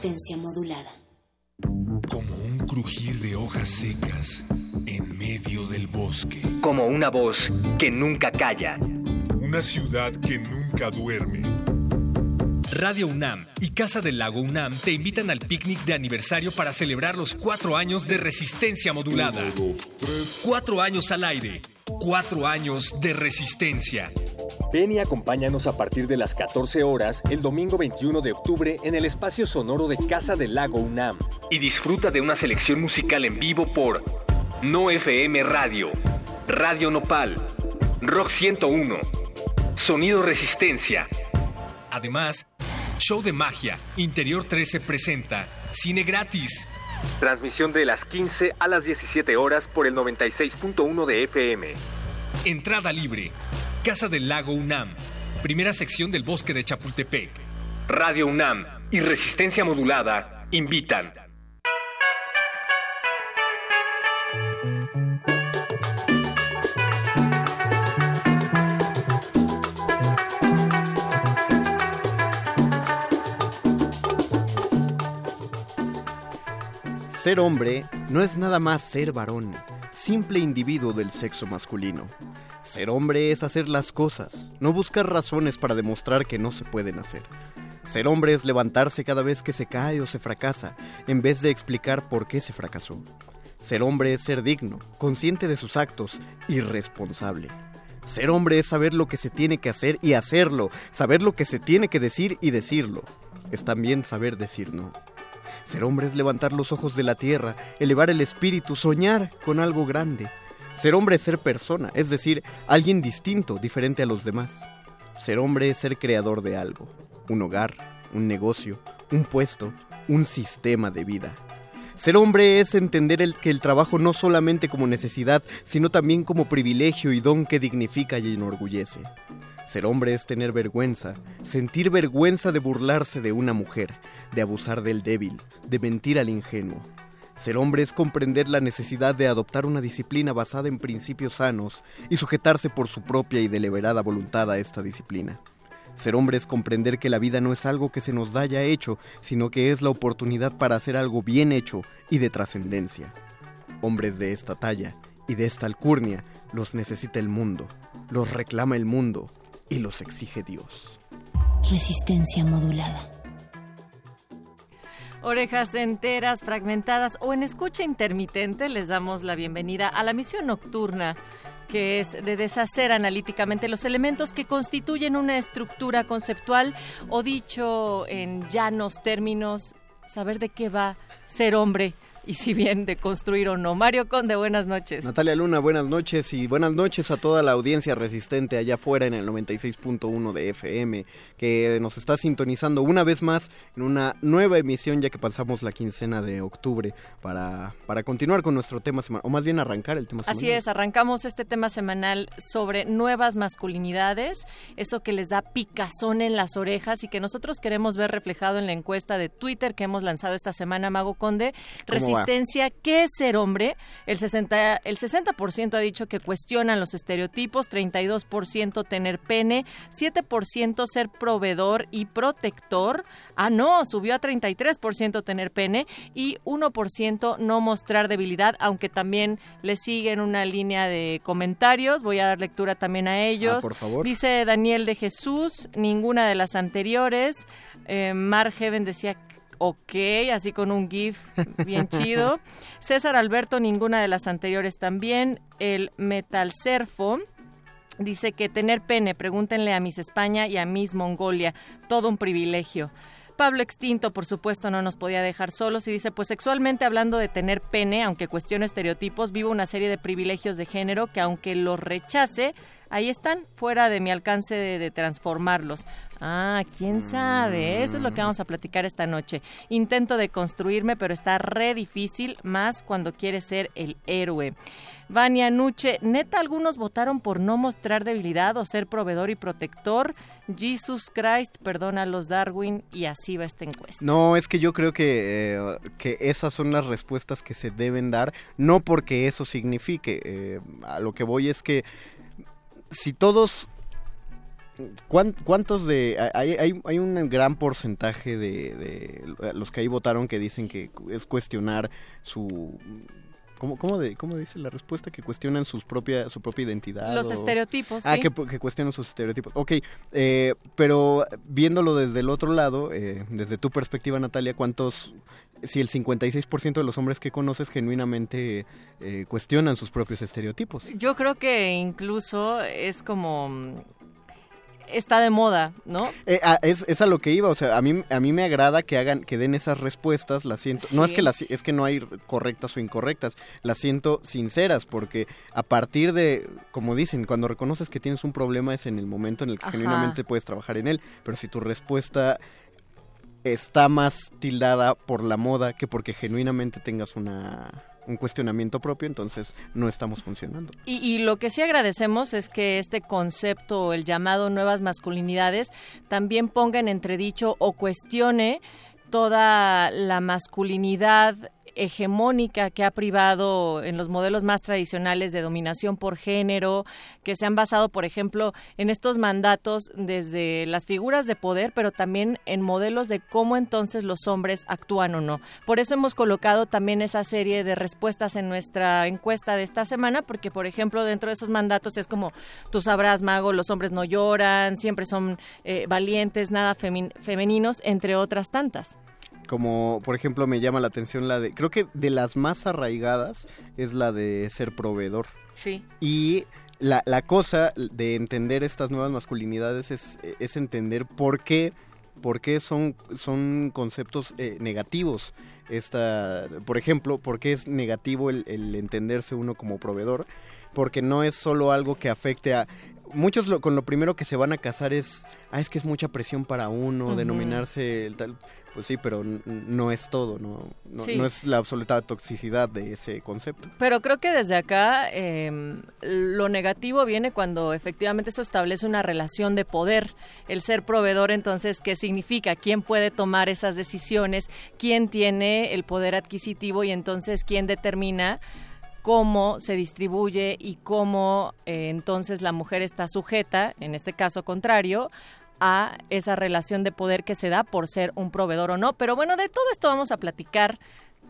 Resistencia modulada. Como un crujir de hojas secas en medio del bosque. Como una voz que nunca calla. Una ciudad que nunca duerme. Radio UNAM y Casa del Lago UNAM te invitan al picnic de aniversario para celebrar los cuatro años de resistencia modulada. Cuatro años al aire. Cuatro años de resistencia. Ven y acompáñanos a partir de las 14 horas el domingo 21 de octubre en el espacio sonoro de Casa del Lago UNAM. Y disfruta de una selección musical en vivo por No FM Radio, Radio Nopal, Rock 101, Sonido Resistencia. Además, Show de Magia, Interior 13 presenta Cine Gratis. Transmisión de las 15 a las 17 horas por el 96.1 de FM. Entrada libre. Casa del Lago UNAM. Primera sección del Bosque de Chapultepec. Radio UNAM y Resistencia Modulada invitan. Ser hombre no es nada más ser varón, simple individuo del sexo masculino. Ser hombre es hacer las cosas, no buscar razones para demostrar que no se pueden hacer. Ser hombre es levantarse cada vez que se cae o se fracasa, en vez de explicar por qué se fracasó. Ser hombre es ser digno, consciente de sus actos y responsable. Ser hombre es saber lo que se tiene que hacer y hacerlo, saber lo que se tiene que decir y decirlo. Es también saber decir no. Ser hombre es levantar los ojos de la tierra, elevar el espíritu, soñar con algo grande. Ser hombre es ser persona, es decir, alguien distinto, diferente a los demás. Ser hombre es ser creador de algo, un hogar, un negocio, un puesto, un sistema de vida. Ser hombre es entender que el trabajo no solamente como necesidad, sino también como privilegio y don que dignifica y enorgullece. Ser hombre es tener vergüenza, sentir vergüenza de burlarse de una mujer, de abusar del débil, de mentir al ingenuo. Ser hombre es comprender la necesidad de adoptar una disciplina basada en principios sanos y sujetarse por su propia y deliberada voluntad a esta disciplina. Ser hombre es comprender que la vida no es algo que se nos da ya hecho, sino que es la oportunidad para hacer algo bien hecho y de trascendencia. Hombres de esta talla y de esta alcurnia los necesita el mundo, los reclama el mundo y los exige Dios. Resistencia modulada. Orejas enteras, fragmentadas o en escucha intermitente, les damos la bienvenida a la misión nocturna que es de deshacer analíticamente los elementos que constituyen una estructura conceptual o dicho en llanos términos, saber de qué va ser hombre y si bien de construir o no. Mario Conde, buenas noches. Natalia Luna, buenas noches y buenas noches a toda la audiencia resistente allá afuera en el 96.1 de FM que nos está sintonizando una vez más en una nueva emisión ya que pasamos la quincena de octubre para, para continuar con nuestro tema semanal, o más bien arrancar el tema semanal. Así es, arrancamos este tema semanal sobre nuevas masculinidades, eso que les da picazón en las orejas y que nosotros queremos ver reflejado en la encuesta de Twitter que hemos lanzado esta semana, Mago Conde. ¿Cómo resistencia, ¿qué es ser hombre? El 60, el 60% ha dicho que cuestionan los estereotipos, 32% tener pene, 7% ser proveedor y protector. Ah, no, subió a 33% tener pene y 1% no mostrar debilidad, aunque también le siguen una línea de comentarios. Voy a dar lectura también a ellos. Ah, por favor. Dice Daniel de Jesús, ninguna de las anteriores. Eh, Mar Heaven decía ok, así con un GIF bien chido. César Alberto, ninguna de las anteriores también. El Metal Serfo. Dice que tener pene, pregúntenle a Miss España y a Miss Mongolia, todo un privilegio. Pablo Extinto, por supuesto, no nos podía dejar solos y dice, pues sexualmente hablando de tener pene, aunque cuestione estereotipos, vivo una serie de privilegios de género que aunque los rechace, ahí están, fuera de mi alcance de, transformarlos. Ah, quién sabe, eso es lo que vamos a platicar esta noche. Intento de construirme, pero está re difícil, más cuando quieres ser el héroe. Vania Nuche, neta, algunos votaron por no mostrar debilidad o ser proveedor y protector. Jesus Christ, perdona a los Darwin, y así va esta encuesta. No, es que yo creo que, eh, que esas son las respuestas que se deben dar, no porque eso signifique. Eh, a lo que voy es que si todos ¿Cuántos de.? Hay, hay, hay, un gran porcentaje de, de, los que ahí votaron que dicen que es cuestionar su. ¿Cómo, cómo, de, ¿Cómo dice la respuesta? Que cuestionan sus propia, su propia identidad. Los o... estereotipos. Ah, sí. que, que, cuestionan sus estereotipos. Ok, eh, pero viéndolo desde el otro lado, eh, desde tu perspectiva, Natalia, ¿cuántos si el 56% de los hombres que conoces genuinamente eh, cuestionan sus propios estereotipos. Yo creo que incluso es como está de moda, ¿no? Eh, es, es, a lo que iba, o sea, a mí, a mí me agrada que hagan, que den esas respuestas, las siento, sí. no es que las, es que no hay correctas o incorrectas, las siento sinceras, porque a partir de, como dicen, cuando reconoces que tienes un problema es en el momento en el que Ajá. genuinamente puedes trabajar en él, pero si tu respuesta está más tildada por la moda que porque genuinamente tengas una un cuestionamiento propio, entonces no estamos funcionando. Y, lo que sí agradecemos es que este concepto, el llamado nuevas masculinidades, también ponga en entredicho o cuestione toda la masculinidad hegemónica que ha privado en los modelos más tradicionales de dominación por género, que se han basado, por ejemplo, en estos mandatos desde las figuras de poder, pero también en modelos de cómo entonces los hombres actúan o no. Por eso hemos colocado también esa serie de respuestas en nuestra encuesta de esta semana, porque, por ejemplo, dentro de esos mandatos es como, tú sabrás, Mago, los hombres no lloran, siempre son eh, valientes, nada femeninos, entre otras tantas como por ejemplo me llama la atención la de, creo que de las más arraigadas es la de ser proveedor. Sí. Y la, la cosa de entender estas nuevas masculinidades es, es entender por qué, por qué son, son conceptos eh, negativos. Esta, por ejemplo, por qué es negativo el, el entenderse uno como proveedor porque no es solo algo que afecte a muchos lo, con lo primero que se van a casar es, ah, es que es mucha presión para uno, uh -huh. denominarse el tal. Pues sí, pero no es todo, no, no, sí. no, es la absoluta toxicidad de ese concepto. Pero creo que desde acá eh, lo negativo viene cuando efectivamente eso establece una relación de poder. El ser proveedor, entonces, ¿qué significa? ¿Quién puede tomar esas decisiones? ¿Quién tiene el poder adquisitivo? Y entonces, ¿quién determina? cómo se distribuye y cómo eh, entonces la mujer está sujeta, en este caso contrario, a esa relación de poder que se da por ser un proveedor o no. Pero bueno, de todo esto vamos a platicar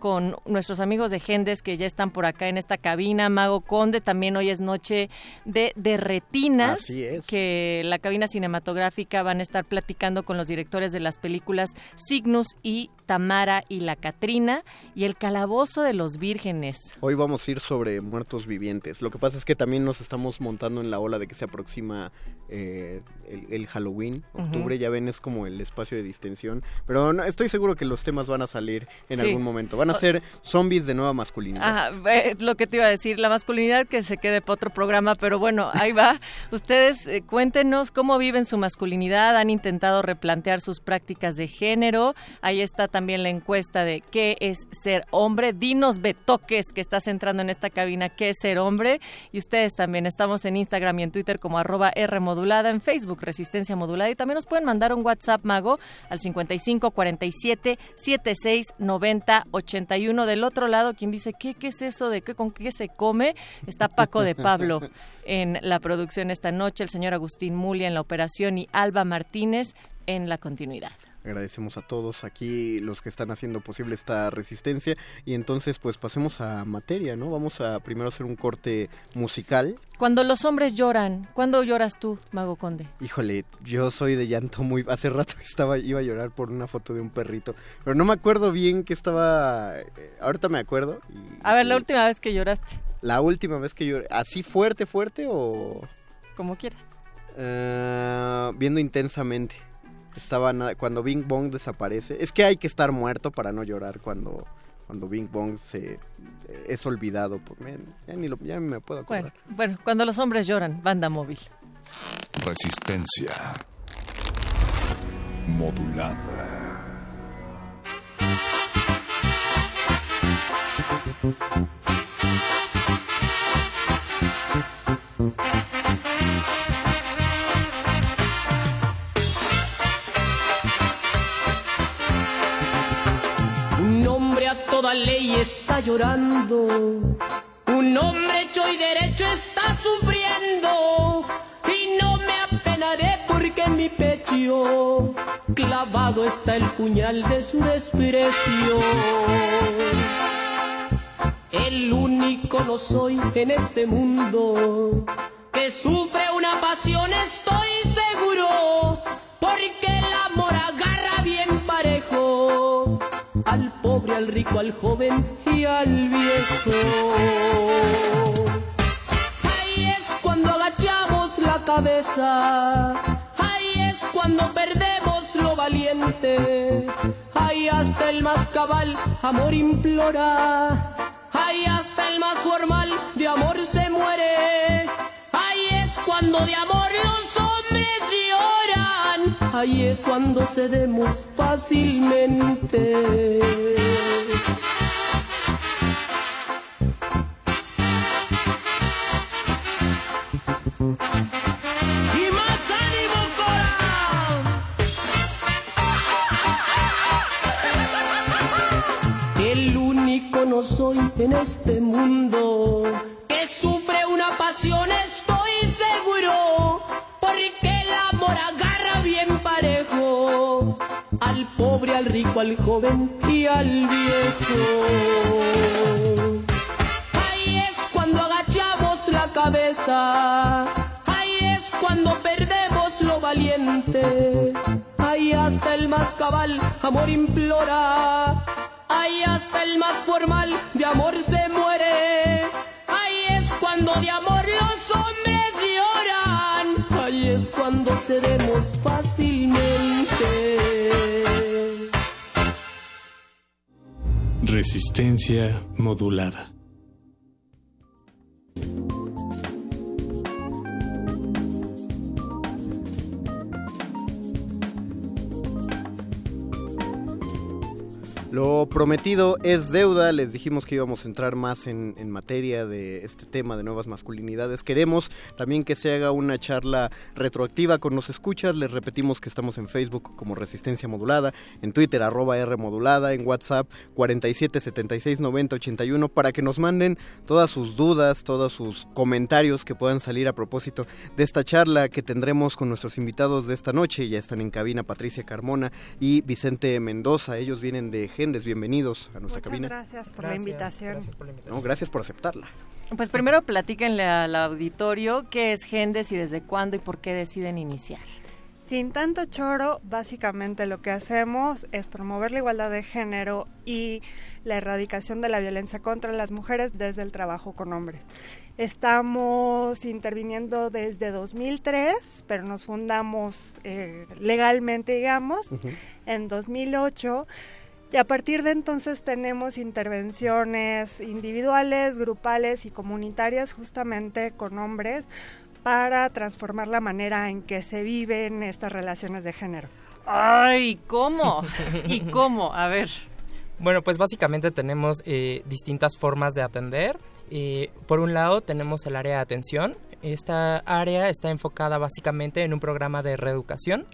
con nuestros amigos de Gendes que ya están por acá en esta cabina. Mago Conde, también hoy es noche de, de retinas. Así es. Que la cabina cinematográfica van a estar platicando con los directores de las películas Signus y Tamara y la Catrina y el calabozo de los vírgenes. Hoy vamos a ir sobre muertos vivientes. Lo que pasa es que también nos estamos montando en la ola de que se aproxima eh, el, el, Halloween. Octubre, uh -huh. ya ven, es como el espacio de distensión. Pero no, estoy seguro que los temas van a salir en sí. algún momento. Van a ser zombies de nueva masculinidad. Ajá, eh, lo que te iba a decir, la masculinidad que se quede para otro programa, pero bueno, ahí va. Ustedes eh, cuéntenos cómo viven su masculinidad, han intentado replantear sus prácticas de género. Ahí está también la encuesta de qué es ser hombre. Dinos Betoques, que estás entrando en esta cabina, qué es ser hombre. Y ustedes también estamos en Instagram y en Twitter como arroba R modulada, en Facebook Resistencia Modulada. Y también nos pueden mandar un WhatsApp mago al 55 47 76 90 80 81. Del otro lado, quien dice, ¿qué, qué es eso de qué, con qué se come? Está Paco de Pablo en la producción esta noche, el señor Agustín Mulia en la operación y Alba Martínez en la continuidad. Agradecemos a todos aquí los que están haciendo posible esta resistencia y entonces pues pasemos a materia, ¿no? Vamos a primero hacer un corte musical. Cuando los hombres lloran, ¿cuándo lloras tú, Mago Conde? Híjole, yo soy de llanto muy... Hace rato estaba iba a llorar por una foto de un perrito, pero no me acuerdo bien que estaba... Eh, ahorita me acuerdo. a ver, la última vez que lloraste. La última vez que lloré, ¿así fuerte, fuerte o...? Como quieras. Uh, viendo intensamente. Estaba cuando Bing Bong desaparece. Es que hay que estar muerto para no llorar cuando cuando Bing Bong se eh, es olvidado por ya ni lo, ya me puedo acordar. Bueno, bueno, cuando los hombres lloran, banda móvil. Resistencia modulada. Toda ley está llorando. Un hombre hecho y derecho está sufriendo. Y no me apenaré porque en mi pecho clavado está el puñal de su desprecio. El único no soy en este mundo que sufre una pasión, estoy seguro, porque el amor agarra pobre, al rico, al joven y al viejo. Ahí es cuando agachamos la cabeza, ahí es cuando perdemos lo valiente, ahí hasta el más cabal amor implora, ahí hasta el más formal de amor se muere, ahí es cuando de amor los hombres lloran, ahí es cuando cedemos fácilmente. Y más ánimo, El único no soy en este mundo. Que sufre una pasión, estoy seguro, porque el amor agarra bien parejo al pobre, al rico, al joven y al viejo. Ahí es cuando agachamos la cabeza, ahí es cuando perdemos lo valiente, ahí hasta el más cabal amor implora, ahí hasta el más formal de amor se muere, ahí es cuando de amor los hombres lloran, ahí es cuando cedemos fácilmente. Resistencia modulada. Lo prometido es deuda, les dijimos que íbamos a entrar más en, materia de este tema de nuevas masculinidades. Queremos también que se haga una charla retroactiva con los escuchas, les repetimos que estamos en Facebook como Resistencia Modulada, en Twitter arroba R Modulada, en WhatsApp 47 76 90 81 para que nos manden todas sus dudas, todos sus comentarios que puedan salir a propósito de esta charla que tendremos con nuestros invitados de esta noche. Ya están en cabina Patricia Carmona y Vicente Mendoza, ellos vienen de bienvenidos a nuestra cabina. Gracias por la invitación. Gracias por, No, gracias por aceptarla. Pues primero platíquenle al auditorio qué es Gendes y desde cuándo y por qué deciden iniciar. Sin tanto choro, básicamente lo que hacemos es promover la igualdad de género y la erradicación de la violencia contra las mujeres desde el trabajo con hombres. Estamos interviniendo desde 2003, pero nos fundamos eh, legalmente, digamos, en 2008 y a partir de entonces tenemos intervenciones individuales, grupales y comunitarias justamente con hombres para transformar la manera en que se viven estas relaciones de género. Ay, ¿cómo? ¿Y cómo? A ver. Bueno, pues básicamente tenemos eh, distintas formas de atender. Eh, por un lado tenemos el área de atención, esta área está enfocada básicamente en un programa de reeducación.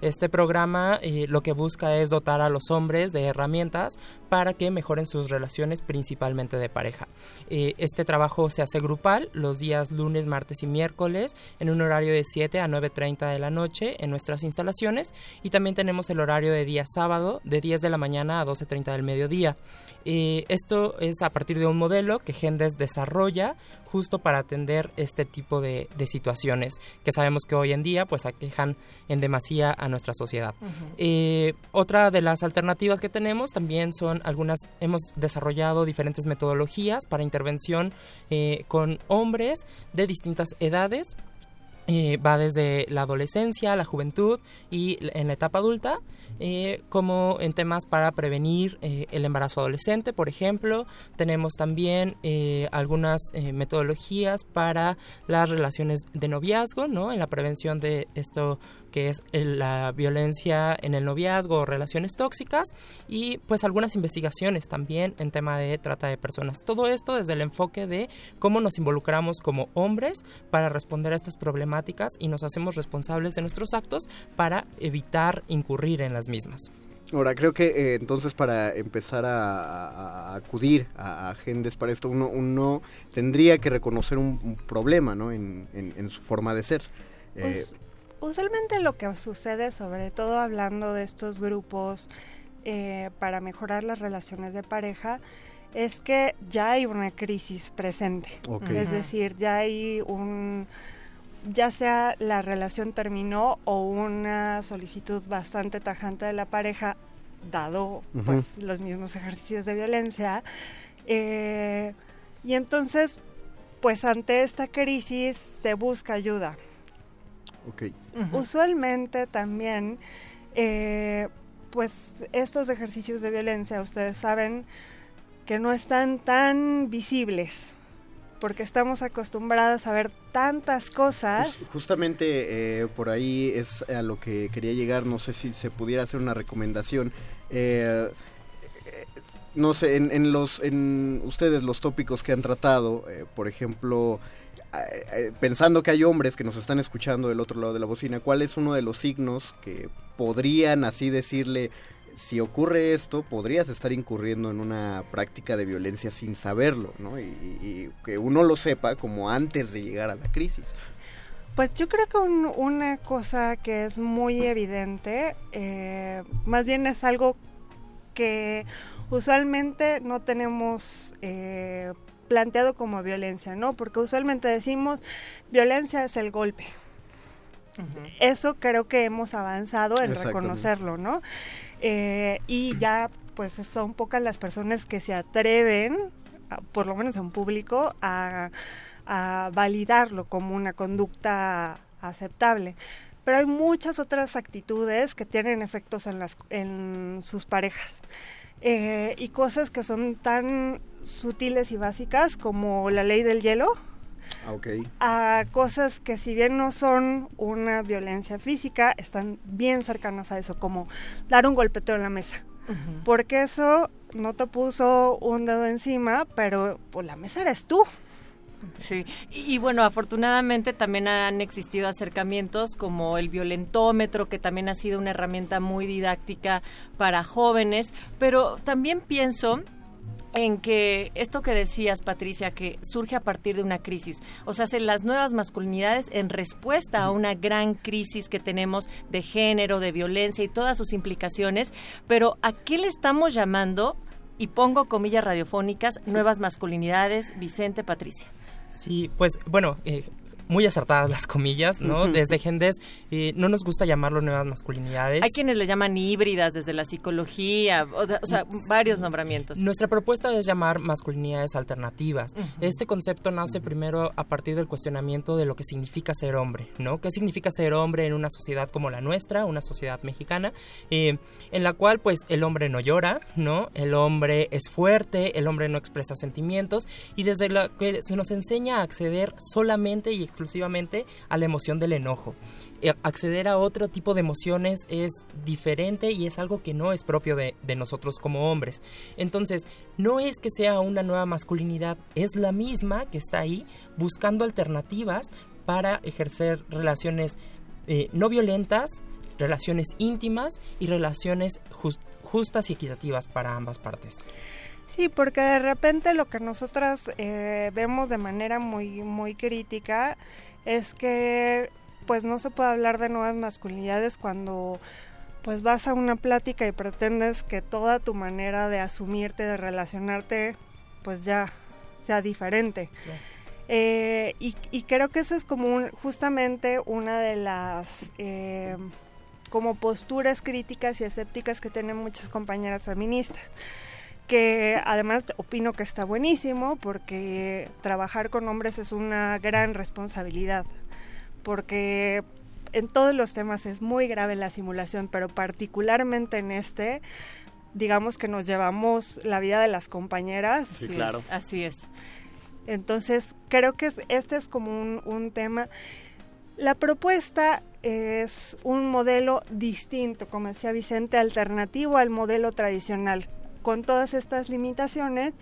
Este programa eh, lo que busca es dotar a los hombres de herramientas para que mejoren sus relaciones principalmente de pareja. Eh, este trabajo se hace grupal los días lunes, martes y miércoles en un horario de 7 a 9.30 de la noche en nuestras instalaciones y también tenemos el horario de día sábado de 10 de la mañana a 12.30 del mediodía. Eh, esto es a partir de un modelo que Gendes desarrolla justo para atender este tipo de, situaciones que sabemos que hoy en día pues aquejan en demasía a nuestra sociedad. Eh, otra de las alternativas que tenemos también son algunas, hemos desarrollado diferentes metodologías para intervención eh, con hombres de distintas edades. Va desde la adolescencia, la juventud y en la etapa adulta eh, como en temas para prevenir eh, el embarazo adolescente, por ejemplo. Tenemos también eh, algunas metodologías para las relaciones de noviazgo, ¿no? En la prevención de esto que es la violencia en el noviazgo o relaciones tóxicas y pues algunas investigaciones también en tema de trata de personas. Todo esto desde el enfoque de cómo nos involucramos como hombres para responder a estas problemáticas y nos hacemos responsables de nuestros actos para evitar incurrir en las mismas. Ahora, creo que eh, entonces para empezar a, acudir a, agentes para esto, uno, uno tendría que reconocer un, problema ¿no? en, su forma de ser. Pues, eh, usualmente lo que sucede, sobre todo hablando de estos grupos eh, para mejorar las relaciones de pareja, es que ya hay una crisis presente. Es decir, ya hay un ya sea la relación terminó o una solicitud bastante tajante de la pareja, dado pues los mismos ejercicios de violencia. Eh, y entonces, pues ante esta crisis se busca ayuda. Usualmente también, eh, pues estos ejercicios de violencia, ustedes saben que no están tan visibles, porque estamos acostumbradas a ver tantas cosas. justamente eh, por ahí es a lo que quería llegar, no sé si se pudiera hacer una recomendación. Eh, no sé, en, los, en ustedes los tópicos que han tratado, por ejemplo, eh, eh, pensando que hay hombres que nos están escuchando del otro lado de la bocina, ¿cuál es uno de los signos que podrían así decirle, si ocurre esto, podrías estar incurriendo en una práctica de violencia sin saberlo, ¿no? Y, que uno lo sepa como antes de llegar a la crisis. Pues yo creo que una cosa que es muy evidente, eh, más bien es algo que usualmente no tenemos eh, planteado como violencia, ¿no? Porque usualmente decimos violencia es el golpe. Eso creo que hemos avanzado en reconocerlo, ¿no? Eh, y ya pues son pocas las personas que se atreven, por lo menos en público, a, a validarlo como una conducta aceptable pero hay muchas otras actitudes que tienen efectos en, las, en sus parejas. Eh, y cosas que son tan sutiles y básicas como la ley del hielo. Ah, a cosas que si bien no son una violencia física, están bien cercanas a eso, como dar un golpeteo en la mesa. Porque eso no te puso un dedo encima, pero pues, la mesa eres tú. Sí, y, bueno, afortunadamente también han existido acercamientos como el violentómetro, que también ha sido una herramienta muy didáctica para jóvenes, pero también pienso en que esto que decías, Patricia, que surge a partir de una crisis, o sea, las nuevas masculinidades en respuesta a una gran crisis que tenemos de género, de violencia y todas sus implicaciones, pero ¿a qué le estamos llamando? Y pongo comillas radiofónicas, nuevas masculinidades, Vicente, Patricia. Sí, pues bueno, eh, muy acertadas las comillas, ¿no? Desde Gendes eh, no nos gusta llamarlo nuevas masculinidades. Hay quienes le llaman híbridas desde la psicología, o, sea, varios nombramientos. Nuestra propuesta es llamar masculinidades alternativas. Este concepto nace primero a partir del cuestionamiento de lo que significa ser hombre, ¿no? ¿Qué significa ser hombre en una sociedad como la nuestra, una sociedad mexicana, eh, en la cual pues el hombre no llora, ¿no? El hombre es fuerte, el hombre no expresa sentimientos y desde la que se nos enseña a acceder solamente y exclusivamente a la emoción del enojo. Eh, acceder a otro tipo de emociones es diferente y es algo que no es propio de, nosotros como hombres. Entonces, no es que sea una nueva masculinidad, es la misma que está ahí buscando alternativas para ejercer relaciones eh, no violentas, relaciones íntimas y relaciones justas y equitativas para ambas partes. Sí, porque de repente lo que nosotras eh, vemos de manera muy, muy crítica es que pues no se puede hablar de nuevas masculinidades cuando pues vas a una plática y pretendes que toda tu manera de asumirte, de relacionarte, pues ya sea diferente. Eh, y, creo que esa es como justamente una de las eh, como posturas críticas y escépticas que tienen muchas compañeras feministas que además opino que está buenísimo porque trabajar con hombres es una gran responsabilidad, porque en todos los temas es muy grave la simulación, pero particularmente en este, digamos que nos llevamos la vida de las compañeras. Sí, claro. así es. Entonces, creo que este es como un, un tema. La propuesta es un modelo distinto, como decía Vicente, alternativo al modelo tradicional con todas estas limitaciones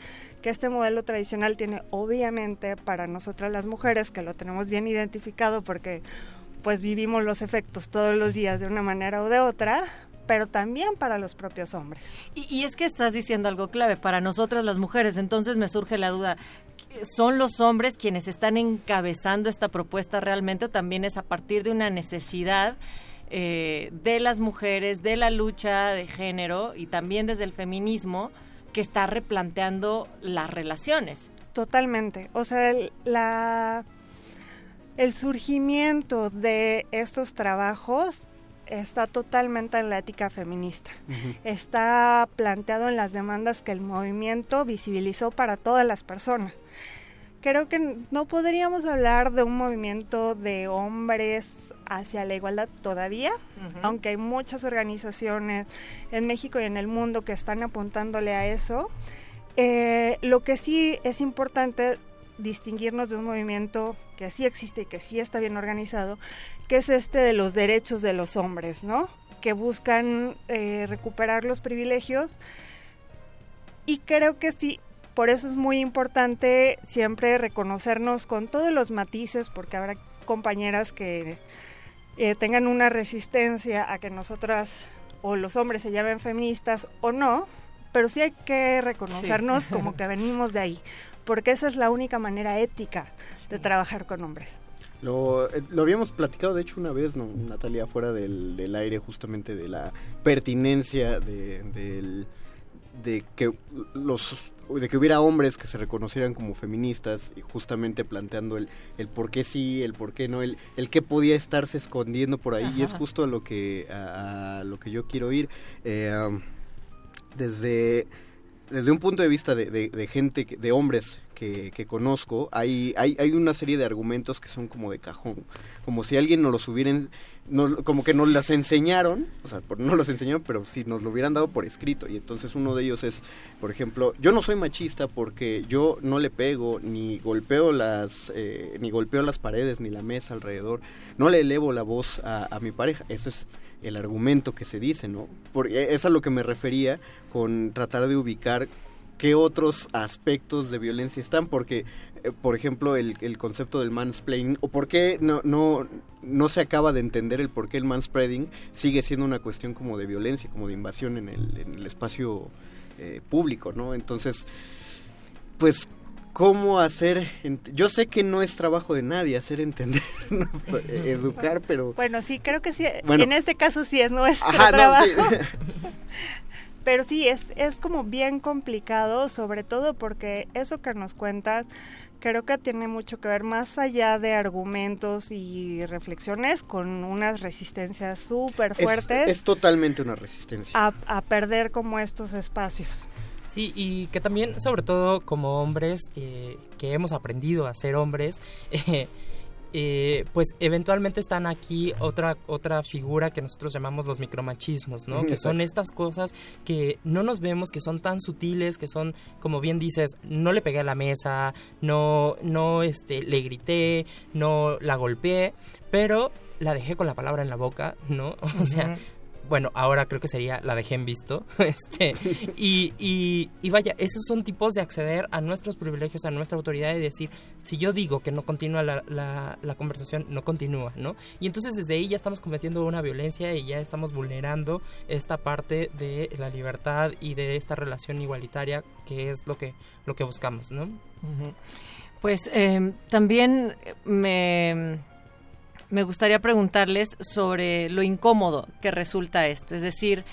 que este modelo tradicional tiene obviamente para nosotras las mujeres, que lo tenemos bien identificado porque pues vivimos los efectos todos los días de una manera o de otra, pero también para los propios hombres. Y, es que estás diciendo algo clave para nosotras las mujeres, entonces me surge la duda, ¿son los hombres quienes están encabezando esta propuesta realmente o también es a partir de una necesidad? Eh, de las mujeres, de la lucha de género y también desde el feminismo que está replanteando las relaciones. Totalmente. O sea, el, la, el surgimiento de estos trabajos está totalmente en la ética feminista. Está planteado en las demandas que el movimiento visibilizó para todas las personas creo que no podríamos hablar de un movimiento de hombres hacia la igualdad todavía, aunque hay muchas organizaciones en México y en el mundo que están apuntándole a eso. Eh, lo que sí es importante distinguirnos de un movimiento que sí existe y que sí está bien organizado, que es este de los derechos de los hombres, ¿no? Que buscan eh, recuperar los privilegios. Y creo que sí, por eso es muy importante siempre reconocernos con todos los matices, porque habrá compañeras que eh, tengan una resistencia a que nosotras o los hombres se llamen feministas o no, pero sí hay que reconocernos como que venimos de ahí, porque esa es la única manera ética de trabajar con hombres. Lo, eh, lo, habíamos platicado, de hecho, una vez, ¿no? Natalia, fuera del, del aire, justamente de la pertinencia de, del de que los de que hubiera hombres que se reconocieran como feministas y justamente planteando el, el por qué sí, el por qué no, el, el qué podía estarse escondiendo por ahí y es justo a lo que a, lo que yo quiero ir eh, desde desde un punto de vista de, de, gente, de hombres que, que, conozco, hay, hay, hay una serie de argumentos que son como de cajón, como si alguien nos los hubieran como que nos las enseñaron, o sea, no los enseñaron, pero si nos lo hubieran dado por escrito. Y entonces uno de ellos es, por ejemplo, yo no soy machista porque yo no le pego, ni golpeo las, eh, ni golpeo las paredes, ni la mesa alrededor, no le elevo la voz a, a mi pareja. Ese es el argumento que se dice, ¿no? Porque es a lo que me refería con tratar de ubicar qué otros aspectos de violencia están, porque eh, por ejemplo, el, el, concepto del mansplaining, o por qué no, no, no se acaba de entender el por qué el manspreading sigue siendo una cuestión como de violencia, como de invasión en el, en el espacio eh, público, ¿no? Entonces, pues, ¿cómo hacer? Yo sé que no es trabajo de nadie hacer entender, educar, pero... Bueno, sí, creo que sí, en este caso sí es nuestro trabajo. pero sí, es, es como bien complicado, sobre todo porque eso que nos cuentas creo que tiene mucho que ver más allá de argumentos y reflexiones con unas resistencias súper fuertes. Es, totalmente una resistencia. A, perder como estos espacios. Sí, y que también, sobre todo como hombres, eh, que hemos aprendido a ser hombres, eh, eh, pues eventualmente están aquí otra otra figura que nosotros llamamos los micromachismos, ¿no? Que son estas cosas que no nos vemos, que son tan sutiles, que son, como bien dices, no le pegué a la mesa, no, no, este, le grité, no la golpeé, pero la dejé con la palabra en la boca, ¿no? O sea, bueno, ahora creo que sería la de Gen Visto. este, y, y, vaya, esos son tipos de acceder a nuestros privilegios, a nuestra autoridad y decir, si yo digo que no continúa la, la, la, conversación, no continúa, ¿no? Y entonces desde ahí ya estamos cometiendo una violencia y ya estamos vulnerando esta parte de la libertad y de esta relación igualitaria que es lo que, lo que buscamos, ¿no? Pues eh, también me me gustaría preguntarles sobre lo incómodo que resulta esto. Es decir,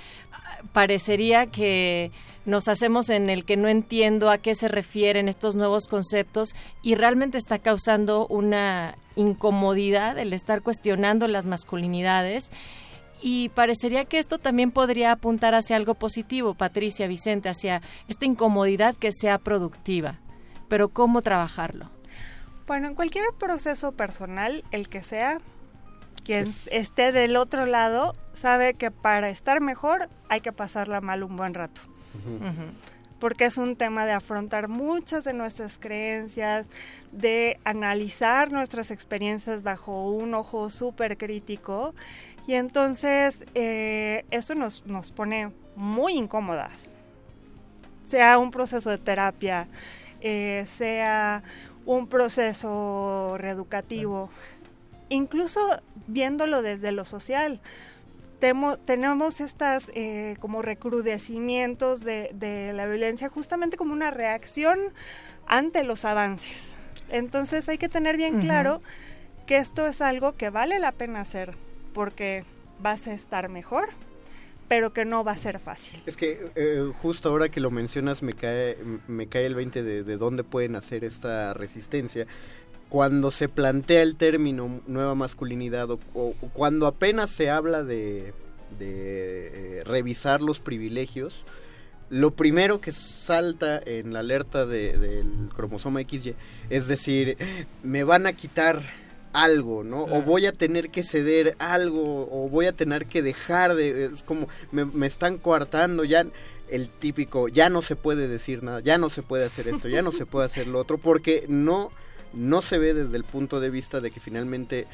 parecería que nos hacemos en el que no entiendo a qué se refieren estos nuevos conceptos y realmente está causando una incomodidad el estar cuestionando las masculinidades. Y parecería que esto también podría apuntar hacia algo positivo, Patricia, Vicente, hacia esta incomodidad que sea productiva. Pero ¿cómo trabajarlo? Bueno, en cualquier proceso personal, el que sea, quien esté del otro lado sabe que para estar mejor hay que pasarla mal un buen rato. Porque es un tema de afrontar muchas de nuestras creencias, de analizar nuestras experiencias bajo un ojo súper crítico. Y entonces eh, esto nos, nos pone muy incómodas. Sea un proceso de terapia, eh, sea un proceso reeducativo, incluso viéndolo desde lo social. tenemos estas eh, como recrudecimientos de, la violencia justamente como una reacción ante los avances. Entonces hay que tener bien claro que esto es algo que vale la pena hacer porque vas a estar mejor, pero que no va a ser fácil. Es que eh, justo ahora que lo mencionas me cae, me cae el 20 de, de dónde pueden hacer esta resistencia. Cuando se plantea el término nueva masculinidad o, cuando apenas se habla de, eh, revisar los privilegios, lo primero que salta en la alerta del cromosoma XY es decir, me van a quitar algo, ¿no? O voy a tener que ceder algo, o voy a tener que dejar de... Es como, me, están coartando, ya el típico, ya no se puede decir nada, ya no se puede hacer esto, ya no se puede hacer lo otro, porque no, no se ve desde el punto de vista de que finalmente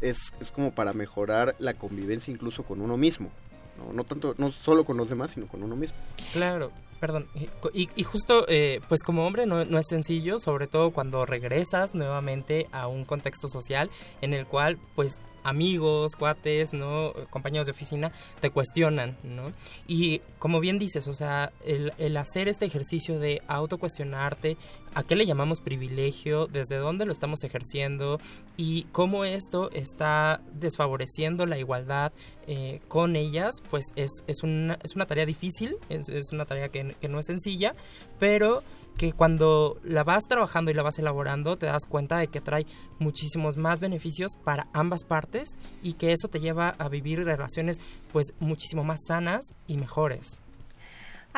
es, es como para mejorar la convivencia incluso con uno mismo. No, no tanto, no solo con los demás, sino con uno mismo. Claro, Perdón, y, justo, eh, pues como hombre no, no, es sencillo, sobre todo cuando regresas nuevamente a un contexto social en el cual, pues amigos, cuates, ¿no? compañeros de oficina, te cuestionan, ¿no? Y como bien dices, o sea, el, el hacer este ejercicio de autocuestionarte, ¿a qué le llamamos privilegio? ¿Desde dónde lo estamos ejerciendo? Y cómo esto está desfavoreciendo la igualdad eh, con ellas, pues es, es, una, es una tarea difícil, es, es una tarea que, que no es sencilla, pero que cuando la vas trabajando y la vas elaborando te das cuenta de que trae muchísimos más beneficios para ambas partes y que eso te lleva a vivir relaciones pues muchísimo más sanas y mejores.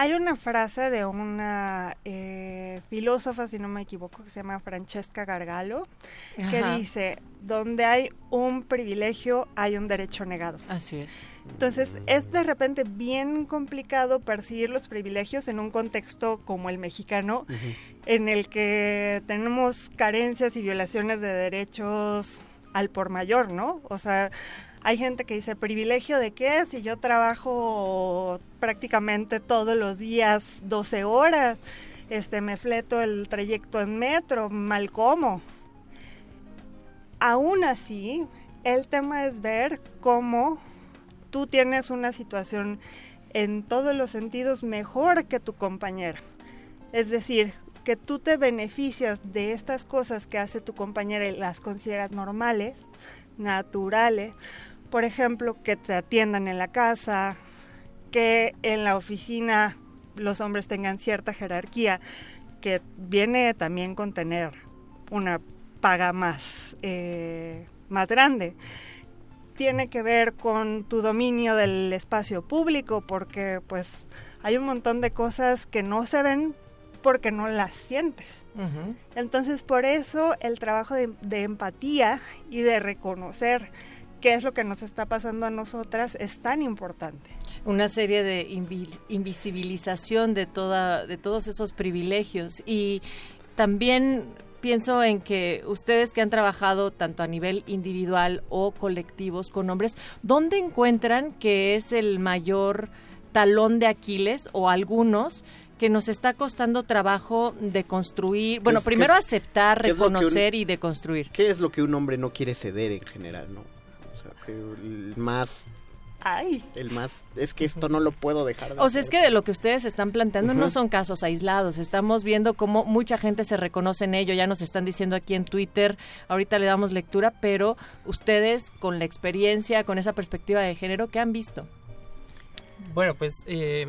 Hay una frase de una eh, filósofa, si no me equivoco, que se llama Francesca Gargalo, que dice, donde hay un privilegio hay un derecho negado. Así es. Entonces, es de repente bien complicado percibir los privilegios en un contexto como el mexicano, en el que tenemos carencias y violaciones de derechos al por mayor, ¿no? O sea, hay gente que dice, ¿privilegio de qué? Si yo trabajo prácticamente todos los días 12 horas, este, me fleto el trayecto en metro, mal como. Aún así, el tema es ver cómo tú tienes una situación en todos los sentidos mejor que tu compañero. Es decir, que tú te beneficias de estas cosas que hace tu compañera y las consideras normales, naturales. Por ejemplo, que te atiendan en la casa, que en la oficina los hombres tengan cierta jerarquía, que viene también con tener una paga más, eh, más grande tiene que ver con tu dominio del espacio público, porque pues hay un montón de cosas que no se ven porque no las sientes. Entonces por eso el trabajo de, empatía y de reconocer qué es lo que nos está pasando a nosotras es tan importante. Una serie de invisibilización de, toda, de todos esos privilegios y también pienso en que ustedes que han trabajado tanto a nivel individual o colectivos con hombres, ¿dónde encuentran que es el mayor talón de Aquiles o algunos que nos está costando trabajo de construir, bueno, es- primero es- aceptar, que un- reconocer y de construir. ¿Qué es lo que un hombre no quiere ceder en general, no? O sea, que el más... Ay. El más... Es que esto no lo puedo dejar de O sea, es que de lo que ustedes están planteando no son casos aislados. Estamos viendo cómo mucha gente se reconoce en ello. Ya nos están diciendo aquí en Twitter. Ahorita le damos lectura, pero ustedes con la experiencia, con esa perspectiva de género, ¿qué han visto? Bueno, pues eh,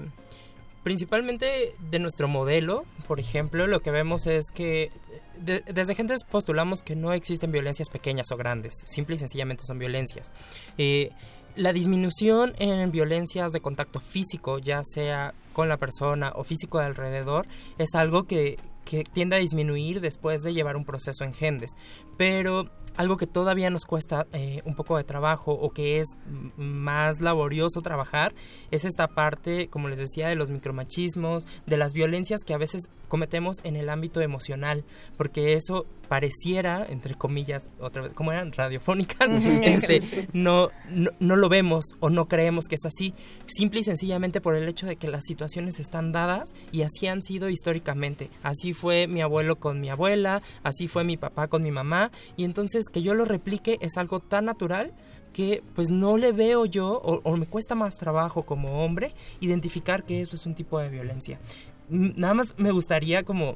principalmente de nuestro modelo, por ejemplo, lo que vemos es que de- desde gentes postulamos que no existen violencias pequeñas o grandes, simple y sencillamente son violencias. Eh, la disminución en violencias de contacto físico, ya sea con la persona o físico de alrededor, es algo que, que tiende a disminuir después de llevar un proceso en gendes. Pero algo que todavía nos cuesta eh, un poco de trabajo o que es más laborioso trabajar es esta parte, como les decía, de los micromachismos, de las violencias que a veces cometemos en el ámbito emocional, porque eso pareciera, entre comillas, otra vez, como eran radiofónicas, este, no, no, no lo vemos o no creemos que es así, simple y sencillamente por el hecho de que las situaciones están dadas y así han sido históricamente. Así fue mi abuelo con mi abuela, así fue mi papá con mi mamá, y entonces que yo lo replique es algo tan natural que pues no le veo yo o, o me cuesta más trabajo como hombre identificar que eso es un tipo de violencia. Nada más me gustaría como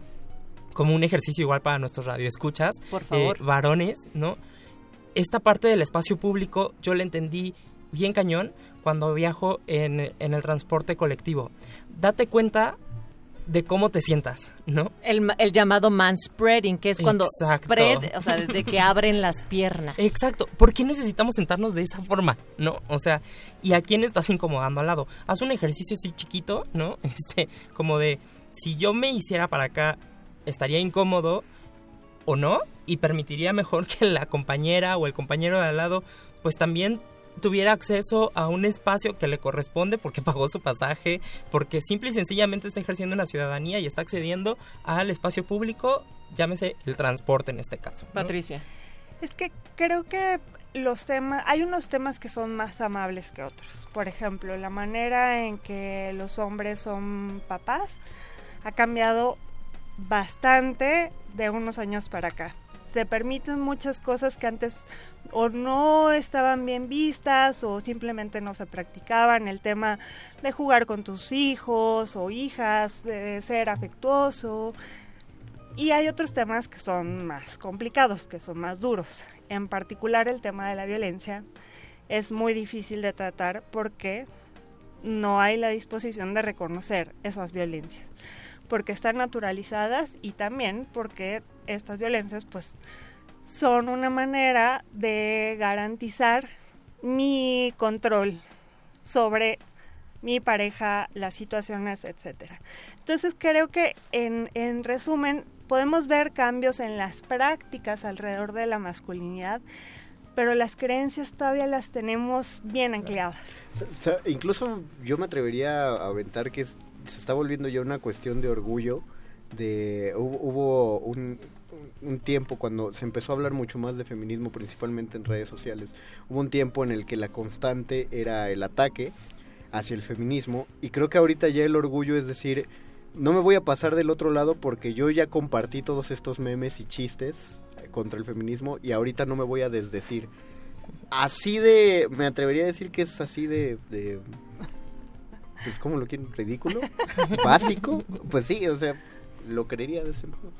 como un ejercicio igual para nuestros radioescuchas, Por favor. eh, varones, ¿no? Esta parte del espacio público yo la entendí bien cañón cuando viajo en, en el transporte colectivo. Date cuenta de cómo te sientas, ¿no? El, el llamado manspreading, que es cuando Exacto. spread, o sea, de que abren las piernas. Exacto. ¿Por qué necesitamos sentarnos de esa forma? ¿No? O sea, ¿y a quién estás incomodando al lado? Haz un ejercicio así chiquito, ¿no? Este, como de, si yo me hiciera para acá, ¿estaría incómodo o no? Y permitiría mejor que la compañera o el compañero de al lado, pues también tuviera acceso a un espacio que le corresponde porque pagó su pasaje, porque simple y sencillamente está ejerciendo una ciudadanía y está accediendo al espacio público, llámese el transporte en este caso. ¿no? Patricia. Es que creo que los temas, hay unos temas que son más amables que otros. Por ejemplo, la manera en que los hombres son papás ha cambiado bastante de unos años para acá. Se permiten muchas cosas que antes o no estaban bien vistas o simplemente no se practicaban. El tema de jugar con tus hijos o hijas, de ser afectuoso. Y hay otros temas que son más complicados, que son más duros. En particular el tema de la violencia es muy difícil de tratar porque no hay la disposición de reconocer esas violencias. Porque están naturalizadas y también porque estas violencias pues son una manera de garantizar mi control sobre mi pareja, las situaciones, etcétera. Entonces creo que en, en resumen podemos ver cambios en las prácticas alrededor de la masculinidad, pero las creencias todavía las tenemos bien ancladas. O sea, incluso yo me atrevería a aventar que es- se está volviendo ya una cuestión de orgullo. De, hubo, un, tiempo cuando se empezó a hablar mucho más de feminismo, principalmente en redes sociales. Hubo un tiempo en el que la constante era el ataque hacia el feminismo. Y creo que ahorita ya el orgullo es decir, no me voy a pasar del otro lado porque yo ya compartí todos estos memes y chistes contra el feminismo y ahorita no me voy a desdecir. Así de, me atrevería a decir que es así de pues ¿cómo lo quieren? ¿Ridículo? ¿Básico? Pues sí, o sea, lo creería de ese modo.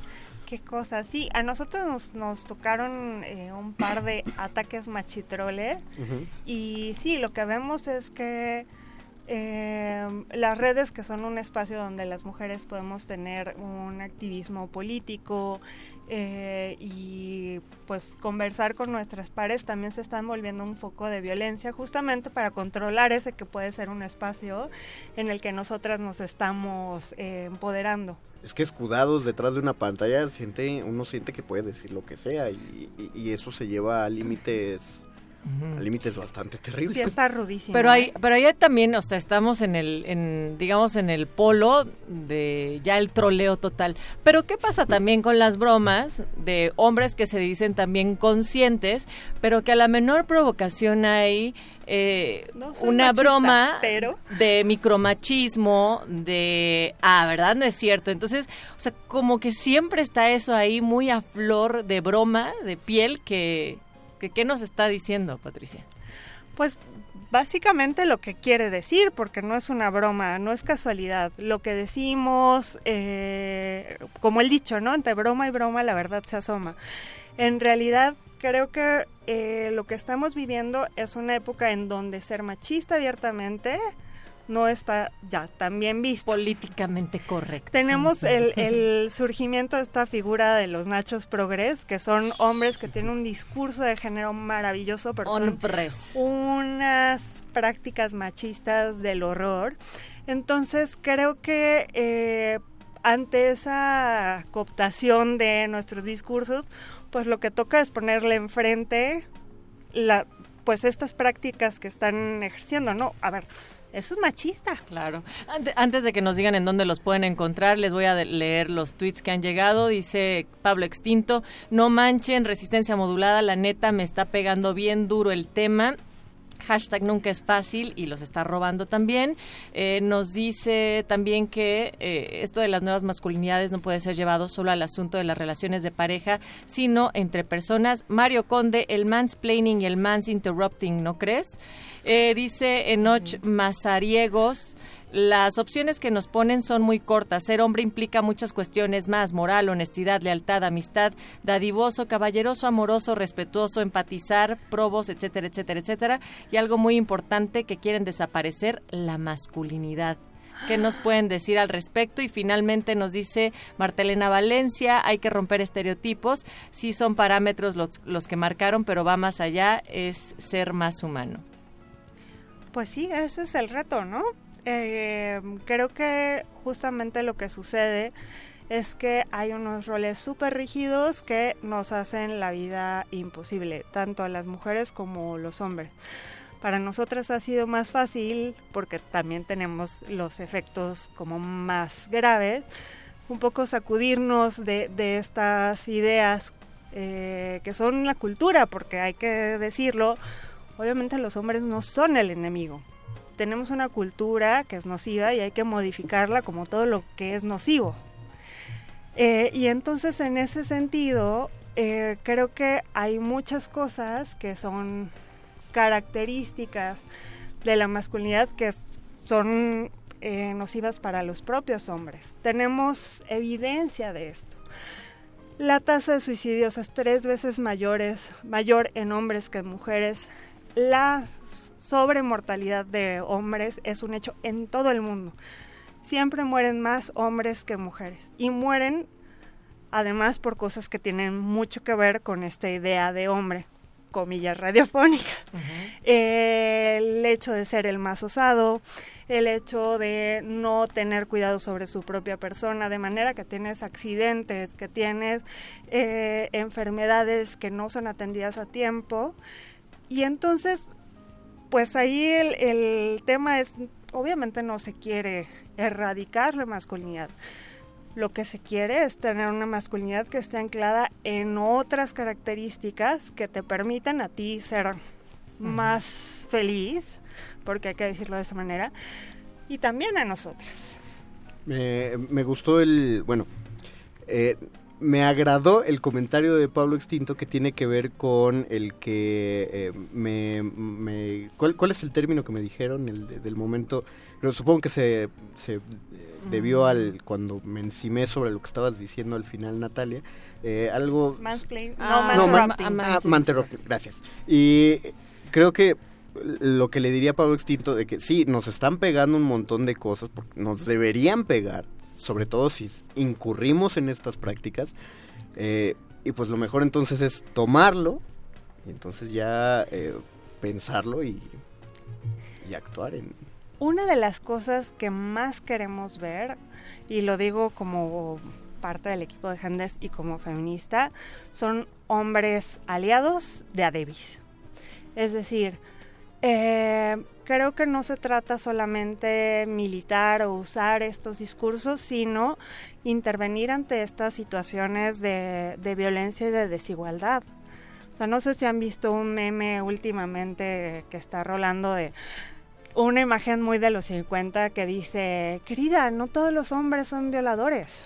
Qué cosa, sí, a nosotros nos, nos tocaron eh, un par de ataques machitroles y sí, lo que vemos es que eh, las redes que son un espacio donde las mujeres podemos tener un activismo político eh, y pues conversar con nuestras pares también se están volviendo un foco de violencia justamente para controlar ese que puede ser un espacio en el que nosotras nos estamos eh, empoderando. Es que escudados detrás de una pantalla, siente, uno siente que puede decir lo que sea y, eso se lleva a límites al límite es bastante terrible. Sí, está rudísimo. Pero hay, ¿eh? pero ahí también, o sea, estamos en el, en, digamos, en el polo de ya el troleo total. Pero ¿qué pasa también con las bromas de hombres que se dicen también conscientes, pero que a la menor provocación hay eh, No una machista, broma pero- de micromachismo, de, ah, ¿verdad? No es cierto. Entonces, o sea, como que siempre está eso ahí muy a flor de broma, de piel, que, que ¿qué nos está diciendo, Patricia? Pues básicamente lo que quiere decir, porque no es una broma, no es casualidad. Lo que decimos, eh, como el dicho, ¿no? Entre broma y broma la verdad se asoma. En realidad creo que eh, lo que estamos viviendo es una época en donde ser machista abiertamente no está ya tan bien visto. Políticamente correcto. Tenemos el, el surgimiento de esta figura de los nachos progres, que son hombres que tienen un discurso de género maravilloso, pero son unas prácticas machistas del horror. Entonces creo que eh, ante esa cooptación de nuestros discursos, pues lo que toca es ponerle enfrente la, pues estas prácticas que están ejerciendo, ¿no? A ver, eso es machista. Claro. Ante- Antes de que nos digan en dónde los pueden encontrar, les voy a leer los tweets que han llegado. Dice Pablo Extinto, no manchen, resistencia modulada, la neta me está pegando bien duro el tema. Hashtag nunca es fácil y los está robando también. Eh, nos dice también que eh, esto de las nuevas masculinidades no puede ser llevado solo al asunto de las relaciones de pareja, sino entre personas. Mario Conde, el mansplaining y el mans interrupting, ¿no crees? Eh, dice Enoch Mazariegos. Las opciones que nos ponen son muy cortas. Ser hombre implica muchas cuestiones más, moral, honestidad, lealtad, amistad, dadivoso, caballeroso, amoroso, respetuoso, empatizar, probos, etcétera, etcétera, etcétera. Y algo muy importante que quieren desaparecer, la masculinidad. ¿Qué nos pueden decir al respecto? Y finalmente nos dice Martelena Valencia, hay que romper estereotipos. Sí son parámetros los, los que marcaron, pero va más allá, es ser más humano. Pues sí, ese es el reto, ¿no? Eh, creo que justamente lo que sucede es que hay unos roles súper rígidos que nos hacen la vida imposible, tanto a las mujeres como los hombres. Para nosotras ha sido más fácil porque también tenemos los efectos como más graves, un poco sacudirnos de, de estas ideas eh, que son la cultura, porque hay que decirlo, obviamente los hombres no son el enemigo. Tenemos una cultura que es nociva y hay que modificarla como todo lo que es nocivo. Eh, y entonces en ese sentido, eh, creo que hay muchas cosas que son características de la masculinidad que son eh, nocivas para los propios hombres. Tenemos evidencia de esto. La tasa de suicidios es tres veces mayores, mayor en hombres que en mujeres. La sobremortalidad de hombres es un hecho en todo el mundo. Siempre mueren más hombres que mujeres. Y mueren además por cosas que tienen mucho que ver con esta idea de hombre, comillas radiofónicas. El hecho de ser el más osado, el hecho de no tener cuidado sobre su propia persona, de manera que tienes accidentes, que tienes eh, enfermedades que no son atendidas a tiempo. Y entonces, pues ahí el, el tema es, obviamente no se quiere erradicar la masculinidad. Lo que se quiere es tener una masculinidad que esté anclada en otras características que te permitan a ti ser más feliz, porque hay que decirlo de esa manera, y también a nosotras. Me, me gustó el, bueno, eh, me agradó el comentario de Pablo Extinto que tiene que ver con el que eh, me, me- ¿cuál, cuál es el término que me dijeron el de- del momento? Pero supongo que se, se eh, debió al cuando me encimé sobre lo que estabas diciendo al final, Natalia. eh, algo Mansplain, Ah, no, no, man- mansrapting. ah, manterrupting, gracias. Y creo que lo que le diría a Pablo Extinto de que sí, nos están pegando un montón de cosas, porque nos deberían pegar, sobre todo si incurrimos en estas prácticas, eh, y pues lo mejor entonces es tomarlo, y entonces ya eh, pensarlo y, y actuar en... Una de las cosas que más queremos ver, y lo digo como parte del equipo de Gendes y como feminista, son hombres aliados de Adebis. Es decir, eh, creo que no se trata solamente militar o usar estos discursos, sino intervenir ante estas situaciones de, de violencia y de desigualdad. O sea, no sé si han visto un meme últimamente que está rolando de una imagen muy de los 50 que dice, querida, no todos los hombres son violadores.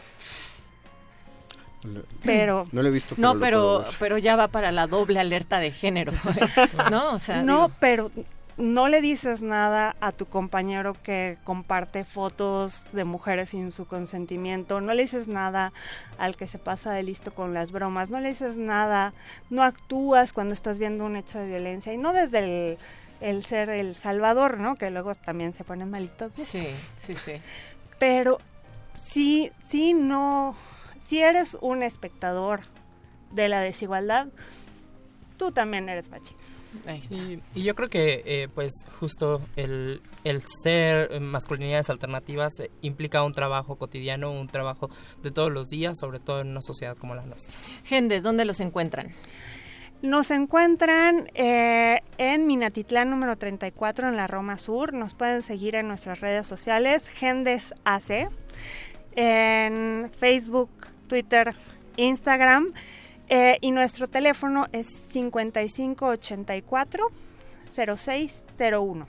Pero no lo he visto. Pero no, pero pero ya va para la doble alerta de género, ¿no? O sea, no, pero no le dices nada a tu compañero que comparte fotos de mujeres sin su consentimiento, no le dices nada al que se pasa de listo con las bromas, no le dices nada, no actúas cuando estás viendo un hecho de violencia y no desde el, ser el salvador, ¿no? Que luego también se ponen malitos. Sí, sí, sí. Pero sí, sí, no, si eres un espectador de la desigualdad, tú también eres machín. Sí, y yo creo que eh, pues justo el, el ser masculinidades alternativas eh, implica un trabajo cotidiano, un trabajo de todos los días, sobre todo en una sociedad como la nuestra. Gendes, ¿dónde los encuentran? Nos encuentran eh, en Minatitlán número 34 en la Roma Sur. Nos pueden seguir en nuestras redes sociales, Gendes AC, en Facebook, Twitter, Instagram. Eh, y nuestro teléfono es 5584 0601.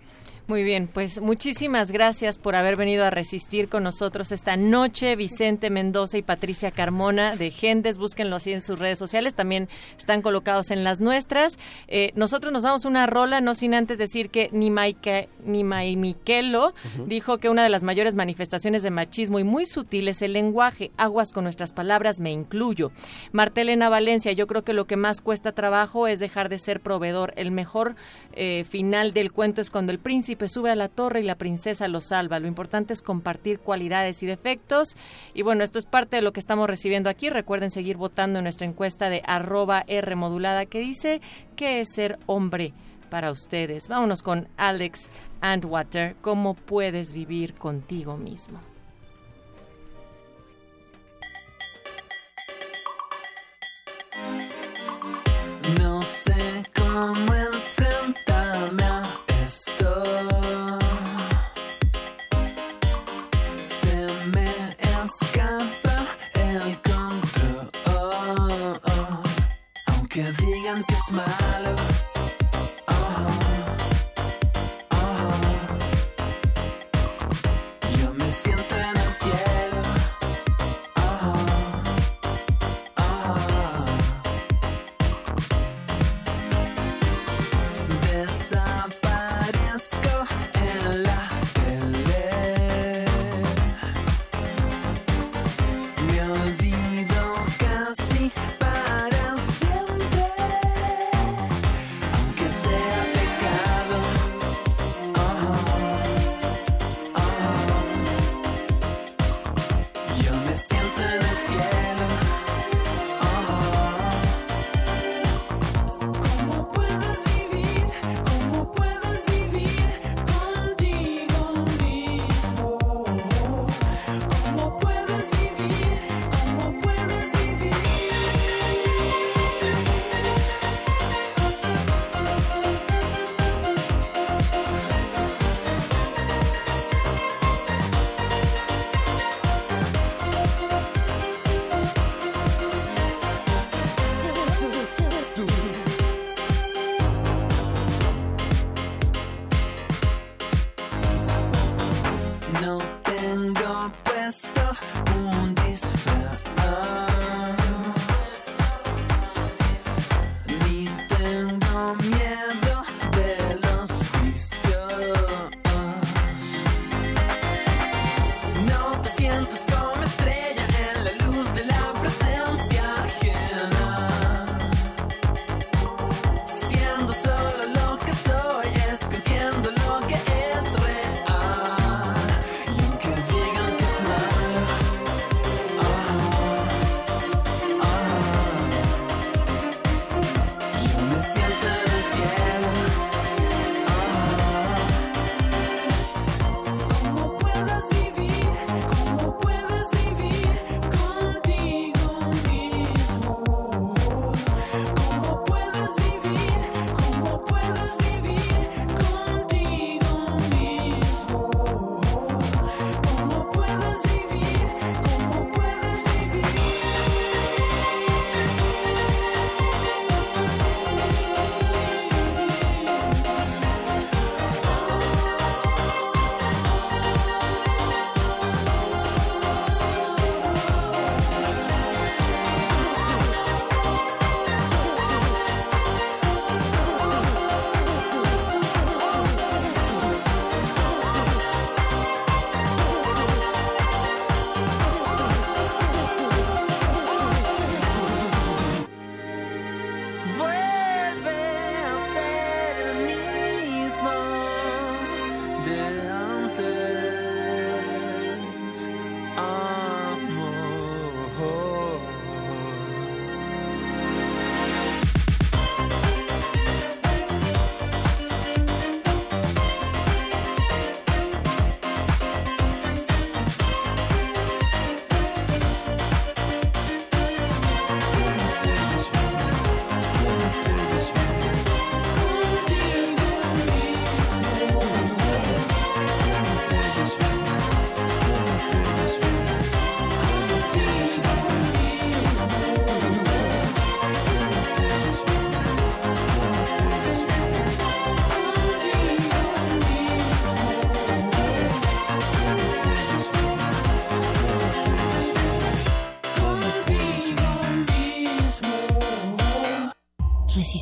Muy bien, pues muchísimas gracias por haber venido a resistir con nosotros esta noche. Vicente Mendoza y Patricia Carmona de Gendes, búsquenlo así en sus redes sociales, también están colocados en las nuestras. Eh, nosotros nos damos una rola, no sin antes decir que ni Maike, ni Miquelo dijo que una de las mayores manifestaciones de machismo y muy sutil es el lenguaje. Aguas con nuestras palabras, me incluyo. Martelena Valencia, yo creo que lo que más cuesta trabajo es dejar de ser proveedor. El mejor eh, final del cuento es cuando el príncipe sube a la torre y la princesa lo salva. Lo importante es compartir cualidades y defectos. Y bueno, esto es parte de lo que estamos recibiendo aquí. Recuerden seguir votando en nuestra encuesta de arroba R modulada que dice ¿qué es ser hombre para ustedes? Vámonos con Alex Andwater. ¿Cómo puedes vivir contigo mismo? No sé cómo enfrentarme a digan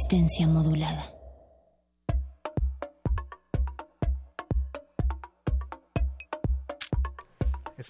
Resistencia modulada.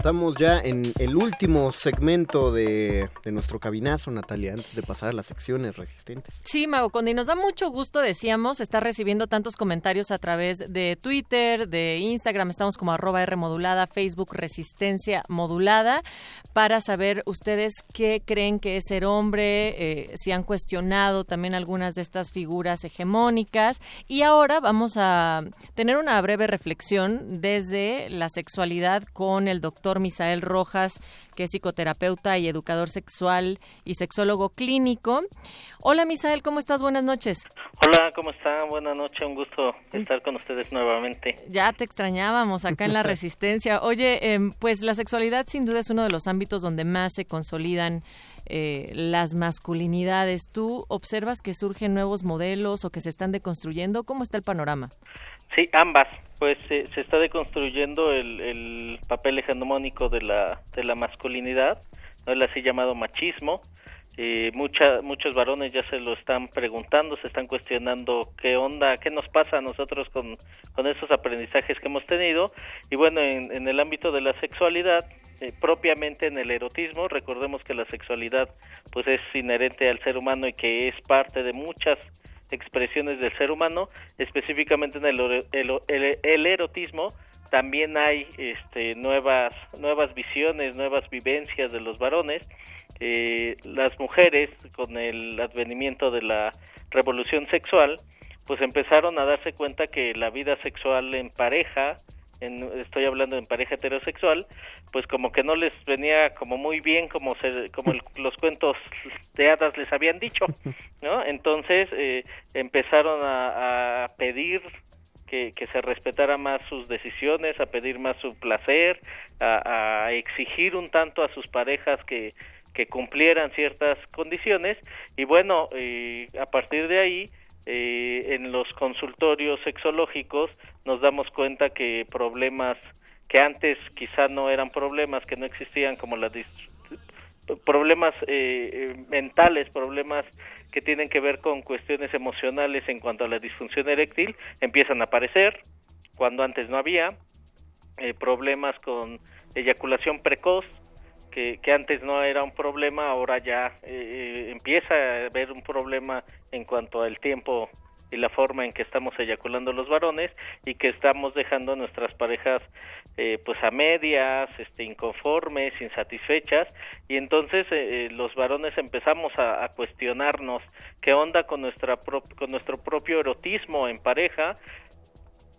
Estamos ya en el último segmento de, nuestro cabinazo, Natalia, antes de pasar a las secciones resistentes. Sí, Mago Conde, y nos da mucho gusto, decíamos, estar recibiendo tantos comentarios a través de Twitter, de Instagram, estamos como arroba R modulada, Facebook Resistencia Modulada, para saber ustedes qué creen que es ser hombre, eh, si han cuestionado también algunas de estas figuras hegemónicas. Y ahora vamos a tener una breve reflexión desde la sexualidad con el doctor Misael Rojas, que es psicoterapeuta y educador sexual y sexólogo clínico. Hola Misael, ¿cómo estás? Buenas noches. Hola, ¿cómo están? Buenas noches, un gusto estar con ustedes nuevamente. Ya te extrañábamos acá en la Resistencia. Oye, em, pues la sexualidad sin duda es uno de los ámbitos donde más se consolidan eh, las masculinidades. ¿Tú observas que surgen nuevos modelos o que se están deconstruyendo? ¿Cómo está el panorama? Sí, ambas. Pues eh, se está deconstruyendo el, el papel hegemónico de la, de la masculinidad, ¿no? el así llamado machismo. Eh, mucha, muchos varones ya se lo están preguntando, se están cuestionando qué onda, qué nos pasa a nosotros con, con esos aprendizajes que hemos tenido. Y bueno, en, el ámbito de la sexualidad, eh, propiamente en el erotismo, recordemos que la sexualidad pues es inherente al ser humano y que es parte de muchas expresiones del ser humano, específicamente en el, el, el, el erotismo también hay este, nuevas nuevas visiones, nuevas vivencias de los varones. Eh, las mujeres, con el advenimiento de la revolución sexual, pues empezaron a darse cuenta que la vida sexual en pareja, en, estoy hablando en pareja heterosexual, pues como que no les venía como muy bien como se, como el, los cuentos de hadas les habían dicho, ¿no? Entonces eh, empezaron a, a pedir que, que, se respetara más sus decisiones, a pedir más su placer, a, a exigir un tanto a sus parejas que, que cumplieran ciertas condiciones y bueno, eh, a partir de ahí eh, en los consultorios sexológicos nos damos cuenta que problemas que antes quizá no eran problemas, que no existían como las problemas eh, mentales, problemas que tienen que ver con cuestiones emocionales en cuanto a la disfunción eréctil, empiezan a aparecer cuando antes no había, eh, problemas con eyaculación precoz, que, antes no era un problema, ahora ya eh, empieza a haber un problema en cuanto al tiempo y la forma en que estamos eyaculando los varones y que estamos dejando a nuestras parejas eh, pues a medias, este, inconformes, insatisfechas. Y entonces eh, los varones empezamos a, a, cuestionarnos qué onda con nuestra pro con nuestro propio erotismo en pareja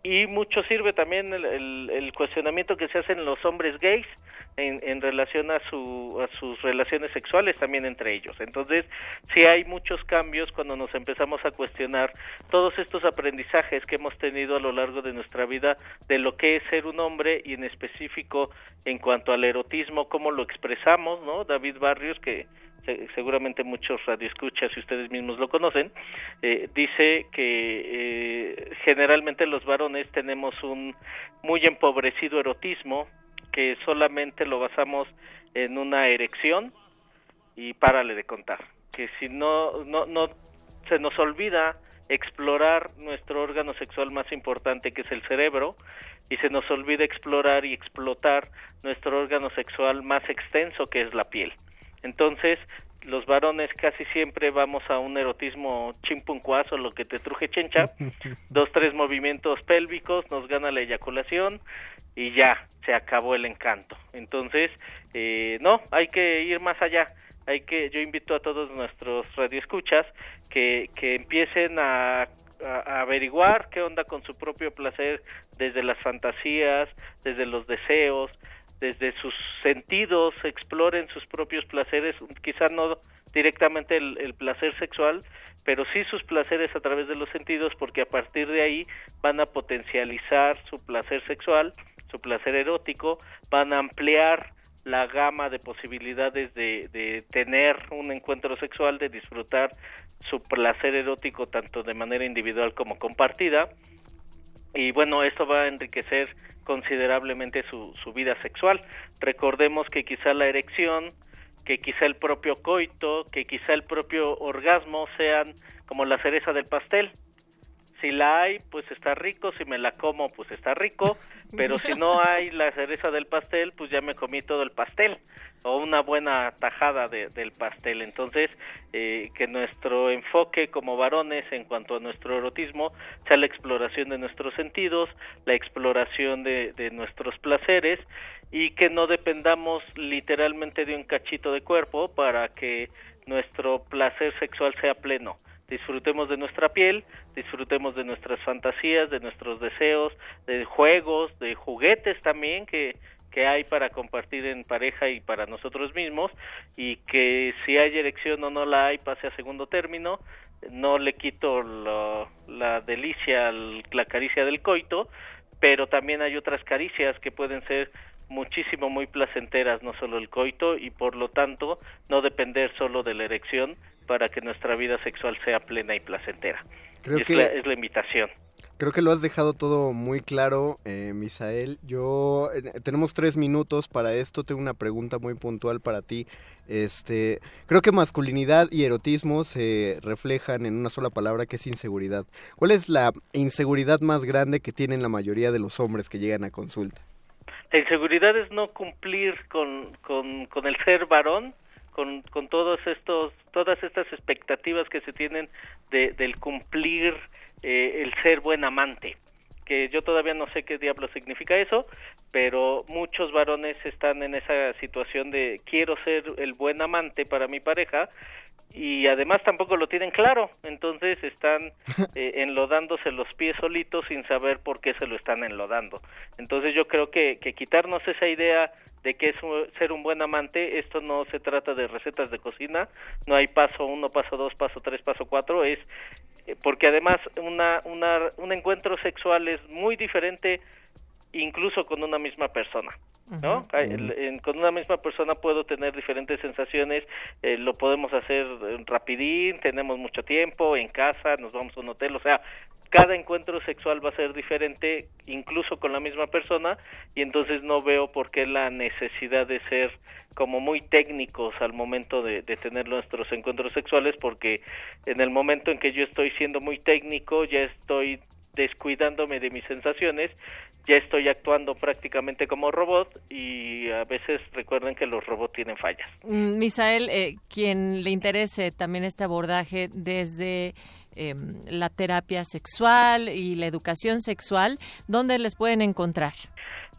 y mucho sirve también el, cuestionamiento que se hacen los hombres gays en, en relación a, su, a sus relaciones sexuales también entre ellos. Entonces, sí hay muchos cambios cuando nos empezamos a cuestionar todos estos aprendizajes que hemos tenido a lo largo de nuestra vida de lo que es ser un hombre y en específico en cuanto al erotismo, cómo lo expresamos, ¿no? David Barrios, que seguramente muchos radioescuchas y ustedes mismos lo conocen, eh, dice que eh, generalmente los varones tenemos un muy empobrecido erotismo que solamente lo basamos en una erección y párale de contar, que si no no no se nos olvida explorar nuestro órgano sexual más importante que es el cerebro y se nos olvida explorar y explotar nuestro órgano sexual más extenso que es la piel. Entonces, los varones casi siempre vamos a un erotismo chimpuncuazo, lo que te truje chencha, dos, tres movimientos pélvicos, nos gana la eyaculación y ya, se acabó el encanto. Entonces, eh, no, hay que ir más allá. Hay que, yo invito a todos nuestros radioescuchas que, que empiecen a, a- a averiguar qué onda con su propio placer desde las fantasías, desde los deseos, desde sus sentidos, exploren sus propios placeres, quizá no directamente el, placer sexual, pero sí sus placeres a través de los sentidos, porque a partir de ahí van a potencializar su placer sexual, su placer erótico, van a ampliar la gama de posibilidades de, de tener un encuentro sexual, de disfrutar su placer erótico tanto de manera individual como compartida, y bueno, esto va a enriquecer considerablemente su, su vida sexual. Recordemos que quizá la erección, que quizá el propio coito, que quizá el propio orgasmo sean como la cereza del pastel. Si la hay, pues está rico, si me la como, pues está rico, pero si no hay la cereza del pastel, pues ya me comí todo el pastel o una buena tajada de- del pastel. Entonces, eh, que nuestro enfoque como varones en cuanto a nuestro erotismo sea la exploración de nuestros sentidos, la exploración de, de nuestros placeres y que no dependamos literalmente de un cachito de cuerpo para que nuestro placer sexual sea pleno disfrutemos de nuestra piel, disfrutemos de nuestras fantasías, de nuestros deseos, de juegos, de juguetes también que, que hay para compartir en pareja y para nosotros mismos y que si hay erección o no la hay pase a segundo término, no le quito lo- la delicia, la caricia del coito, pero también hay otras caricias que pueden ser muchísimo muy placenteras, no solo el coito, y por lo tanto no depender solo de la erección para que nuestra vida sexual sea plena y placentera. Creo es, que- la, es la invitación. Creo que lo has dejado todo muy claro, eh, Misael. Yo eh, tenemos tres minutos para esto. Tengo una pregunta muy puntual para ti. Este, creo que masculinidad y erotismo se reflejan en una sola palabra que es inseguridad. ¿Cuál es la inseguridad más grande que tienen la mayoría de los hombres que llegan a consulta? La inseguridad es no cumplir con, con, con el ser varón, con, con todos estos, todas estas expectativas que se tienen de, del cumplir eh, el ser buen amante que yo todavía no sé qué diablo significa eso, pero muchos varones están en esa situación de quiero ser el buen amante para mi pareja y además tampoco lo tienen claro, entonces están eh, enlodándose los pies solitos sin saber por qué se lo están enlodando. Entonces yo creo que, que quitarnos esa idea de que es ser un buen amante, esto no se trata de recetas de cocina, no hay paso uno, paso dos, paso tres, paso cuatro, es eh, porque además una, una, un encuentro sexual es muy diferente incluso con una misma persona. ¿no? Con una misma persona puedo tener diferentes sensaciones, eh, lo podemos hacer eh, rapidín, tenemos mucho tiempo, en casa, nos vamos a un hotel, o sea, cada encuentro sexual va a ser diferente, incluso con la misma persona, y entonces no veo por qué la necesidad de ser como muy técnicos al momento de, de tener nuestros encuentros sexuales, porque en el momento en que yo estoy siendo muy técnico, ya estoy descuidándome de mis sensaciones, ya estoy actuando prácticamente como robot y a veces recuerden que los robots tienen fallas. Mm, Misael, eh, quien le interese también este abordaje desde eh, la terapia sexual y la educación sexual, ¿dónde les pueden encontrar?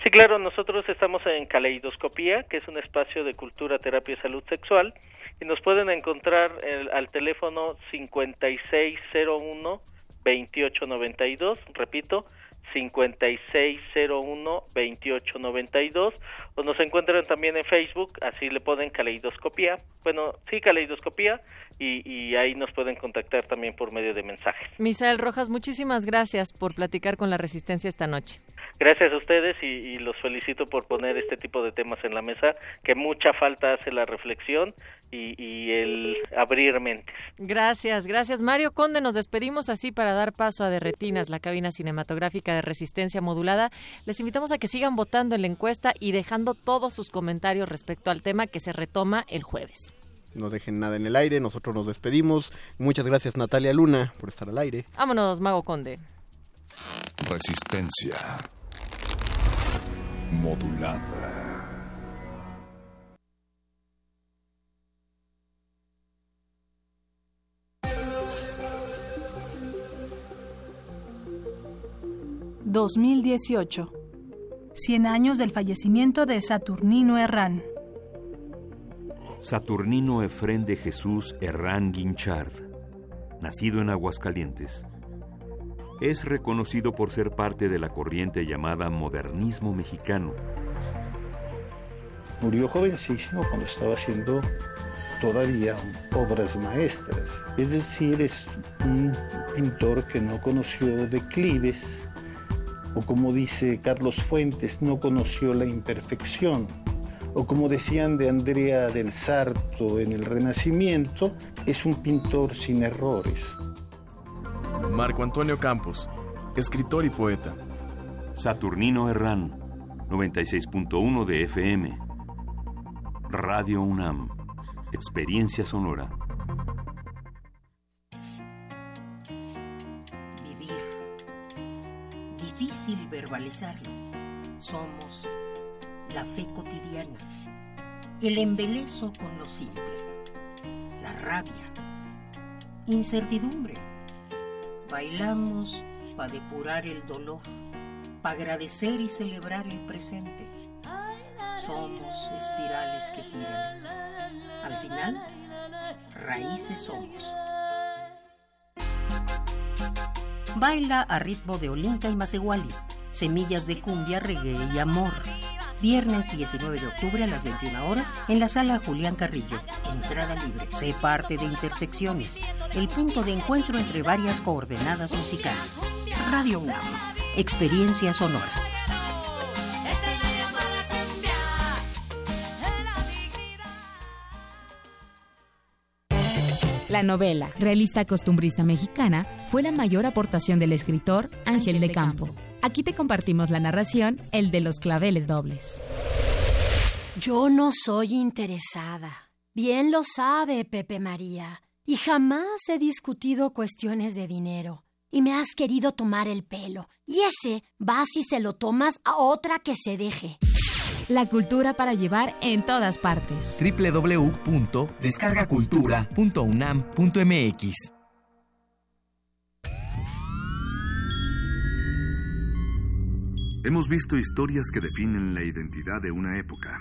Sí, claro, nosotros estamos en Caleidoscopía, que es un espacio de cultura, terapia y salud sexual, y nos pueden encontrar el- al teléfono 5601 2892, repito, 5601 2892 o nos encuentran también en Facebook, así le ponen Caleidoscopía, bueno, sí, Caleidoscopía, y, y ahí nos pueden contactar también por medio de mensajes. Misael Rojas, muchísimas gracias por platicar con la Resistencia esta noche. Gracias a ustedes y, y los felicito por poner este tipo de temas en la mesa, que mucha falta hace la reflexión y, y el abrir mentes. Gracias, gracias Mario Conde. Nos despedimos así para dar paso a Derretinas, la cabina cinematográfica de resistencia modulada. Les invitamos a que sigan votando en la encuesta y dejando todos sus comentarios respecto al tema que se retoma el jueves. No dejen nada en el aire, nosotros nos despedimos. Muchas gracias Natalia Luna por estar al aire. Vámonos, Mago Conde. Resistencia modulada. 2018. 100 años del fallecimiento de Saturnino Herrán. Saturnino Efrén de Jesús Herrán Guinchard, nacido en Aguascalientes. Es reconocido por ser parte de la corriente llamada modernismo mexicano. Murió jovencísimo cuando estaba haciendo todavía obras maestras. Es decir, es un pintor que no conoció declives, o como dice Carlos Fuentes, no conoció la imperfección, o como decían de Andrea del Sarto en el Renacimiento, es un pintor sin errores. Marco Antonio Campos, escritor y poeta. Saturnino Herrán, 96.1 de FM. Radio UNAM, experiencia sonora. Verbalizarlo. Somos la fe cotidiana, el embelezo con lo simple, la rabia, incertidumbre. Bailamos para depurar el dolor, para agradecer y celebrar el presente. Somos espirales que giran. Al final, raíces somos. Baila a ritmo de Olinka y Masewali, semillas de cumbia, reggae y amor. Viernes 19 de octubre a las 21 horas en la sala Julián Carrillo. Entrada libre. Sé parte de Intersecciones, el punto de encuentro entre varias coordenadas musicales. Radio UNAM. Experiencia sonora. La novela, realista costumbrista mexicana, fue la mayor aportación del escritor Ángel de Campo. Aquí te compartimos la narración, el de los claveles dobles. Yo no soy interesada. Bien lo sabe Pepe María. Y jamás he discutido cuestiones de dinero. Y me has querido tomar el pelo. Y ese vas y se lo tomas a otra que se deje. La cultura para llevar en todas partes. www.descargacultura.unam.mx Hemos visto historias que definen la identidad de una época.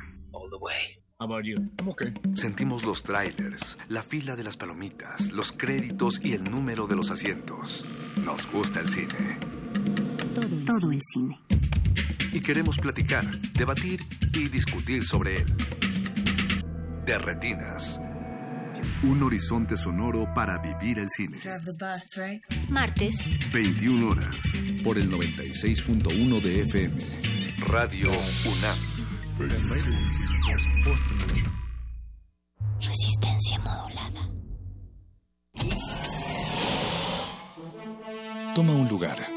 Sentimos los trailers, la fila de las palomitas, los créditos y el número de los asientos. Nos gusta el cine. Todo el cine. Y queremos platicar, debatir y discutir sobre él. De Retinas. Un horizonte sonoro para vivir el cine. Martes. 21 horas. Por el 96.1 de FM. Radio UNAM. Resistencia modulada. Toma un lugar.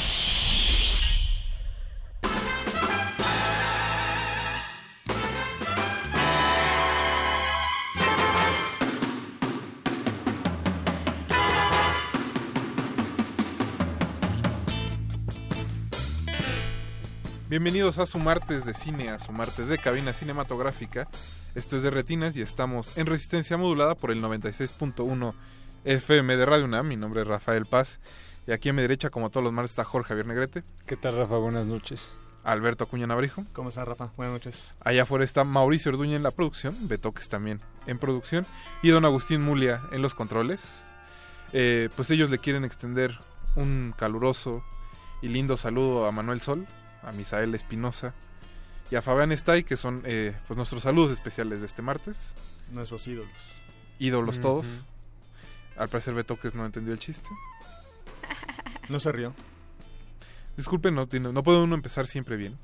Bienvenidos a su martes de cine, a su martes de cabina cinematográfica. Esto es de Retinas y estamos en resistencia modulada por el 96.1 FM de Radio UNAM. Mi nombre es Rafael Paz y aquí a mi derecha, como todos los martes, está Jorge Javier Negrete. ¿Qué tal, Rafa? Buenas noches. Alberto Acuña Nabrijo. ¿Cómo estás, Rafa? Buenas noches. Allá afuera está Mauricio Orduña en la producción, Betoques también en producción y don Agustín Mulia en los controles. Eh, pues ellos le quieren extender un caluroso y lindo saludo a Manuel Sol, a Misael Espinosa y a Fabián Estay, que son eh, pues nuestros saludos especiales de este martes. Nuestros ídolos. Ídolos todos. Al parecer Betoques no entendió el chiste. No se rió. Disculpen, no, tiene- no puede uno empezar siempre bien.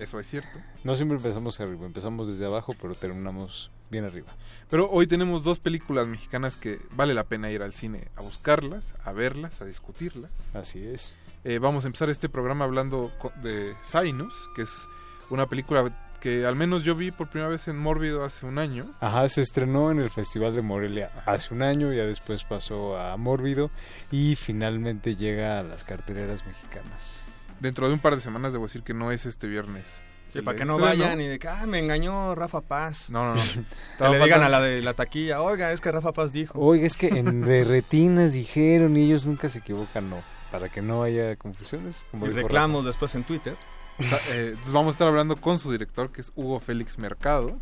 Eso es cierto. No siempre empezamos arriba, empezamos desde abajo, pero terminamos bien arriba. Pero hoy tenemos dos películas mexicanas que vale la pena ir al cine a buscarlas, a verlas, a discutirlas. Así es. Eh, vamos a empezar este programa hablando de Sinus, que es una película que al menos yo vi por primera vez en Mórbido hace un año. Ajá, se estrenó en el Festival de Morelia hace un año, ya después pasó a Mórbido y finalmente llega a las carteleras mexicanas. Dentro de un par de semanas debo decir que no es este viernes. Sí, para que no vayan y de que, ah, me engañó Rafa Paz. No, no, no. que le digan a la de la taquilla, oiga, es que Rafa Paz dijo. Oiga, es que en de retinas dijeron y ellos nunca se equivocan, no. Para que no haya confusiones. Como Y reclamos después en Twitter. O sea, eh, entonces vamos a estar hablando con su director, que es Hugo Félix Mercado.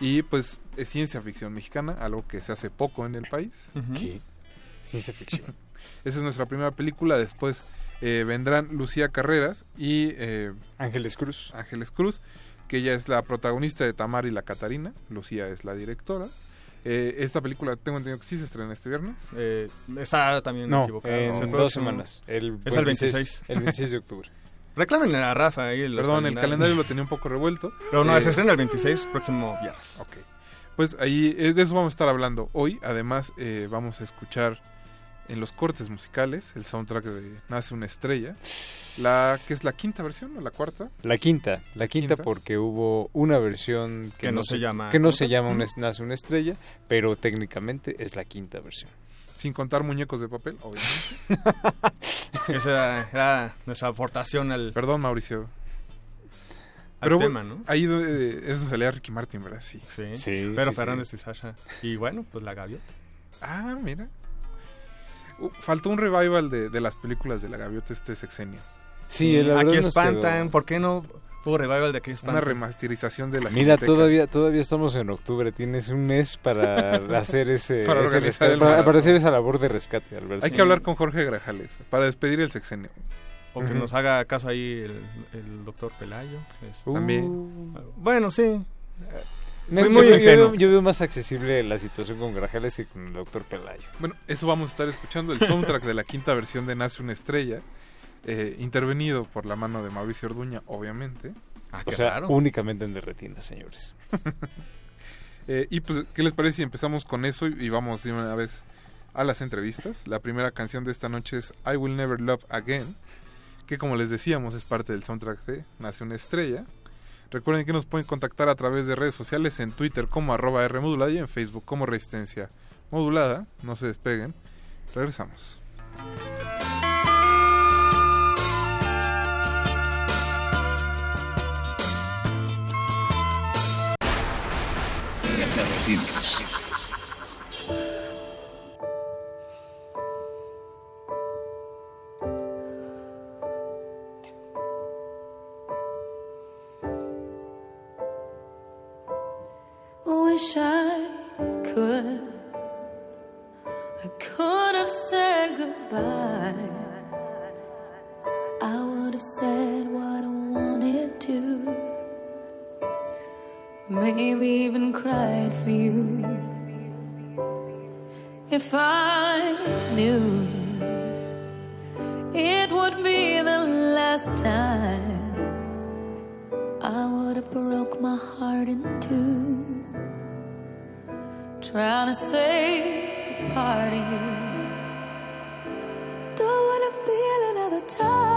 Y pues es ciencia ficción mexicana, algo que se hace poco en el país. ¿Qué? Ciencia ficción. Esa es nuestra primera película. Después eh, vendrán Lucía Carreras y eh, Ángeles Cruz. Ángeles Cruz, que ella es la protagonista de Tamar y la Catarina. Lucía es la directora. Eh, esta película tengo entendido que sí se estrena este viernes. Eh, está también No, equivocado. en dos próximo- semanas. El es el 26, 26. el 26 de octubre. Reclámenle a Rafa ahí. los Perdón, el calendario lo tenía un poco revuelto. Pero no, Eh, se estrena el 26, próximo viernes. Ok. Pues ahí eh, de eso vamos a estar hablando hoy. Además, eh, vamos a escuchar en los cortes musicales el soundtrack de Nace una estrella. La que es la quinta versión o la cuarta. La quinta, la quinta, Quinta. porque hubo una versión que, Que no se llama- que no ¿cómo se llama una, nace una estrella, pero técnicamente es la quinta versión. Sin contar muñecos de papel, obviamente. Esa era nuestra aportación al, Perdón, Mauricio. al Pero tema, ¿no? ahí eh, eso salía Ricky Martin, ¿verdad? Sí. Sí. Sí, Pero sí, Fernández y Sasha. Y bueno, pues la gaviota. Ah, mira. Uh, faltó un revival de, de las películas de la gaviota este sexenio. Sí, la verdad aquí espantan. quedó- ¿Por qué no hubo revival de aquí espantan? Una remasterización de la Mira, Cineteca. todavía todavía estamos en octubre, tienes un mes para hacer ese, Para ese rescate, el para, maratón. para hacer esa labor de rescate, Alberto. Hay que hablar con Jorge Grajales para despedir el sexenio. O que nos haga caso ahí el, el doctor Pelayo. este. Uh, También. Bueno, sí. Muy, yo muy veo- yo, ingenuo. veo, yo veo más accesible la situación con Grajales que con el doctor Pelayo. Bueno, eso vamos a estar escuchando, el soundtrack de la quinta versión de Nace una estrella, eh, intervenido por la mano de Mauricio Orduña, obviamente. Ah, O sea, raro. únicamente en derretinas, señores. Eh, y pues, ¿qué les parece si empezamos con eso y, y vamos de una vez a las entrevistas? La primera canción de esta noche es I Will Never Love Again, que como les decíamos es parte del soundtrack de Nace una estrella. Recuerden que nos pueden contactar a través de redes sociales en Twitter como arroba R modulada y en Facebook como Resistencia Modulada. No se despeguen. Regresamos. Wish I could. I could have said goodbye. I would have said what I wanted to. Maybe even cried for you. If I knew it would be the last time, I would have broke my heart in two trying to save a part of you. Don't wanna feel another touch.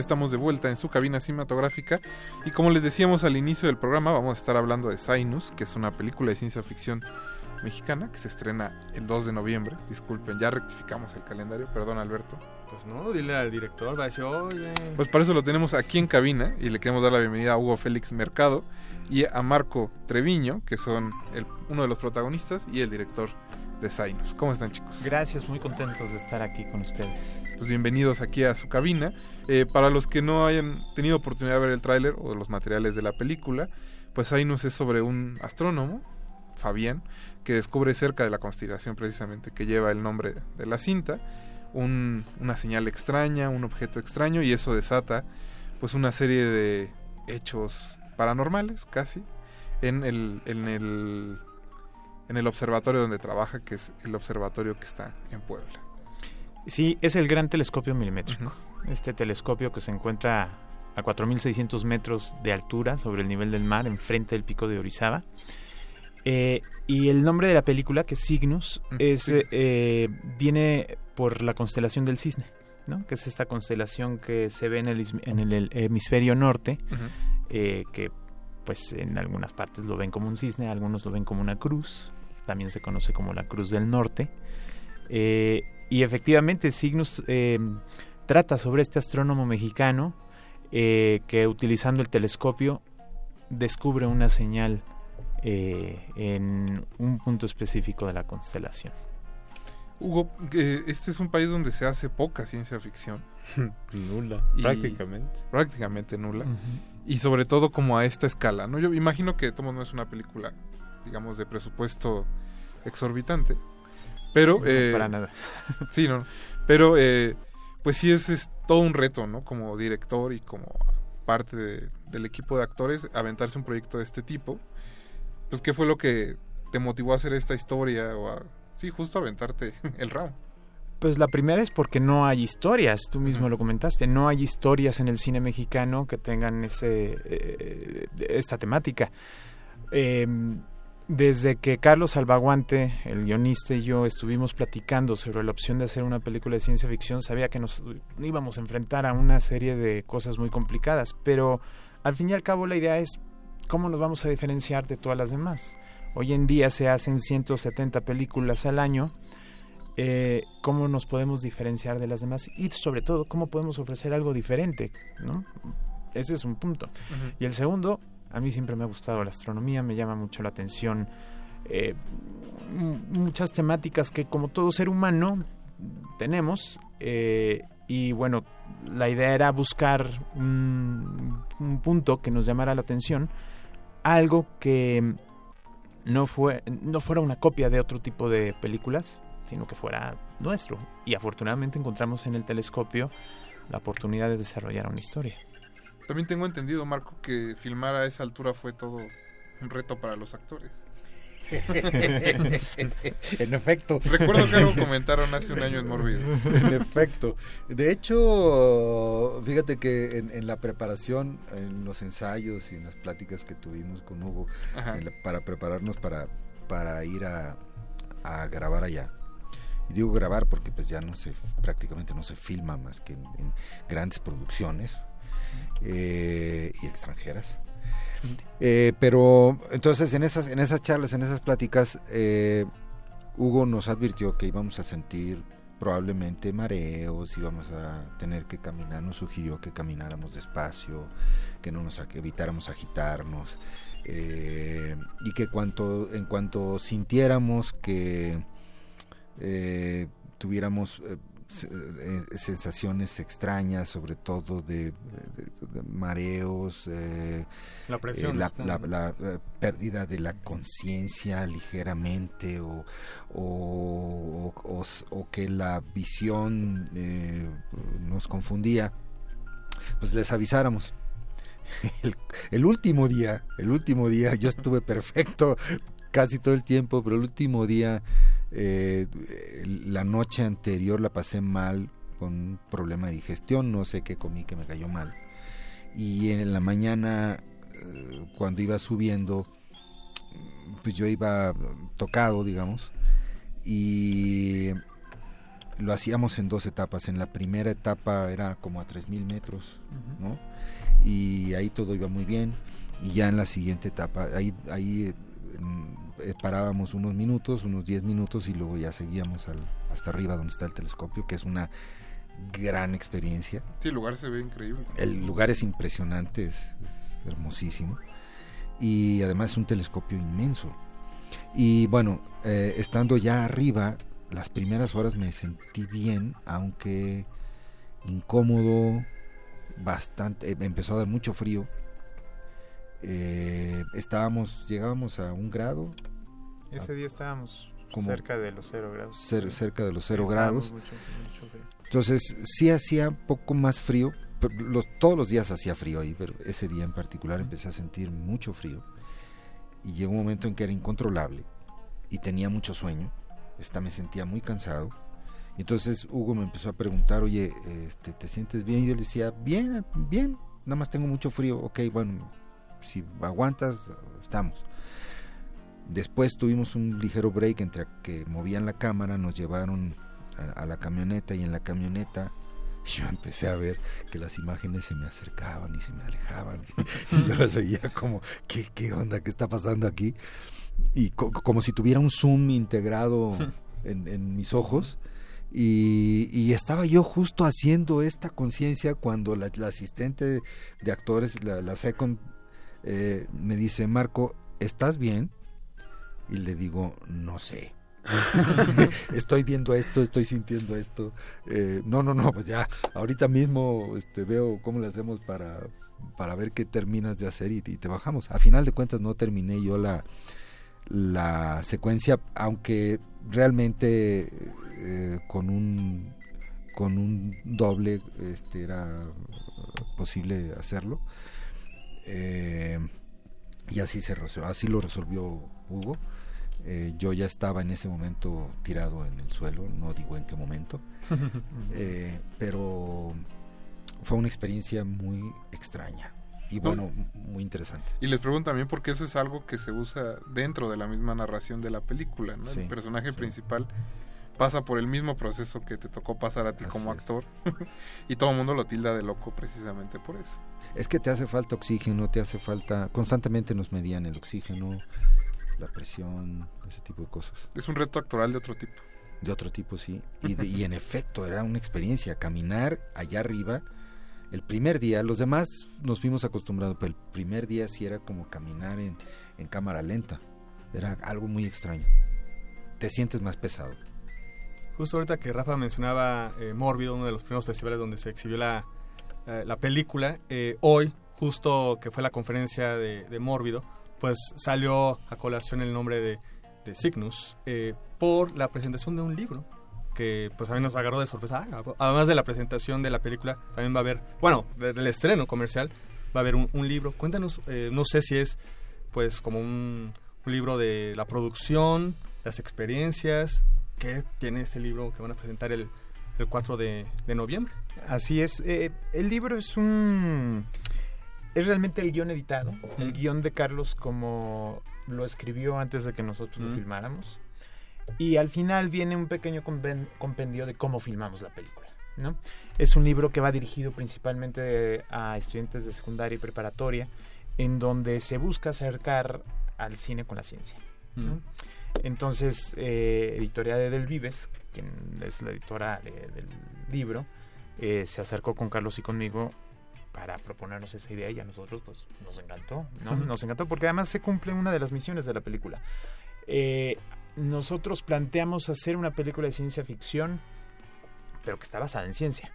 Ya estamos de vuelta en su cabina cinematográfica y como les decíamos al inicio del programa vamos a estar hablando de Sinus, que es una película de ciencia ficción mexicana que se estrena el 2 de noviembre. Disculpen, ya rectificamos el calendario, perdón Alberto. Pues no, dile al director, va a decir, oye. Pues para eso lo tenemos aquí en cabina y le queremos dar la bienvenida a Hugo Félix Mercado y a Marco Treviño, que son el- uno de los protagonistas y el director de Sinus. ¿Cómo están chicos? Gracias, muy contentos de estar aquí con ustedes. Pues bienvenidos aquí a su cabina. Eh, para los que no hayan tenido oportunidad de ver el tráiler o los materiales de la película, pues Sinus es sobre un astrónomo, Fabián, que descubre cerca de la constelación precisamente que lleva el nombre de la cinta, un- una señal extraña, un objeto extraño, y eso desata pues una serie de hechos paranormales casi en el, en el, en el observatorio donde trabaja, que es el observatorio que está en Puebla. Sí, es el gran telescopio milimétrico. Este telescopio que se encuentra a 4.600 metros de altura sobre el nivel del mar, enfrente del pico de Orizaba. Eh, y el nombre de la película, que es Cygnus, es, sí. eh, viene por la constelación del cisne, ¿no? que es esta constelación que se ve en el, en hemisferio norte, eh, que pues en algunas partes lo ven como un cisne, algunos lo ven como una cruz, también se conoce como la Cruz del Norte. Eh, y efectivamente, Cygnus eh, trata sobre este astrónomo mexicano eh, que utilizando el telescopio descubre una señal eh, en un punto específico de la constelación. Hugo, eh, este es un país donde se hace poca ciencia ficción. Nula, prácticamente. Prácticamente nula. Y sobre todo como a esta escala, ¿no? Yo imagino que Tomo no es una película, digamos, de presupuesto exorbitante. Pero... No, eh, para nada. sí, no. Pero, eh, pues sí es, es todo un reto, ¿no? Como director y como parte de- del equipo de actores, aventarse un proyecto de este tipo. Pues, ¿qué fue lo que te motivó a hacer esta historia? O a, sí, justo aventarte el round. Pues la primera es porque no hay historias, tú mismo lo comentaste, no hay historias en el cine mexicano que tengan ese, eh, esta temática. Eh, desde que Carlos Albaguante, el guionista y yo estuvimos platicando sobre la opción de hacer una película de ciencia ficción, sabía que nos íbamos a enfrentar a una serie de cosas muy complicadas, pero al fin y al cabo la idea es cómo nos vamos a diferenciar de todas las demás. Hoy en día se hacen 170 películas al año, eh, cómo nos podemos diferenciar de las demás y sobre todo cómo podemos ofrecer algo diferente, ¿no? Ese es un punto. Y el segundo, a mí siempre me ha gustado la astronomía, me llama mucho la atención eh, muchas temáticas que como todo ser humano tenemos eh, y bueno, la idea era buscar un, un punto que nos llamara la atención, algo que no, fue, no fuera una copia de otro tipo de películas, sino que fuera nuestro. Y afortunadamente encontramos en el telescopio la oportunidad de desarrollar una historia. También tengo entendido, Marco, que filmar a esa altura fue todo un reto para los actores. en efecto. Recuerdo que algo comentaron hace un año en Morbido. En efecto. De hecho, fíjate que en, en la preparación, en los ensayos y en las pláticas que tuvimos con Hugo la- para prepararnos para, para ir a, a grabar allá. Y digo grabar porque pues ya no se prácticamente no se filma más que en, en grandes producciones eh, y extranjeras. Eh, pero entonces en esas, en esas charlas, en esas pláticas, eh, Hugo nos advirtió que íbamos a sentir probablemente mareos, íbamos a tener que caminar, nos sugirió que camináramos despacio, que no nos evitáramos agitarnos, y que cuanto, en cuanto sintiéramos que tuviéramos sensaciones extrañas, sobre todo de, de- de mareos, eh, La presión, eh, la, está- la- la, eh, pérdida de la conciencia ligeramente o, o, o- o- o que la visión eh, nos confundía, pues les avisáramos. El, el último día, el último día, yo estuve perfecto casi todo el tiempo, pero el último día, eh, la noche anterior la pasé mal con un problema de digestión, no sé qué comí que me cayó mal. Y en la mañana, eh, cuando iba subiendo, pues yo iba tocado, digamos, y lo hacíamos en dos etapas. En la primera etapa era como a 3.000 metros, ¿no? Y ahí todo iba muy bien. Y ya en la siguiente etapa, ahí, ahí eh, parábamos unos minutos, unos 10 minutos, y luego ya seguíamos al- hasta arriba donde está el telescopio, que es una gran experiencia. Sí, el lugar se ve increíble. El lugar es impresionante, es, es hermosísimo. Y además es un telescopio inmenso. Y bueno, eh, estando ya arriba, las primeras horas me sentí bien, aunque incómodo, bastante, eh, me empezó a dar mucho frío. Eh, estábamos, llegábamos a un grado, Ese día estábamos Como cerca de los cero grados. cer- cerca de los cero grados. mucho- mucho frío. Entonces sí hacía un poco más frío, los, todos los días hacía frío ahí, pero ese día en particular empecé a sentir mucho frío y llegó un momento en que era incontrolable y tenía mucho sueño, esta me sentía muy cansado. Entonces Hugo me empezó a preguntar, oye, este, ¿te sientes bien? Y yo le decía, bien, bien, nada más tengo mucho frío, ok, bueno, si aguantas, estamos. Después tuvimos un ligero break entre que movían la cámara, nos llevaron a, a la camioneta y en la camioneta yo empecé a ver que las imágenes se me acercaban y se me alejaban. y yo las veía como, ¿qué, qué onda? ¿Qué está pasando aquí? Y co- como si tuviera un zoom integrado en, en mis ojos. Y, y estaba yo justo haciendo esta conciencia cuando la, la asistente de actores, la, la second, eh, me dice, Marco, ¿estás bien? Y le digo, no sé. estoy viendo esto, estoy sintiendo esto. Eh, no, no, no, pues ya, ahorita mismo este, veo cómo le hacemos para, para ver qué terminas de hacer y, y te bajamos. A final de cuentas no terminé yo la, la secuencia, aunque realmente eh, con un con un doble este, era posible hacerlo. Eh, y así se resol- así lo resolvió Hugo. Eh, yo ya estaba en ese momento tirado en el suelo, no digo en qué momento, Eh, pero fue una experiencia muy extraña y No. bueno, muy interesante. Y les pregunto también porque eso es algo que se usa dentro de la misma narración de la película, ¿no? Sí, el personaje principal pasa por el mismo proceso que te tocó pasar a ti como actor y todo el mundo lo tilda de loco precisamente por eso. Es que te hace falta oxígeno, te hace falta, constantemente nos medían el oxígeno, la presión, ese tipo de cosas. Es un reto actoral de otro tipo. De otro tipo, sí. Y, de- y en efecto, era una experiencia. Caminar allá arriba, el primer día, los demás nos fuimos acostumbrados, pero el primer día sí era como caminar en, en cámara lenta. Era algo muy extraño. Te sientes más pesado. Justo ahorita que Rafa mencionaba eh, Mórbido, uno de los primeros festivales donde se exhibió la, eh, la película, eh, hoy, justo que fue la conferencia de, de Mórbido, pues salió a colación el nombre de, de Cygnus eh, por la presentación de un libro que pues a mí nos agarró de sorpresa. Ah, además de la presentación de la película, también va a haber, bueno, de- del estreno comercial, va a haber un, libro. Cuéntanos, eh, no sé si es pues como un, un libro de la producción, las experiencias, que tiene este libro que van a presentar el, el 4 de, de noviembre. Así es. eh, el libro es un... Es realmente el guion editado, el guion de Carlos como lo escribió antes de que nosotros lo filmáramos. Y al final viene un pequeño compen- compendio de cómo filmamos la película. ¿no? Es un libro que va dirigido principalmente a estudiantes de secundaria y preparatoria, en donde se busca acercar al cine con la ciencia. ¿no? Mm. Entonces, eh, Editorial de Del Vives, quien es la editora de- del libro, eh, se acercó con Carlos y conmigo para proponernos esa idea y a nosotros pues nos encantó, ¿no? Nos encantó porque además se cumple una de las misiones de la película. Eh, nosotros planteamos hacer una película de ciencia ficción, pero que está basada en ciencia.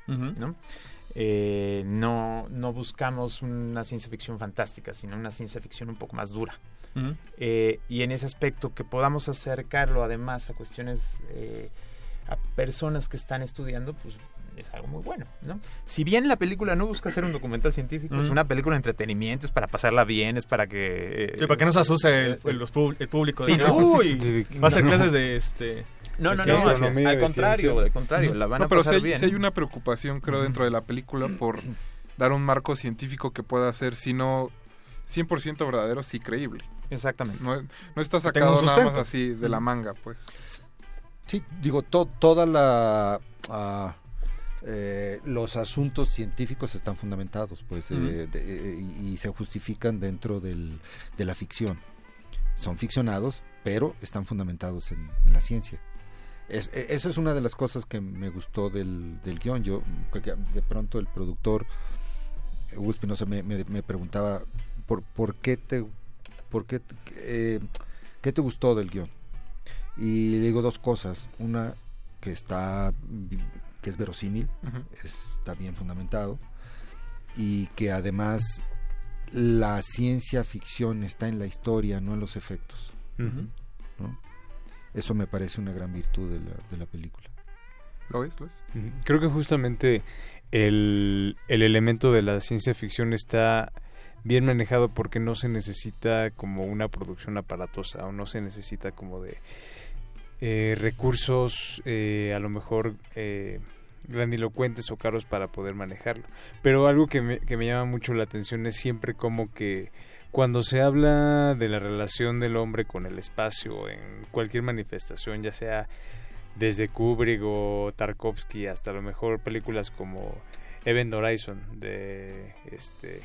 Eh, no, no buscamos una ciencia ficción fantástica, sino una ciencia ficción un poco más dura. Ujú. Eh, y en ese aspecto que podamos acercarlo además a cuestiones, eh, a personas que están estudiando, pues es algo muy bueno, ¿no? Si bien la película no busca ser un documental científico, es una película de entretenimiento, es para pasarla bien, es para que... eh, Sí, para que no se asuste el, el- los pub- el público. Sí, de, ¿no? Uy, va a ser No. clases de este... No, no, no, ciencia". al- contrario, al contrario, la van No, a pero pasar sí hay, bien. sí hay una preocupación, creo, dentro de la película por dar un marco científico que pueda ser, si no 100% verdadero, sí creíble. Exactamente. No, no está sacado nada más así de la manga, pues. Sí, digo, to- toda la... ah, eh, los asuntos científicos están fundamentados, pues, eh, de- eh, y, y se justifican dentro del- de la ficción. Son ficcionados, pero están fundamentados en, en la ciencia. Es- e- eso es una de las cosas que me gustó del, del guion. Yo, de pronto el productor, Hugo Espinosa, me, me- me preguntaba, ¿por, por qué te... Por qué, eh, ¿Qué te gustó del guion? Y le digo dos cosas. Una, que está que es verosímil, está bien fundamentado, y que además la ciencia ficción está en la historia, no en los efectos. Eso me parece una gran virtud de la, de la película. ¿Lo ves? ¿Lo? Ujú. Creo que justamente el, el elemento de la ciencia ficción está bien manejado porque no se necesita como una producción aparatosa o no se necesita como de eh, recursos eh, a lo mejor eh, grandilocuentes o caros para poder manejarlo. Pero algo que me, que me llama mucho la atención es siempre como que cuando se habla de la relación del hombre con el espacio en cualquier manifestación, ya sea desde Kubrick o Tarkovsky hasta a lo mejor películas como Event Horizon de este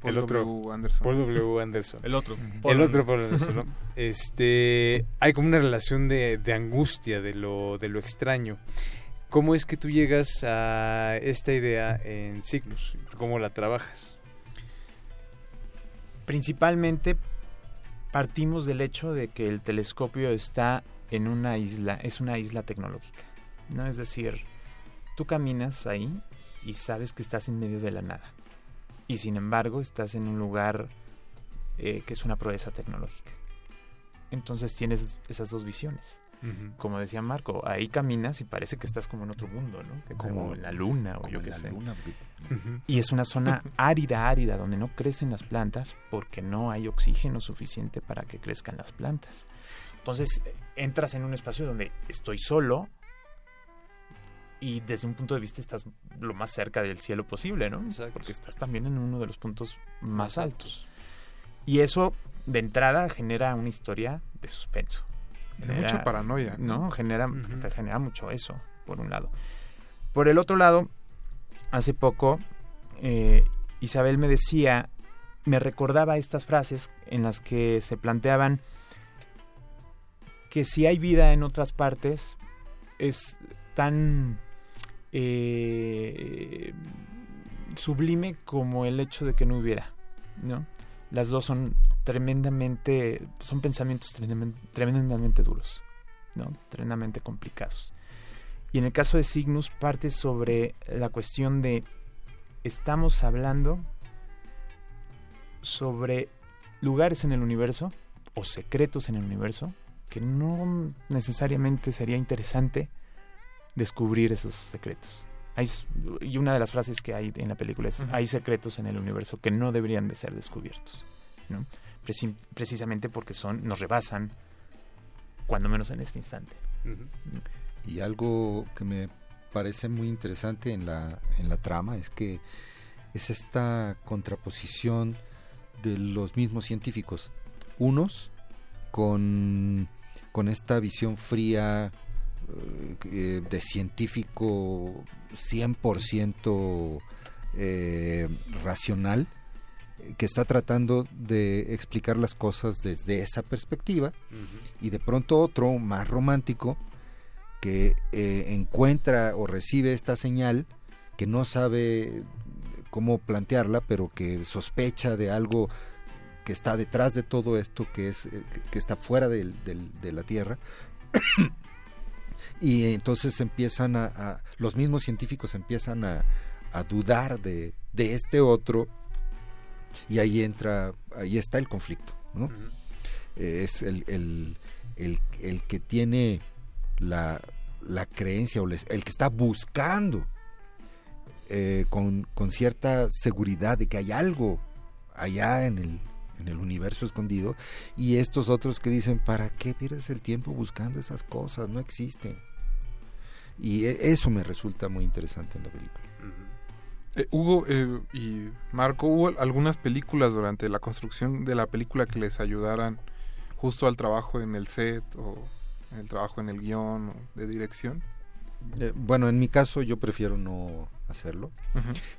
Paul el otro W. Anderson. Paul W. Anderson. El otro. el Paul otro Paul Anderson, ¿no? Este hay como una relación de, de angustia de lo de lo extraño. ¿Cómo es que tú llegas a esta idea en Cygnus? ¿Cómo la trabajas? Principalmente partimos del hecho de que el telescopio está en una isla, es una isla tecnológica. ¿no? Es decir, tú caminas ahí y sabes que estás en medio de la nada. Y sin embargo, estás en un lugar eh, que es una proeza tecnológica. Entonces tienes esas dos visiones. Como decía Marco, ahí caminas y parece que estás como en otro mundo, ¿no? Que como, en la luna o como yo qué sé. luna. Y es una zona árida, árida, donde no crecen las plantas porque no hay oxígeno suficiente para que crezcan las plantas. Entonces entras en un espacio donde estoy solo y desde un punto de vista estás lo más cerca del cielo posible, ¿no? Porque estás también en uno de los puntos más altos. Y eso de entrada genera una historia de suspenso. De mucha paranoia. No, genera, te genera mucho eso, por un lado. Por el otro lado, hace poco eh, Isabel me decía, me recordaba estas frases en las que se planteaban que si hay vida en otras partes es tan eh, sublime como el hecho de que no hubiera, ¿no? Las dos son tremendamente, son pensamientos tremendamen- tremendamente duros, ¿no? Tremendamente complicados. Y en el caso de Cygnus parte sobre la cuestión de estamos hablando sobre lugares en el universo o secretos en el universo que no necesariamente sería interesante descubrir esos secretos. Hay, y una de las frases que hay en la película es, hay secretos en el universo que no deberían de ser descubiertos. ¿no? Preci- precisamente porque son nos rebasan, cuando menos en este instante. Y algo que me parece muy interesante en la, en la trama es que es esta contraposición de los mismos científicos. Unos con, con esta visión fría eh, eh, de científico 100% eh, racional que está tratando de explicar las cosas desde esa perspectiva y de pronto otro más romántico que eh, encuentra o recibe esta señal que no sabe cómo plantearla pero que sospecha de algo que está detrás de todo esto que es eh, que- está fuera de la tierra. Y entonces empiezan a, a- los mismos científicos empiezan a, a dudar de, de este otro y ahí entra, ahí está el conflicto, ¿no? Es el, el, el, el que tiene la, la creencia o les- el que está buscando eh, con, con cierta seguridad de que hay algo allá en el, en el universo escondido y estos otros que dicen, ¿para qué pierdes el tiempo buscando esas cosas? No existen. Y e- eso me resulta muy interesante en la película. Eh, Hugo eh, y Marco, ¿hubo algunas películas durante la construcción de la película que les ayudaran justo al trabajo en el set o el trabajo en el guion o de dirección? Eh, bueno, en mi caso yo prefiero no hacerlo.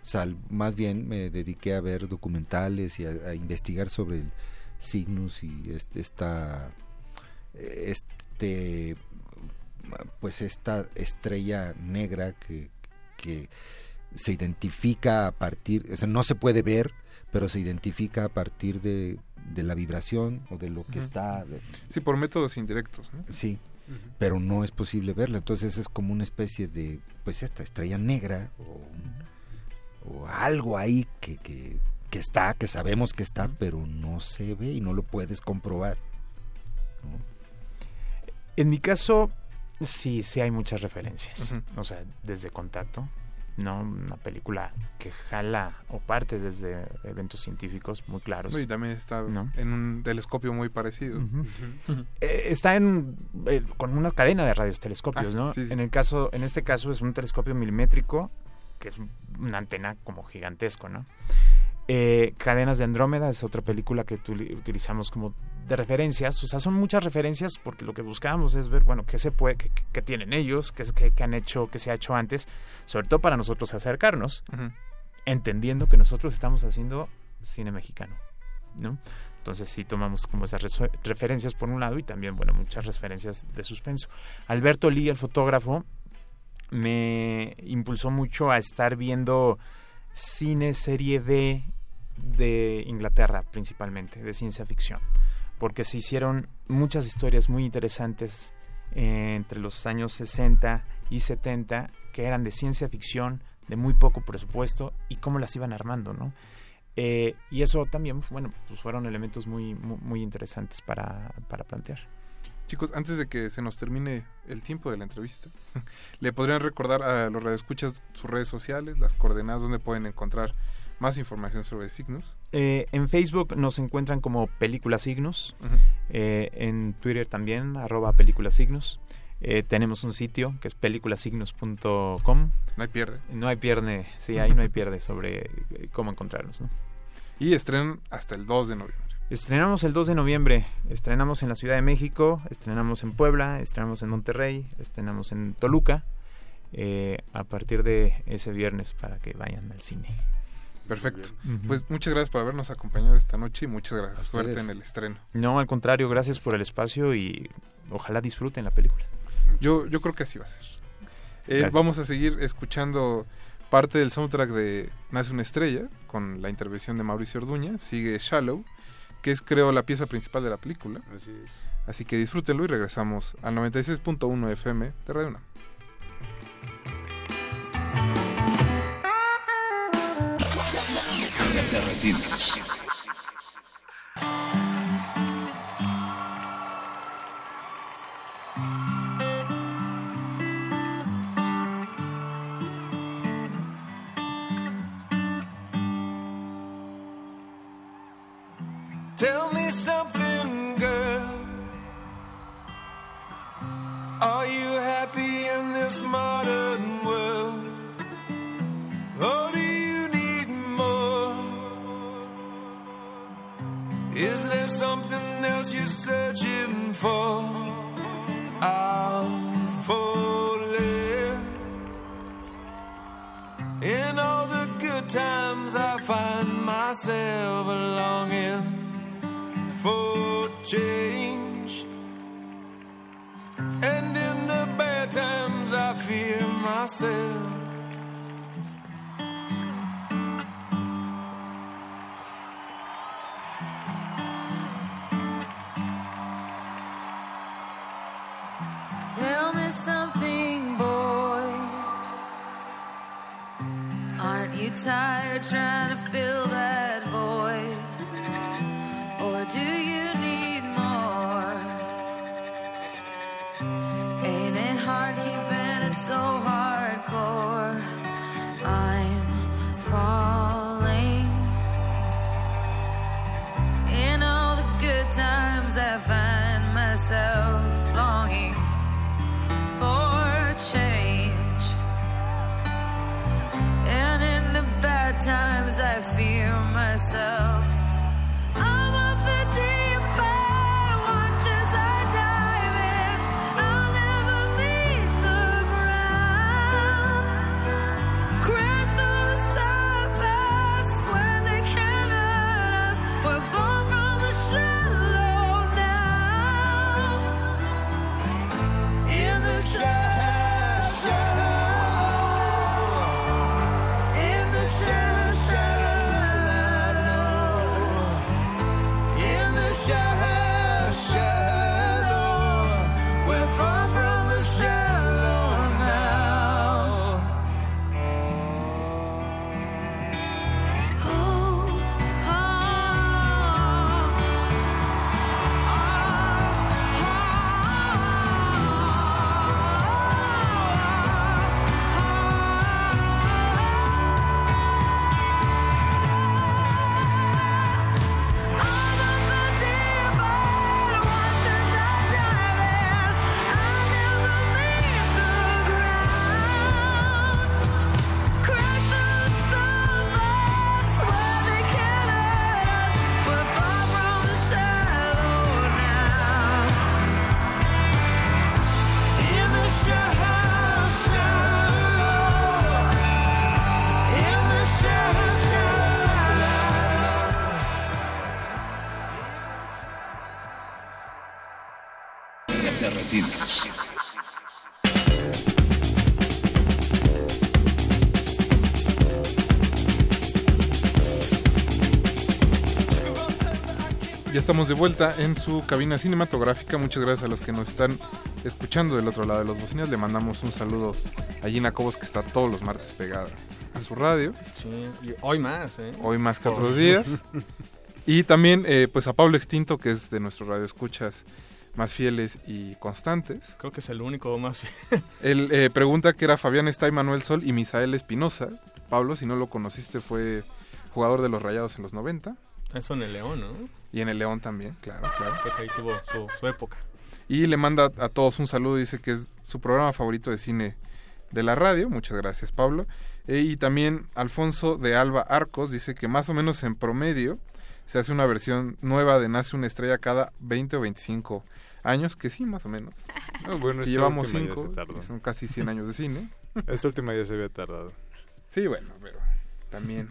Sal- más bien me dediqué a ver documentales y a, a investigar sobre el Cygnus y este, esta este pues esta estrella negra que, que se identifica a partir, o sea, no se puede ver, pero se identifica a partir de, de la vibración o de lo que está. Sí, por métodos indirectos. ¿no? Sí, pero no es posible verla. Entonces es como una especie de, pues esta estrella negra o, algo ahí que, que, que está, que sabemos que está, pero no se ve y no lo puedes comprobar. En mi caso, sí, sí hay muchas referencias. O sea, desde Contacto, ¿no? Una película que jala o parte desde eventos científicos muy claros. Y también está ¿No? en un telescopio muy parecido. Eh, está en eh, con una cadena de radiotelescopios, Ah, ¿no? sí, sí. En el caso, en este caso es un telescopio milimétrico que es una antena como gigantesco, ¿no? Eh, Cadenas de Andrómeda es otra película que utilizamos como de referencias, o sea, son muchas referencias porque lo que buscamos es ver, bueno, qué se puede, qué, tienen ellos, qué, es- qué- qué han hecho, qué se ha hecho antes, sobre todo para nosotros acercarnos, entendiendo que nosotros estamos haciendo cine mexicano, ¿no? Entonces sí tomamos como esas referencias por un lado y también, bueno, muchas referencias de suspenso. Alberto Lee, el fotógrafo, me impulsó mucho a estar viendo cine serie B de Inglaterra principalmente, de ciencia ficción, porque se hicieron muchas historias muy interesantes eh, entre los años 60 y 70 que eran de ciencia ficción, de muy poco presupuesto y cómo las iban armando, ¿no? Eh, y eso también, bueno, pues fueron elementos muy, muy, muy interesantes para, para plantear. Chicos, antes de que se nos termine el tiempo de la entrevista, ¿le podrían recordar a los radioescuchas sus redes sociales, las coordenadas donde pueden encontrar más información sobre Signos? Eh, en Facebook nos encuentran como Película Signos, eh, en Twitter también, arroba Película Signos. Eh, tenemos un sitio que es películasignos.com. No hay pierde. No hay pierde, sí, ahí no hay pierde sobre eh, cómo encontrarnos. ¿no? Y estrenan hasta el 2 de noviembre. Estrenamos el 2 de noviembre, estrenamos en la Ciudad de México, estrenamos en Puebla, estrenamos en Monterrey, estrenamos en Toluca, eh, a partir de ese viernes para que vayan al cine. Perfecto. Pues muchas gracias por habernos acompañado esta noche y muchas gracias. Suerte en el estreno. No, al contrario, gracias por el espacio y ojalá disfruten la película. Yo, yo creo que así va a ser. Eh, vamos a seguir escuchando parte del soundtrack de Nace una estrella con la intervención de Mauricio Orduña. Sigue Shallow, que es creo la pieza principal de la película. Así es. Así que disfrútenlo y regresamos al 96.1 FM de Radio UNAM. De estamos de vuelta en su cabina cinematográfica. Muchas gracias a los que nos están escuchando del otro lado de los bocinas. Le mandamos un saludo a Gina Cobos que está todos los martes pegada a su radio. Sí, y hoy más, ¿eh? Hoy más que otros días. Y también eh, pues a Pablo Extinto, que es de nuestro radio escuchas más fieles y constantes. Creo que es el único más... Él eh, pregunta que era Fabián Está y Manuel Sol y Misael Espinosa. Pablo, si no lo conociste, fue jugador de los Rayados en los 90. Eso en el León, ¿no? Y en el León también, claro, claro. Creo que ahí tuvo su, su época. Y le manda a todos un saludo, dice que es su programa favorito de cine de la radio. Muchas gracias, Pablo. Eh, y también Alfonso de Alba Arcos dice que más o menos en promedio se hace una versión nueva de Nace una estrella cada 20 o 25 años, que sí, más o menos. Ah, bueno, si llevamos última ya 5, se tardó. son casi 100 años de cine. Esta última ya se había tardado. Sí, bueno, pero también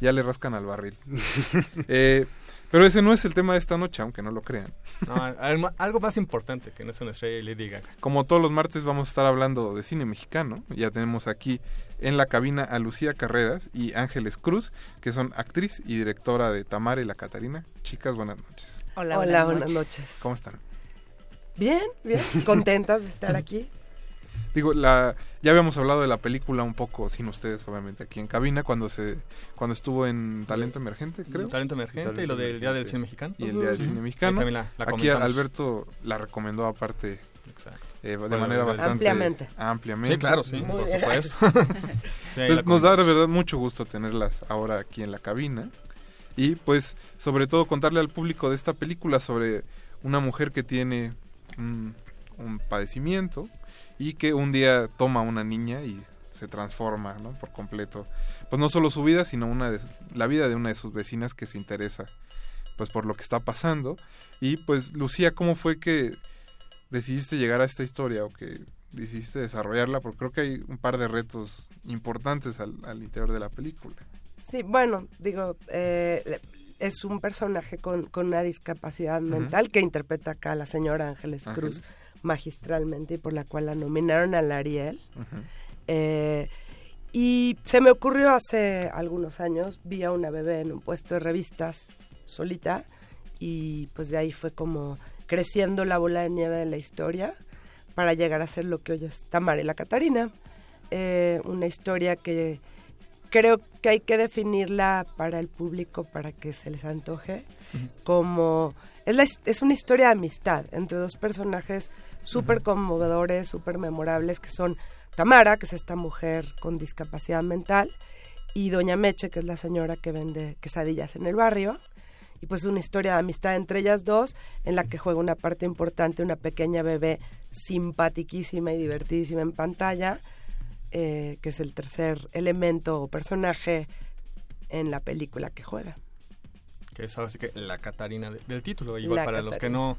ya le rascan al barril. Eh, pero ese no es el tema de esta noche, aunque no lo crean. No, algo- más importante que no es una estrella y Lady Gaga. Como todos los martes vamos a estar hablando de cine mexicano. Ya tenemos aquí en la cabina a Lucía Carreras y Ángeles Cruz, que son actriz y directora de Tamara y la Catarina. Chicas, buenas noches. Hola, Hola, buenas buenas noches. ¿Cómo están? Bien, bien, contentas de estar aquí. Digo, la, ya habíamos hablado de la película un poco, sin ustedes, obviamente, aquí en cabina, cuando se cuando estuvo en Talento Emergente, creo. Talento Emergente y lo del Día del Cine Mexicano. Y el Día del. Cine Mexicano. también la- la Aquí. Alberto la recomendó aparte eh, de Bueno, manera bastante Ampliamente. ampliamente. Sí, claro, sí, Muy por supuesto. Sí, Entonces, nos da de verdad mucho gusto tenerlas ahora aquí en la cabina y pues sobre todo contarle al público de esta película sobre una mujer que tiene un, un padecimiento y que un día toma a una niña y se transforma ¿no? por completo. Pues no solo su vida sino una de, la vida de una de sus vecinas que se interesa pues por lo que está pasando. Y pues Lucía cómo fue que decidiste llegar a esta historia o que decidiste desarrollarla porque creo que hay un par de retos importantes al, al interior de la película. Sí, bueno, digo, eh, es un personaje con, con una discapacidad mental que interpreta acá la señora Ángeles Ángeles. Magistralmente y por la cual la nominaron al Ariel. Eh, y se me ocurrió hace algunos años, vi a una bebé en un puesto de revistas solita y pues de ahí fue como creciendo la bola de nieve de la historia para llegar a ser lo que hoy es Tamara y la Catarina. Eh, una historia que creo que hay que definirla para el público para que se les antoje como es, la es una historia de amistad entre dos personajes súper conmovedores, súper memorables que son Tamara, que es esta mujer con discapacidad mental, y Doña Meche, que es la señora que vende quesadillas en el barrio. Y pues es una historia de amistad entre ellas dos, en la que juega una parte importante una pequeña bebé simpatiquísima y divertidísima en pantalla, eh, que es el tercer elemento o personaje en la película que juega. Que es ahora sí que la Catarina de- del título. Igual La para los que Catarina. no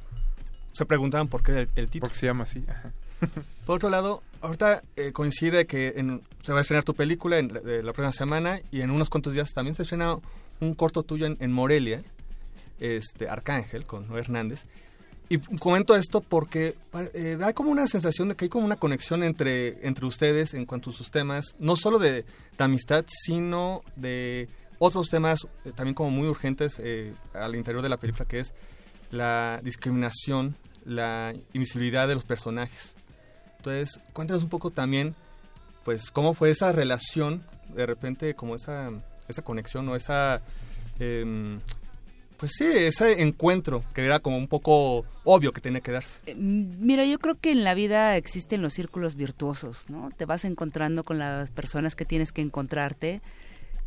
se preguntaban por qué el, el título. Porque se llama así. ajá. Por otro lado, ahorita eh, coincide que en- se va a estrenar tu película en, la- de la próxima semana y en unos cuantos días también se estrena un corto tuyo en, en Morelia, este Arcángel, con Noé Hernández. Y comento esto porque eh, da como una sensación de que hay como una conexión entre, entre ustedes en cuanto a sus temas, no solo de, de amistad, sino de otros temas eh, también como muy urgentes eh, al interior de la película, que es la discriminación, la invisibilidad de los personajes. Entonces, cuéntanos un poco también, pues, cómo fue esa relación, de repente, como esa, esa conexión o esa, em, pues sí, ese encuentro que era como un poco obvio que tenía que darse. Eh, Mira, yo creo que en la vida existen los círculos virtuosos, ¿no? Te vas encontrando con las personas que tienes que encontrarte.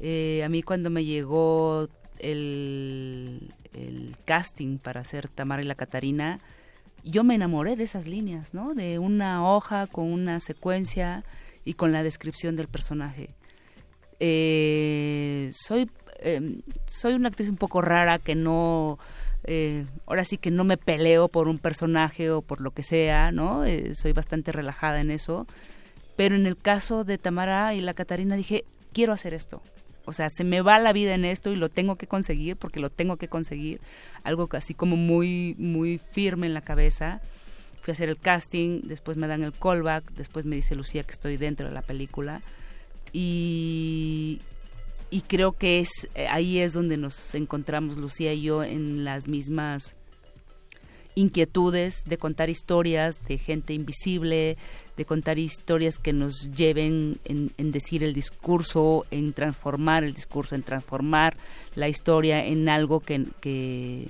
Eh, a mí cuando me llegó el, casting para hacer Tamara y la Catarina, yo me enamoré de esas líneas, ¿no? De una hoja con una secuencia y con la descripción del personaje. Eh, soy, eh, soy una actriz un poco rara que no, eh, ahora sí que no me peleo por un personaje o por lo que sea, ¿no? Eh, soy bastante relajada en eso. Pero en el caso de Tamara y la Catarina dije, quiero hacer esto. O sea, se me va la vida en esto y lo tengo que conseguir porque lo tengo que conseguir. Algo así como muy, muy firme en la cabeza. Fui a hacer el casting, después me dan el callback, después me dice Lucía que estoy dentro de la película. Y, y creo que es eh, ahí es donde nos encontramos Lucía y yo en las mismas inquietudes de contar historias de gente invisible, de contar historias que nos lleven en, en decir el discurso, en transformar el discurso, en transformar la historia en algo que,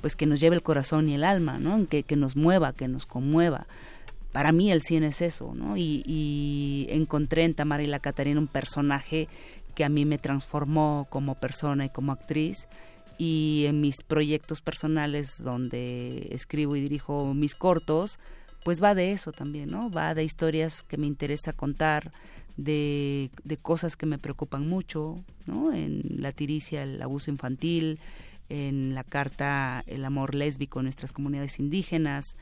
pues que nos lleve el corazón y el alma, ¿no? Que, que nos mueva, que nos conmueva. Para mí el cine es eso, ¿no? Y, y encontré en Tamara y la Catarina un personaje que a mí me transformó como persona y como actriz y en mis proyectos personales donde escribo y dirijo mis cortos, pues va de eso también, ¿no? Va de historias que me interesa contar, de, de cosas que me preocupan mucho, ¿no? En la tiricia, el abuso infantil, en la carta, el amor lésbico en nuestras comunidades indígenas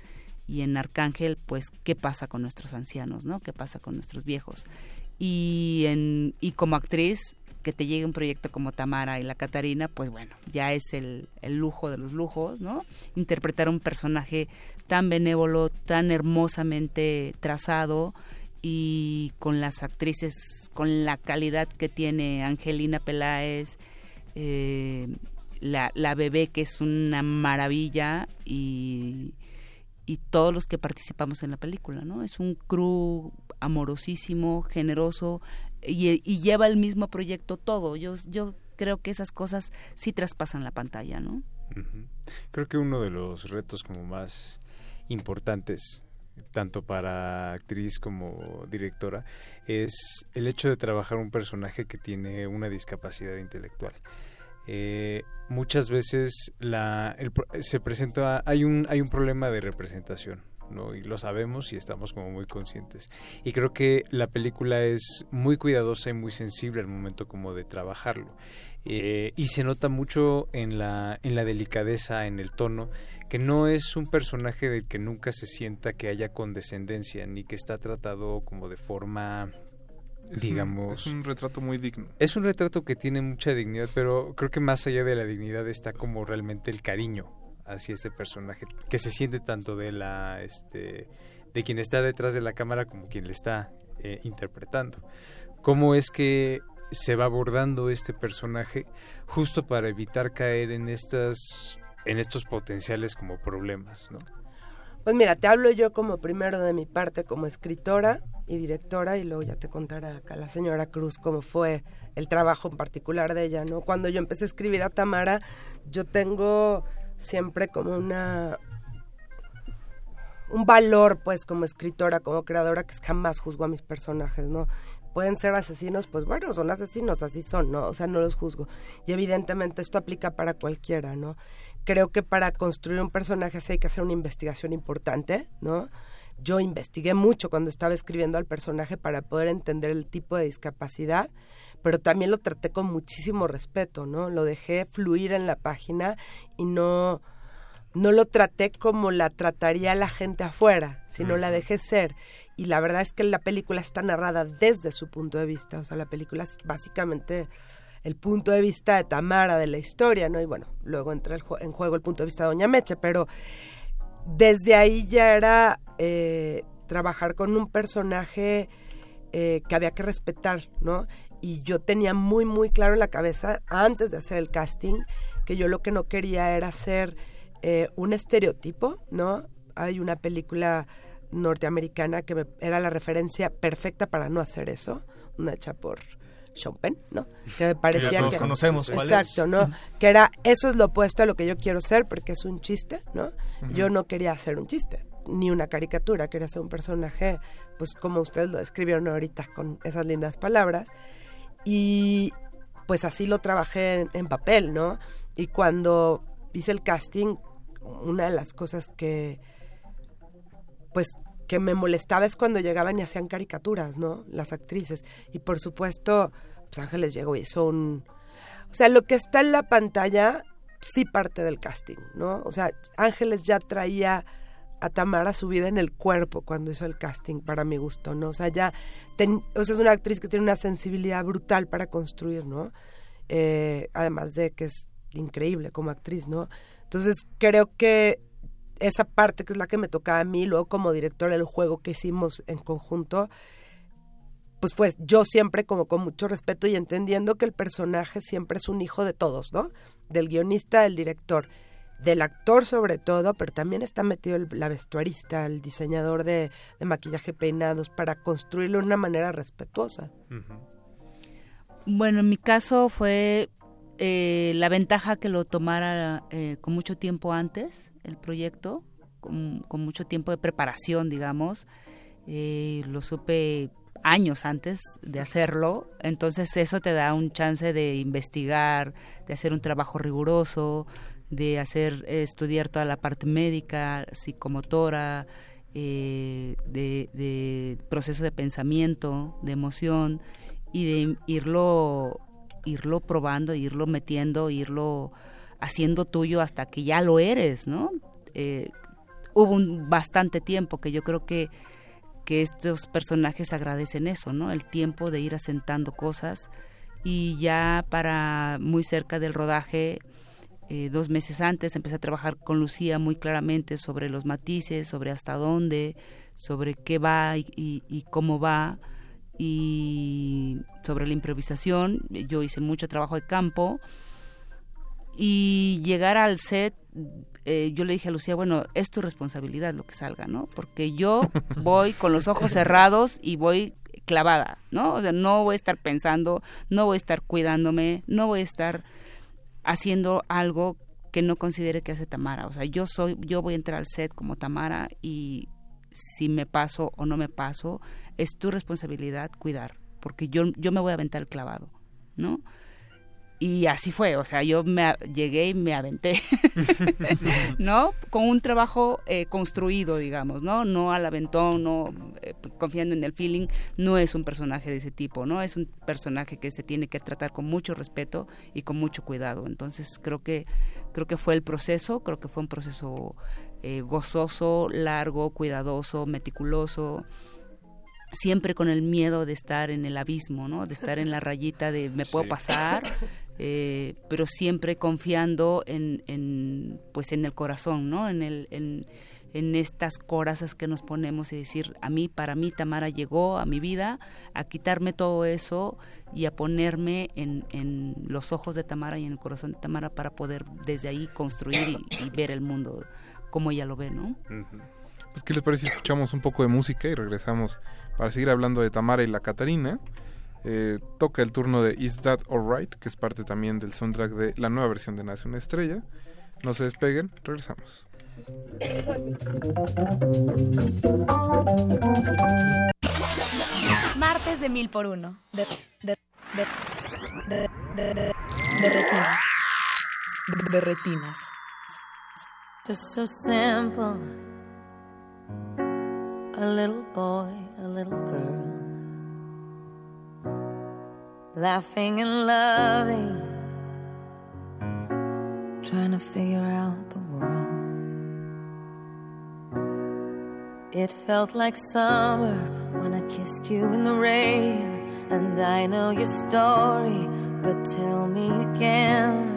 y en Arcángel, pues, ¿qué pasa con nuestros ancianos, ¿no? ¿Qué pasa con nuestros viejos? Y, en, y como actriz, que te llegue un proyecto como Tamara y la Catarina, pues bueno, ya es el, el lujo de los lujos, ¿no? Interpretar un personaje tan benévolo, tan hermosamente trazado y con las actrices, con la calidad que tiene Angelina Peláez, eh, la, la bebé que es una maravilla y, y todos los que participamos en la película, ¿no? Es un crew amorosísimo, generoso y, lleva el mismo proyecto todo. Yo, creo que esas cosas sí traspasan la pantalla, ¿no? Creo que uno de los retos como más importantes, tanto para actriz como directora, es el hecho de trabajar un personaje que tiene una discapacidad intelectual. Eh, muchas veces la, el se presenta, hay un, hay un problema de representación. ¿No? y lo sabemos y estamos como muy conscientes y creo que la película es muy cuidadosa y muy sensible al momento como de trabajarlo Eh, y se nota mucho en la en la delicadeza en el tono que no es un personaje del que nunca se sienta que haya condescendencia ni que está tratado como de forma Es un- digamos es un retrato muy digno. es un retrato que tiene mucha dignidad, pero creo que más allá de la dignidad está como realmente el cariño hacia este personaje, que se siente tanto de la este de quien está detrás de la cámara como quien le está eh, interpretando. ¿Cómo es que se va abordando este personaje justo para evitar caer en estas en estos potenciales como problemas, ¿no? Pues mira, te hablo yo como primero de mi parte como escritora y directora y luego ya te contará acá la señora Cruz cómo fue el trabajo en particular de ella, ¿no? Cuando yo empecé a escribir a Tamara, yo tengo siempre como una un valor pues como escritora, como creadora que jamás juzgo a mis personajes, ¿no? Pueden ser asesinos, pues bueno, son asesinos, así son, ¿no? O sea, no los juzgo. Y evidentemente esto aplica para cualquiera, ¿no? Creo que para construir un personaje así hay que hacer una investigación importante, ¿no? Yo investigué mucho cuando estaba escribiendo al personaje para poder entender el tipo de discapacidad, pero también lo traté con muchísimo respeto, ¿no? Lo dejé fluir en la página y no no lo traté como la trataría la gente afuera, sino la dejé ser. Y la verdad es que la película está narrada desde su punto de vista, o sea, la película es básicamente el punto de vista de Tamara de la historia, ¿no? Y bueno, luego entra el en juego el punto de vista de Doña Meche, pero desde ahí ya era eh, trabajar con un personaje eh, que había que respetar, ¿no? Y yo tenía muy, muy claro en la cabeza, antes de hacer el casting, que yo lo que no quería era hacer eh, un estereotipo, ¿no? Hay una película norteamericana que me- era la referencia perfecta para no hacer eso, una hecha por Sean Penn, ¿no? Que me parecía que conocemos cuál es. Exacto, ¿no? Que era eso es lo opuesto a lo que yo quiero ser porque es un chiste, ¿no? Yo no quería hacer un chiste ni una caricatura, quería ser un personaje, pues como ustedes lo describieron ahorita con esas lindas palabras y pues así lo trabajé en, papel, ¿no? Y cuando hice el casting, una de las cosas que pues que me molestaba es cuando llegaban y hacían caricaturas, ¿no? Las actrices. Y por supuesto, pues Ángeles llegó y hizo un... O sea, lo que está en la pantalla sí parte del casting, ¿no? O sea, Ángeles ya traía a Tamara su vida en el cuerpo cuando hizo el casting, para mi gusto, ¿no? O sea, ya... ten- o sea, es una actriz que tiene una sensibilidad brutal para construir, ¿no? Eh, además de que es increíble como actriz, ¿no? Entonces, creo que esa parte que es la que me tocaba a mí, luego como director del juego que hicimos en conjunto, pues pues yo siempre como con mucho respeto y entendiendo que el personaje siempre es un hijo de todos, ¿no? Del guionista, del director, del actor sobre todo, pero también está metido el, la vestuarista, el diseñador de, maquillaje peinados para construirlo de una manera respetuosa. Bueno, en mi caso fue eh, la ventaja que lo tomara eh, con mucho tiempo antes el proyecto, con, con mucho tiempo de preparación, digamos. Eh, lo supe años antes de hacerlo, entonces eso te da un chance de investigar, de hacer un trabajo riguroso, de hacer eh, estudiar toda la parte médica, psicomotora, eh, de, proceso de pensamiento, de emoción y de irlo irlo probando, irlo metiendo, irlo haciendo tuyo hasta que ya lo eres, ¿no? Eh, hubo un bastante tiempo que yo creo que que estos personajes agradecen eso, ¿no? El tiempo de ir asentando cosas y ya para muy cerca del rodaje, eh, dos meses antes, empecé a trabajar con Lucía muy claramente sobre los matices, sobre hasta dónde, sobre qué va y, y- y cómo va y sobre la improvisación. Yo hice mucho trabajo de campo y llegar al set, eh, yo le dije a Lucía, bueno, es tu responsabilidad lo que salga, ¿no? Porque yo voy con los ojos cerrados y voy clavada, ¿no? O sea, no voy a estar pensando, no voy a estar cuidándome, no voy a estar haciendo algo que no considere que hace Tamara. O sea, yo soy, yo voy a entrar al set como Tamara y si me paso o no me paso, es tu responsabilidad cuidar, porque yo, yo me voy a aventar el clavado, ¿no? Y así fue, o sea, yo me llegué y me aventé, ¿no? Con un trabajo eh, construido, digamos, ¿no? No al aventón, no eh, confiando en el feeling, no es un personaje de ese tipo, ¿no? Es un personaje que se tiene que tratar con mucho respeto y con mucho cuidado. Entonces creo que creo que fue el proceso, creo que fue un proceso eh, gozoso, largo, cuidadoso, meticuloso siempre con el miedo de estar en el abismo, ¿no? De estar en la rayita de me puedo Sí. pasar, eh, pero siempre confiando en, en, pues en el corazón, ¿no? En el, en, en estas corazas que nos ponemos y decir, a mí, para mí, Tamara llegó a mi vida a quitarme todo eso y a ponerme en, en los ojos de Tamara y en el corazón de Tamara para poder desde ahí construir y, y ver el mundo como ella lo ve, ¿no? Pues, ¿qué les parece si escuchamos un poco de música y regresamos para seguir hablando de Tamara y la Catarina? Eh, toca el turno de Is That Alright, que es parte también del soundtrack de la nueva versión de Nace una Estrella. No se despeguen, regresamos. Martes de mil por uno. De, de, de, de, de, de, de retinas. De retinas. Just so simple. A little boy, a little girl. Laughing and loving. Trying to figure out the world. It felt like summer when I kissed you in the rain. And I know your story, but tell me again.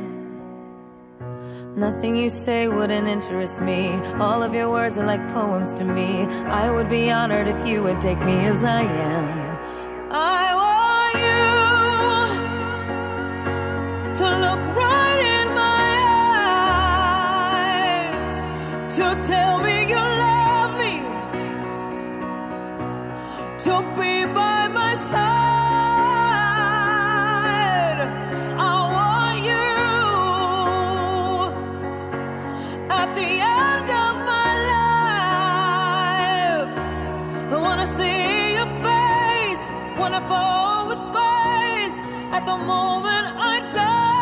Nothing you say wouldn't interest me. All of your words are like poems to me. I would be honored if you would take me as I am. I at the moment I die.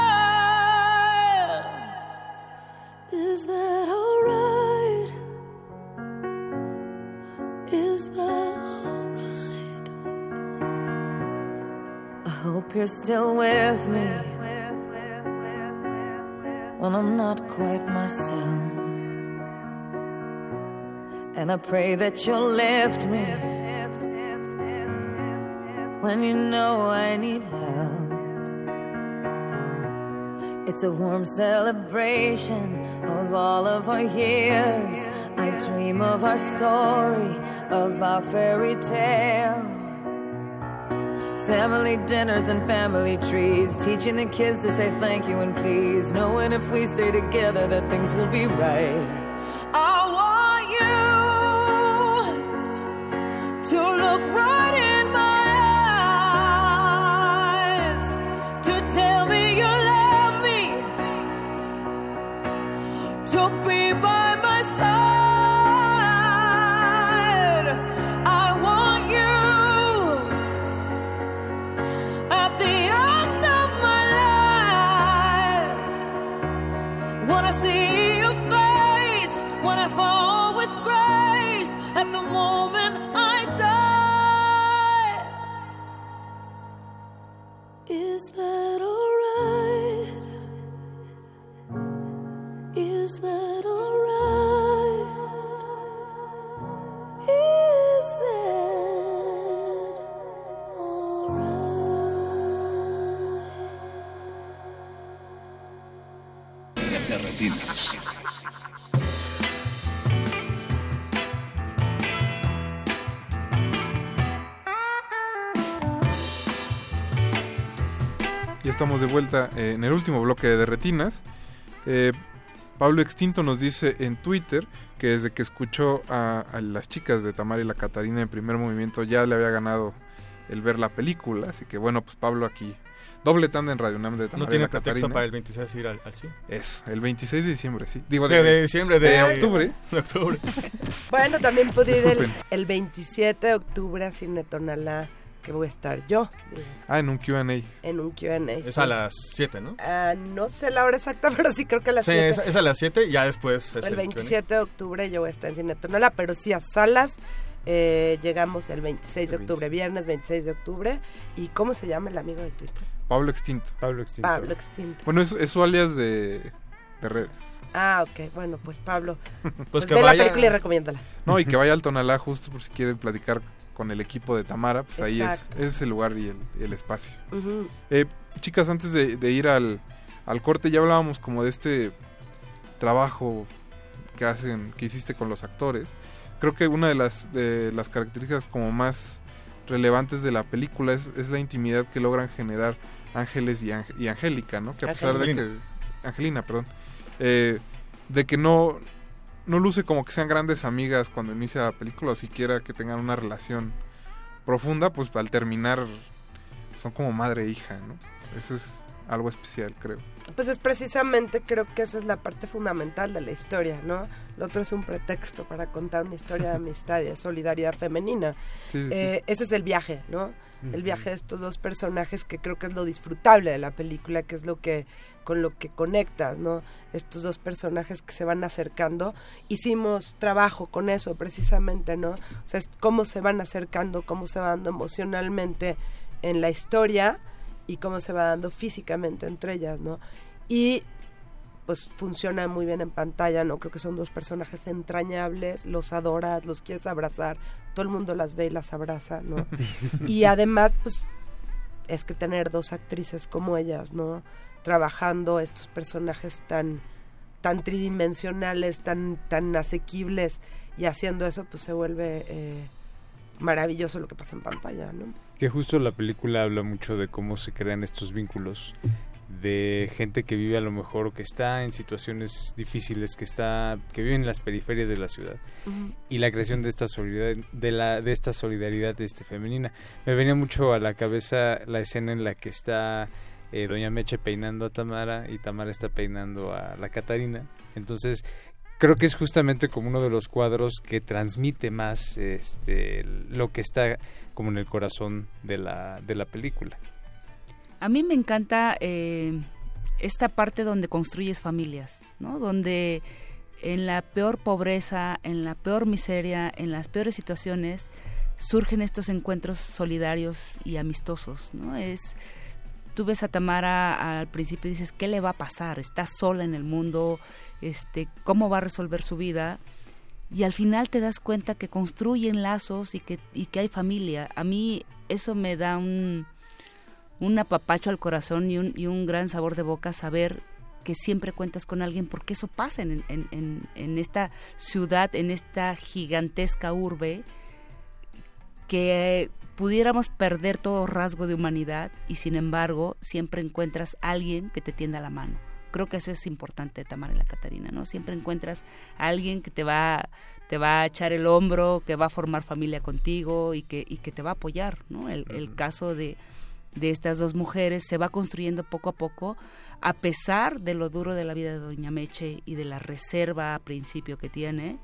Is that alright? Is that alright? I hope you're still with me when I'm not quite myself. And I pray that you'll lift me when you know I need help. It's a warm celebration of all of our years. I dream of our story, of our fairy tale. Family dinners and family trees, teaching the kids to say thank you and please, knowing if we stay together that things will be right. I want you to look right in my eyes, to tell me to be by my side. I want you at the end of my life. See your face when I fall with grace at the moment I die. Is that alright? Estamos de vuelta eh, en el último bloque de Derretinas. Eh, Pablo Extinto nos dice en Twitter que desde que escuchó a, a las chicas de Tamara y la Catarina en primer movimiento ya le había ganado el ver la película. Así que bueno, pues Pablo aquí. Doble tanda en Radio UNAM de Tamara No y tiene la pretexto Catarina. para el 26 ir al, al cine. Eso, el 26 de diciembre, sí. Digo, De- de diciembre, de- octubre. de octubre. Bueno, también podría ir el, el 27 de octubre a Cine Tonalá, que voy a estar yo Ah, en un Q&A. en un Q&A. Es sí. a las 7, ¿no? Ah, no sé la hora exacta, pero sí creo que a las Sí, 7. es, es a las 7 y ya después es el el 27 de octubre yo voy a estar en Cine Tonalá, pero sí a salas. eh, llegamos el 26 de octubre, viernes 26 de octubre. ¿Y cómo se llama el amigo de Twitter? Pablo Extinto. Pablo Extinto. Pablo Extinto. Bueno, es, es su alias de, de redes. Ah, ok. Bueno, pues Pablo. Pues ve la película y recomiéndala. No, y que vaya al Tonalá justo por si quieren platicar con el equipo de Tamara, pues ahí es, ese es el lugar y el, y el espacio. Eh, chicas, antes de, de ir al, al corte ya hablábamos como de este trabajo que hacen, que hiciste con los actores. Creo que una de las, de las características como más relevantes de la película es, es la intimidad que logran generar Ángeles y, Ang- y Angélica, ¿no? Que a pesar de que... Angelina. Angelina, perdón. eh, de que no, no luce como que sean grandes amigas cuando inicia la película o siquiera que tengan una relación profunda, pues al terminar son como madre e hija, ¿no? Eso es algo especial, creo. Pues es precisamente, creo que esa es la parte fundamental de la historia, ¿no? Lo otro es un pretexto para contar una historia de amistad y de solidaridad femenina. Sí, sí, sí. Eh, ese es el viaje, ¿no? El viaje de estos dos personajes que creo que es lo disfrutable de la película, que es lo que con lo que conectas, ¿no? Estos dos personajes que se van acercando. Hicimos trabajo con eso precisamente, ¿no? O sea, es cómo se van acercando, cómo se va dando emocionalmente en la historia y cómo se va dando físicamente entre ellas, ¿no? Y pues funciona muy bien en pantalla, ¿no? Creo que son dos personajes entrañables, los adoras, los quieres abrazar, todo el mundo las ve y las abraza, ¿no? y además, pues, es que tener dos actrices como ellas, ¿no? Trabajando estos personajes tan, tan tridimensionales, tan, tan asequibles, y haciendo eso, pues se vuelve eh, maravilloso lo que pasa en pantalla, ¿no? Que justo la película habla mucho de cómo se crean estos vínculos de gente que vive a lo mejor o que está en situaciones difíciles, que está que vive en las periferias de la ciudad y la creación de esta solidaridad de la de esta solidaridad este femenina. Me venía mucho a la cabeza la escena en la que está eh, doña Meche peinando a Tamara y Tamara está peinando a la Catarina. Entonces, creo que es justamente como uno de los cuadros que transmite más este lo que está como en el corazón de la de la película. A mí me encanta eh, esta parte donde construyes familias, ¿no? Donde en la peor pobreza, en la peor miseria, en las peores situaciones, surgen estos encuentros solidarios y amistosos, ¿no? Es tú ves a Tamara al principio y dices, ¿qué le va a pasar? Está sola en el mundo, este, ¿cómo va a resolver su vida? Y al final te das cuenta que construyen lazos y que, y que hay familia. A mí eso me da un, un apapacho al corazón y un, y un gran sabor de boca saber que siempre cuentas con alguien porque eso pasa en, en, en, en esta ciudad, en esta gigantesca urbe que pudiéramos perder todo rasgo de humanidad y sin embargo siempre encuentras alguien que te tienda la mano. Creo que eso es importante de Tamara y la Catarina, ¿no? Siempre encuentras a alguien que te va, te va a echar el hombro, que va a formar familia contigo y que, y que te va a apoyar, ¿no? El, el caso de, de estas dos mujeres se va construyendo poco a poco, a pesar de lo duro de la vida de Doña Meche y de la reserva a principio que tiene,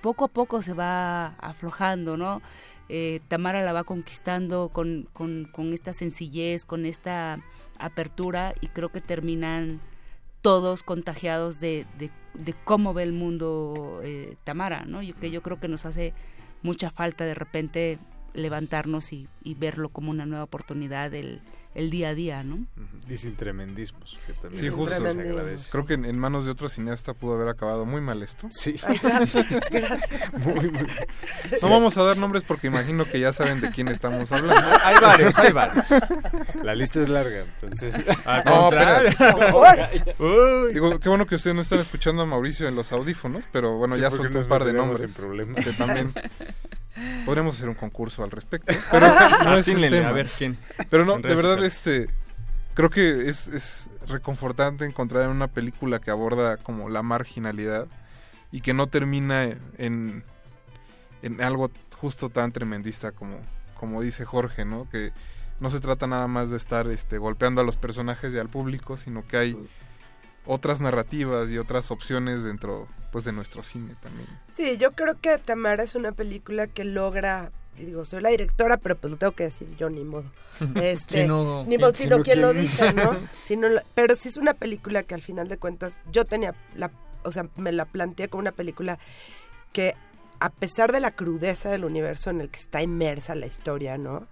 poco a poco se va aflojando, ¿no? Eh, Tamara la va conquistando con, con, con esta sencillez, con esta apertura y creo que terminan todos contagiados de, de, de cómo ve el mundo eh, Tamara, ¿no? Yo, que yo creo que nos hace mucha falta de repente levantarnos y, y verlo como una nueva oportunidad el, el día a día, ¿no? Y sin tremendismos, que también Sí, justo. se agradece. Creo que en, en manos de otro cineasta pudo haber acabado muy mal esto. Sí. Ay, gracias, gracias. Muy, muy- No vamos a dar nombres porque imagino que ya saben de quién estamos hablando. Hay varios, hay varios. La lista es larga, entonces. Al No. Uy. Digo, qué bueno que ustedes no están escuchando a Mauricio en los audífonos, pero bueno, Sí, ya soltó un par de nombres. problemas. Que también podremos hacer un concurso al respecto. Pero no es el tema. a ver quién. Pero no, de verdad. Este. Creo que es, es reconfortante encontrar en una película que aborda como la marginalidad y que no termina en, en algo justo tan tremendista como, como dice Jorge, ¿no? Que no se trata nada más de estar este, golpeando a los personajes y al público, sino que hay otras narrativas y otras opciones dentro pues de nuestro cine también. Sí, yo creo que Tamara es una película que logra, digo, soy la directora, pero pues lo tengo que decir yo, ni modo. Este, Si no, ni modo, sino Si no, quien lo dice, ¿no? Si no pero sí es una película que al final de cuentas yo tenía la, o sea, me la planteé como una película que a pesar de la crudeza del universo en el que está inmersa la historia, ¿no?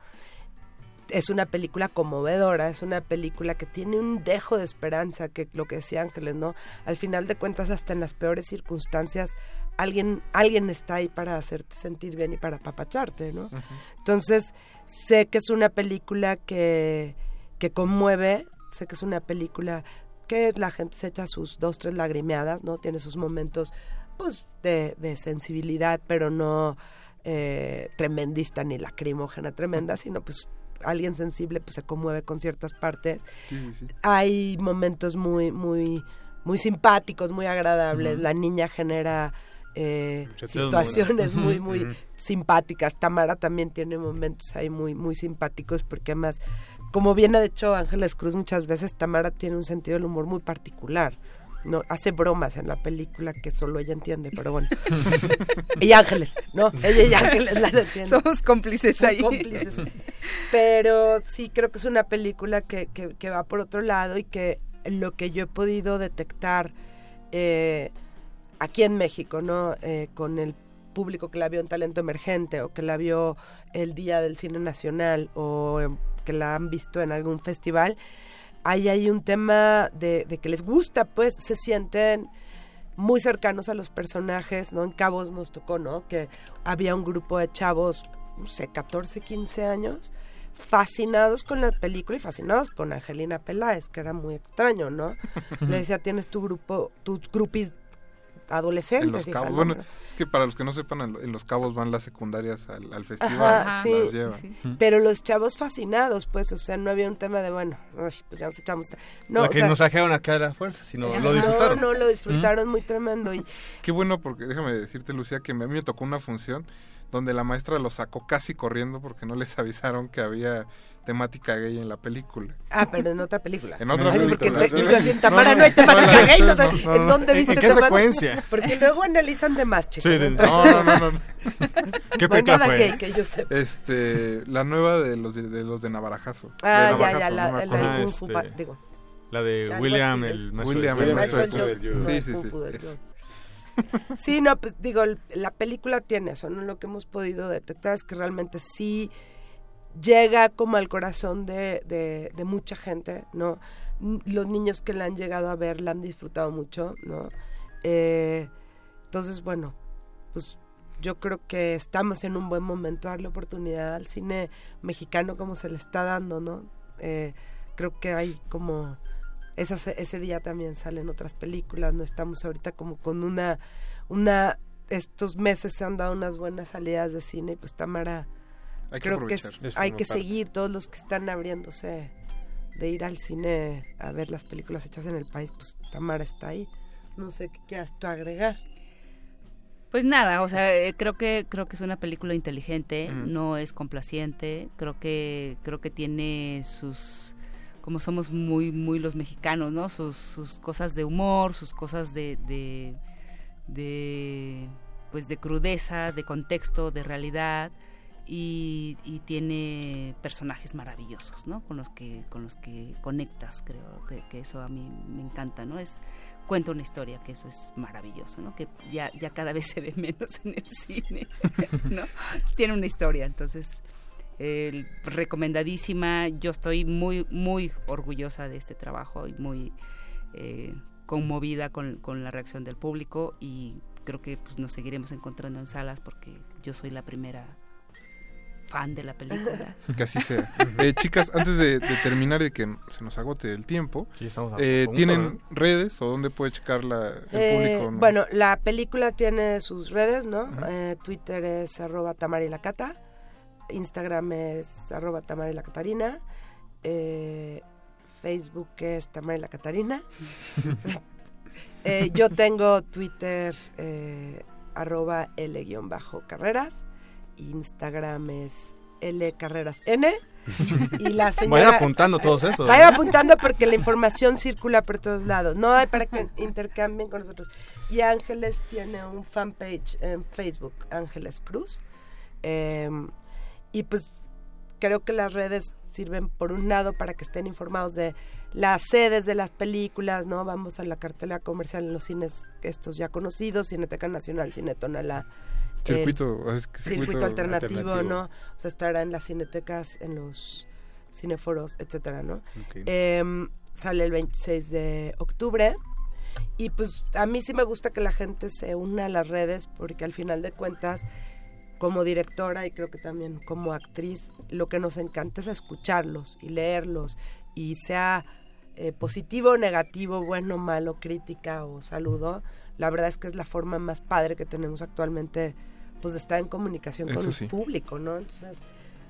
Es una película conmovedora, es una película que tiene un dejo de esperanza, que lo que decía Ángeles, ¿no? Al final de cuentas, hasta en las peores circunstancias, alguien, alguien está ahí para hacerte sentir bien y para apapacharte, ¿no? Entonces, sé que es una película que, que conmueve, sé que es una película que la gente se echa sus dos, tres lagrimeadas, ¿no? Tiene sus momentos, pues, de, de sensibilidad, pero no eh, tremendista ni lacrimógena tremenda, sino pues alguien sensible pues se conmueve con ciertas partes. Sí, sí, sí. Hay momentos muy, muy, muy simpáticos, muy agradables. La niña genera eh, situaciones muy, muy simpáticas. Tamara también tiene momentos ahí muy, muy simpáticos porque además, como bien ha dicho Ángeles Cruz muchas veces, Tamara tiene un sentido del humor muy particular. No, hace bromas en la película que solo ella entiende, pero bueno. y Ángeles, ¿no? Ella y Ángeles las entienden. Somos cómplices ahí. cómplices. Pero sí creo que es una película que, que, va por otro lado y que lo que yo he podido detectar eh, aquí en México, ¿no? Eh, con el público que la vio en Talento Emergente o que la vio el Día del Cine Nacional o que la han visto en algún festival, ahí hay un tema de que les gusta, pues se sienten muy cercanos a los personajes, ¿no? En Cabos nos tocó, ¿no? Que había un grupo de chavos, no sé, 14, 15 años, fascinados con la película y fascinados con Angelina Peláez, que era muy extraño, ¿no? Le decía, tienes tu grupo, tus grupis adolescentes. En los hija, cabos. ¿no? Bueno, es que para los que no sepan, en lo- en los cabos van las secundarias al, al festival. Ajá, sí. las llevan. Pero los chavos fascinados, pues, o sea, no había un tema de, bueno, uy, pues ya nos echamos. No, la o que sea, nos trajeron acá a la fuerza, sino no, lo disfrutaron. No, lo disfrutaron muy tremendo. Y Qué bueno, porque déjame decirte, Lucía, que a mí me tocó una función donde la maestra los sacó casi corriendo porque no les avisaron que había temática gay en la película. Ah, pero en otra película. En otra Ay, película. Porque yo así, en Tamara No, no, hay no, temática no, no, gay, no, no, sé, no, ¿en dónde ¿En viste qué temática? secuencia? Porque luego analizan de más, chicos. Sí, de- no, no, no, no. ¿Qué hay película fue? que- que yo sepa. Este, la nueva de los de, de los de Navarajazo. Ah, De ya, ya, Navajazo, la- la del acuerdo. Kung Fu Pa- digo. La de William, así, el maestro William, el maestro Sí, sí, sí. Sí, no, pues digo, la película tiene eso, ¿no? Lo que hemos podido detectar es que realmente sí llega como al corazón de, de, mucha gente, ¿no? Los niños que la han llegado a ver la han disfrutado mucho, ¿no? Eh, entonces, bueno, pues yo creo que estamos en un buen momento darle oportunidad al cine mexicano como se le está dando, ¿no? Eh, creo que hay como esas- ese día también salen otras películas, no estamos ahorita como con una una estos meses se han dado unas buenas salidas de cine y pues Tamara Hay que creo que es- hay que parte. seguir todos los que están abriéndose de ir al cine a ver las películas hechas en el país, pues Tamara está ahí. No sé qué quieras tú agregar. Pues nada, o sea, eh, creo que creo que es una película inteligente, no es complaciente, creo que creo que tiene sus como somos muy muy los mexicanos, ¿no? Sus, cosas de humor, sus cosas de, de pues de crudeza, de contexto, de realidad y, y tiene personajes maravillosos, ¿no? Con los que con los que conectas, creo que, que eso a mí me encanta, ¿no? Es cuenta una historia, que eso es maravilloso, ¿no? Que ya ya cada vez se ve menos en el cine, ¿no? Tiene una historia, entonces eh, recomendadísima. Yo estoy muy muy orgullosa de este trabajo y muy eh, conmovida con, con la reacción del público y creo que pues, nos seguiremos encontrando en salas porque yo soy la primera fan de la película. Que así sea. Eh, chicas, antes de, de terminar y de que se nos agote el tiempo, estamos a eh, punto, ¿tienen ¿no? redes o dónde puede checar la, el Eh, público? no? Bueno, la película tiene sus redes, ¿no? Eh, Twitter es arroba tamarilacata, Instagram es arroba tamarilacatarina, eh, Facebook es tamarilacatarina. Eh, yo tengo Twitter eh, arroba L-carreras, Instagram es L carreras N y la señora... Vayan apuntando todos esos. Vayan apuntando porque la información circula por todos lados. No hay para que intercambien con nosotros. Y Ángeles tiene un fanpage en Facebook, Ángeles Cruz. Eh, y pues creo que las redes sirven por un lado para que estén informados de las sedes de las películas, ¿no? Vamos a la cartelera comercial en los cines estos ya conocidos, Cineteca Nacional, Cine Tonalá. el Circuito, es que circuito, circuito alternativo, alternativo. ¿no? O sea, estará en las cinetecas, en los cineforos, etcétera, ¿no? Ok. Em, sale el 26 de octubre. Y pues a mí sí me gusta que la gente se una a las redes porque al final de cuentas, como directora y creo que también como actriz, lo que nos encanta es escucharlos y leerlos y sea eh, positivo o negativo, bueno, malo, crítica o saludo, la verdad es que es la forma más padre que tenemos actualmente pues de estar en comunicación con el sí. público, ¿no? Entonces,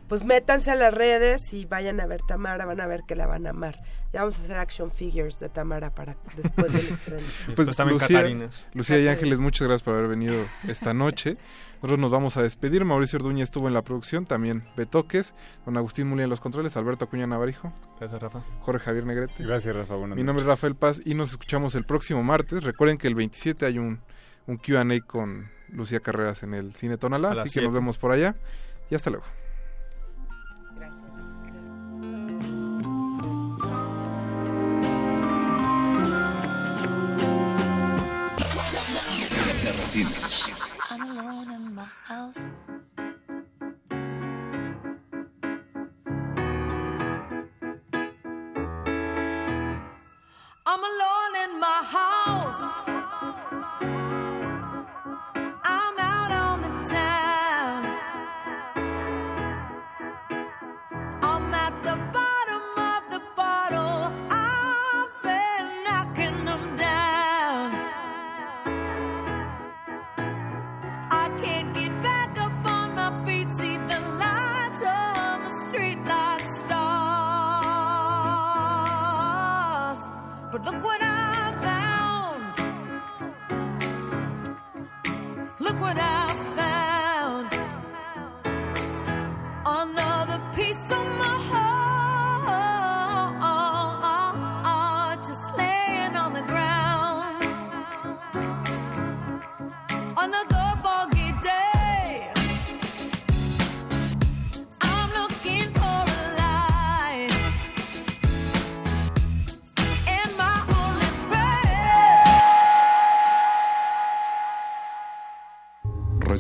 pues métanse a las redes y vayan a ver Tamara, van a ver que la van a amar. Ya vamos a hacer action figures de Tamara para después del estreno. Pues, Lucía, Lucía y Ángeles, muchas gracias por haber venido esta noche. Nosotros nos vamos a despedir. Mauricio Orduña estuvo en la producción, también Betoques, don Agustín Muli en los controles, Alberto Acuña Navarijo. Gracias, Rafa. Jorge Javier Negrete. Gracias, Rafa. Buenas Mi nombre es. Rafael Paz y nos escuchamos el próximo martes. Recuerden que el 27 hay un, un QA con Lucía Carreras en el Cine Tonalá, así que nos vemos por allá. Y hasta luego. De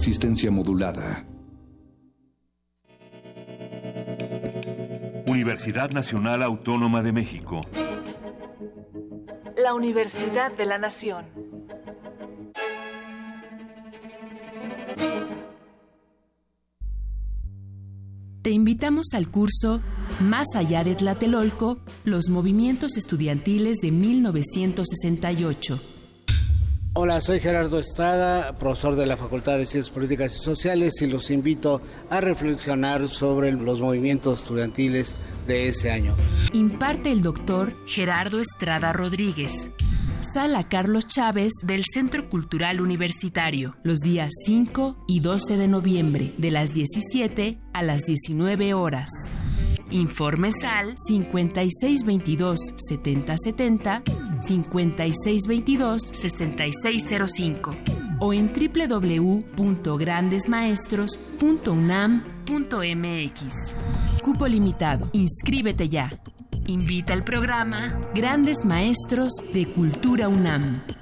Resistencia modulada. Universidad Nacional Autónoma de México. La Universidad de la Nación. Te invitamos al curso Más allá de Tlatelolco, los movimientos estudiantiles de 1968. Hola, soy Gerardo Estrada, profesor de la Facultad de Ciencias Políticas y Sociales y los invito a reflexionar sobre los movimientos estudiantiles de ese año. Imparte el doctor Gerardo Estrada Rodríguez. Sala Carlos Chávez del Centro Cultural Universitario, los días 5 y 12 de noviembre, de las 17 a las 19 horas. Informes al 5622-7070, 5622-6605 o en www.grandesmaestros.unam.mx. Cupo limitado. Inscríbete ya. Invita al programa Grandes Maestros de Cultura UNAM.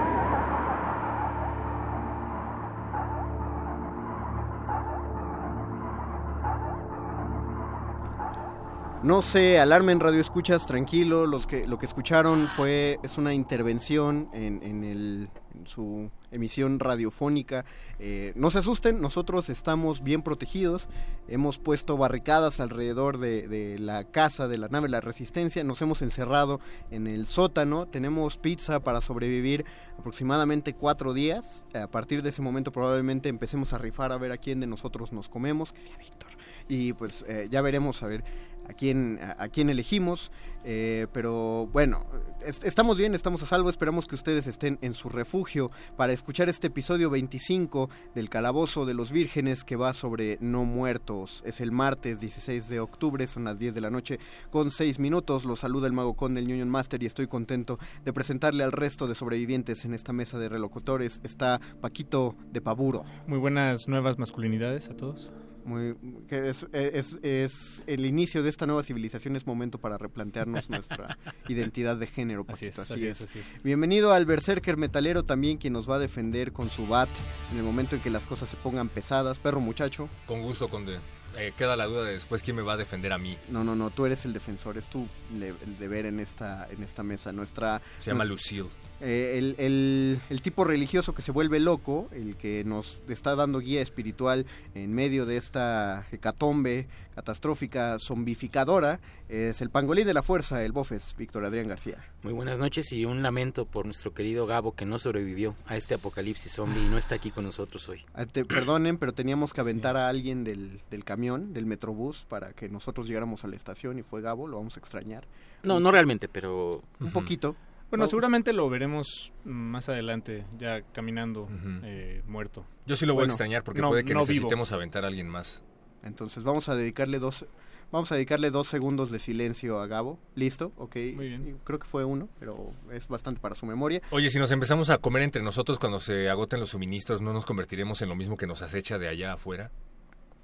No se alarmen radio escuchas, tranquilo, los que, lo que escucharon fue, es una intervención en, en su emisión radiofónica. Eh, no se asusten, nosotros estamos bien protegidos, hemos puesto barricadas alrededor de, de la casa de la nave La Resistencia, nos hemos encerrado en el sótano, tenemos pizza para sobrevivir aproximadamente cuatro días. A partir de ese momento probablemente empecemos a rifar a ver a quién de nosotros nos comemos, que sea Víctor. Y pues eh, ya veremos a ver a quién, a, quién elegimos. eh, pero bueno, es- estamos bien, estamos a salvo. Esperamos que ustedes estén en su refugio para escuchar este episodio 25 del Calabozo de los Vírgenes que va sobre no muertos. Es el martes 16 de octubre, son las 10 de la noche con 6 minutos. Los saluda el Mago Con del Union Master y estoy contento de presentarle al resto de sobrevivientes en esta mesa de relocutores. Está Paquito de Paburo. Muy buenas nuevas masculinidades a todos. Muy, que es, es, es el inicio de esta nueva civilización, es momento para replantearnos nuestra identidad de género. Así es, así es, así es. Bienvenido al Berserker Metalero también, quien nos va a defender con su bat en el momento en que las cosas se pongan pesadas. Perro muchacho. Con gusto, Conde. Eh, queda la duda de después quién me va a defender a mí. No, no, no, tú eres el defensor, es tu le- el deber en esta, en esta mesa. Nuestra, Se llama nuestra- Lucille. Eh, el, el- el tipo religioso que se vuelve loco, el que nos está dando guía espiritual en medio de esta hecatombe catastrófica, zombificadora, es el pangolín de la fuerza, el bofes, Víctor Adrián García. Muy buenas noches y un lamento por nuestro querido Gabo que no sobrevivió a este apocalipsis zombie y no está aquí con nosotros hoy. Ah, te- perdonen, pero teníamos que aventar a alguien del, del camión, del metrobús, para que nosotros llegáramos a la estación y fue Gabo, lo vamos a extrañar. No, no realmente, pero... Un poquito. Bueno, No. seguramente lo veremos más adelante, ya caminando, eh, muerto. Yo sí lo voy Bueno, a extrañar porque no- puede que no vivo. necesitemos aventar a alguien más. Entonces vamos a dedicarle dos, vamos a dedicarle dos segundos de silencio a Gabo. ¿Listo? Ok. Muy bien. Creo que fue uno, pero es bastante para su memoria. Oye, si nos empezamos a comer entre nosotros cuando se agoten los suministros, ¿no nos convertiremos en lo mismo que nos acecha de allá afuera?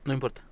No importa.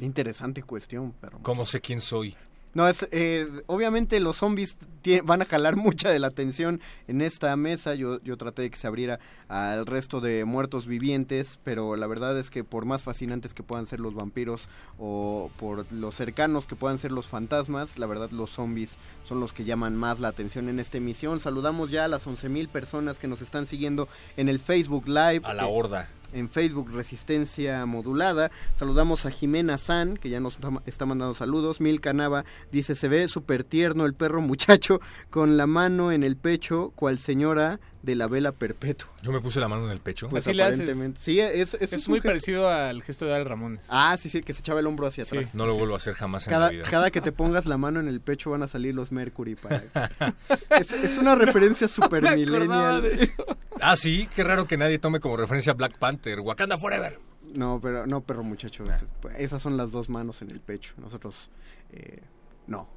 Interesante cuestión, pero... ¿Cómo sé quién soy? No, es, eh, obviamente los zombies van a jalar mucha de la atención en esta mesa. Yo, yo traté de que se abriera al resto de muertos vivientes, pero la verdad es que por más fascinantes que puedan ser los vampiros o por los cercanos que puedan ser los fantasmas, la verdad los zombies son los que llaman más la atención en esta emisión. Saludamos ya a las 11.000 personas que nos están siguiendo en el Facebook Live. A la horda. En Facebook Resistencia Modulada. Saludamos a Jimena San, que ya nos está- mandando saludos. Milka Nava dice, se ve súper tierno el perro muchacho con la mano en el pecho, cual señora de la vela perpetua. Yo me puse la mano en el pecho. Pues Así le haces. aparentemente. Sí, es, es, muy gesto- parecido al gesto de Al Ramones. Ah, sí, sí, que se echaba el hombro hacia Sí. atrás. No lo vuelvo a hacer jamás en la vida. cada que te pongas la mano en el pecho van a salir los Mercury. Para... es, es una referencia super millennial. Ah, sí, qué raro que nadie tome como referencia a Black Panther. Wakanda Forever. No, pero no, perro muchacho. Esas son las dos manos en el pecho. Nosotros, eh, no.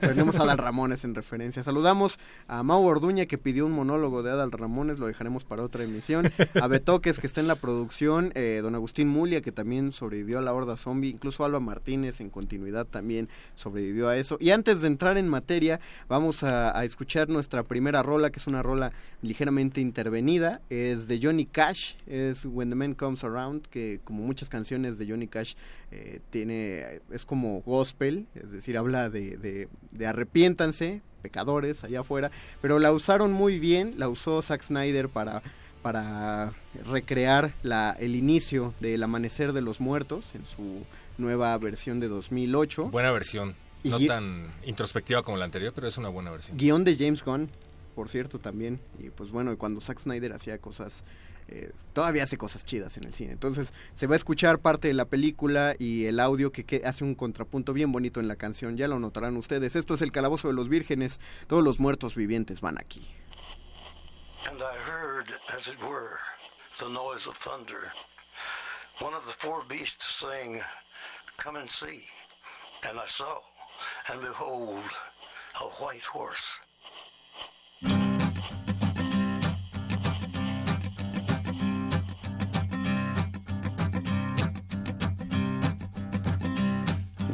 Tenemos a Adal Ramones en referencia. Saludamos a Mau Orduña que pidió un monólogo de Adal Ramones, lo dejaremos para otra emisión. A Betoques que está en la producción, eh, don Agustín Mulia que también sobrevivió a la horda zombie, incluso Alba Martínez en continuidad también sobrevivió a eso. Y antes de entrar en materia, vamos a, a escuchar nuestra primera rola, que es una rola ligeramente intervenida. Es de Johnny Cash, es When the Man Comes Around, que como muchas canciones de Johnny Cash eh, tiene, es como gospel, es decir, habla de, de, de arrepiéntanse, pecadores allá afuera, pero la usaron muy bien, la usó Zack Snyder para para recrear la, el inicio del amanecer de los muertos en su nueva versión de 2008. Buena versión. No tan introspectiva como la anterior, pero es una buena versión. Guión de James Gunn, por cierto, también. Y pues bueno, cuando Zack Snyder hacía cosas, eh, todavía hace cosas chidas en el cine. Entonces se va a escuchar parte de la película y el audio que, que hace un contrapunto bien bonito en la canción. Ya lo notarán ustedes. Esto es el Calabozo de los Vírgenes. Todos los muertos vivientes van aquí. And I heard, as it were, the noise of thunder. One of the four beasts saying, Come and see. And I saw, and behold, a white horse.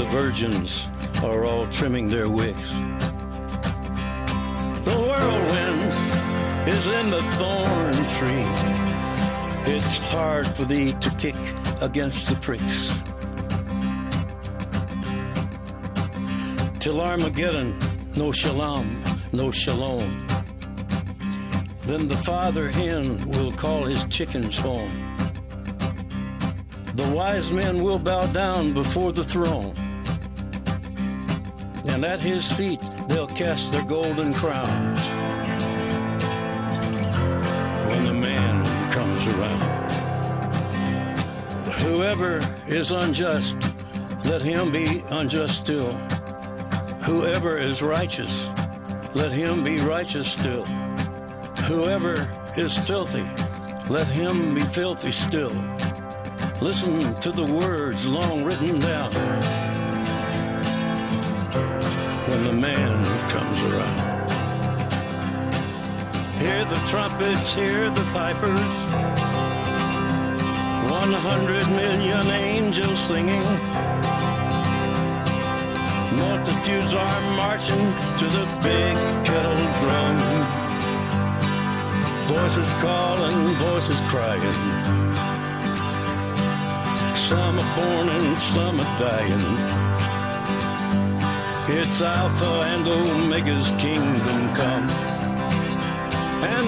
The virgins are all trimming their wicks. The whirlwind is in the thorn tree. It's hard for thee to kick against the pricks. Till Armageddon, no shalom, no shalom. Then the father hen will call his chickens home. The wise men will bow down before the throne. And at his feet they'll cast their golden crowns. When the man comes around. Whoever is unjust, let him be unjust still. Whoever is righteous, let him be righteous still. Whoever is filthy, let him be filthy still. Listen to the words long written down Hear the trumpets, hear the pipers. One hundred million angels singing. Multitudes are marching to the big kettle drum. Voices calling, voices crying. Some are born and some are dying. It's Alpha and Omega's kingdom come.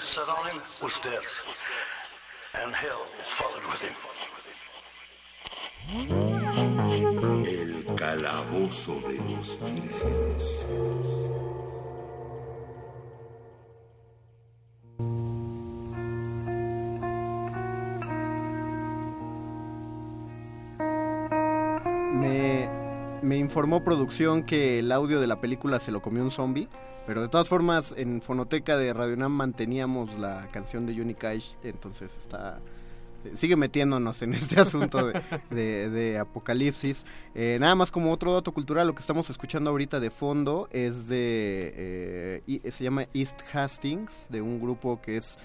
that sat on him was Death. And hell followed with him. El calabozo de los vírgenes. Me, me informó producción que el audio de la película se lo comió un zombie. Pero de todas formas, en Fonoteca de Radio Nam manteníamos la canción de Johnny Cash. Entonces está. Sigue metiéndonos en este asunto de, Apocalipsis. Eh, nada más como otro dato cultural, lo que estamos escuchando ahorita de fondo es de. eh, se llama East Hastings, de un grupo que es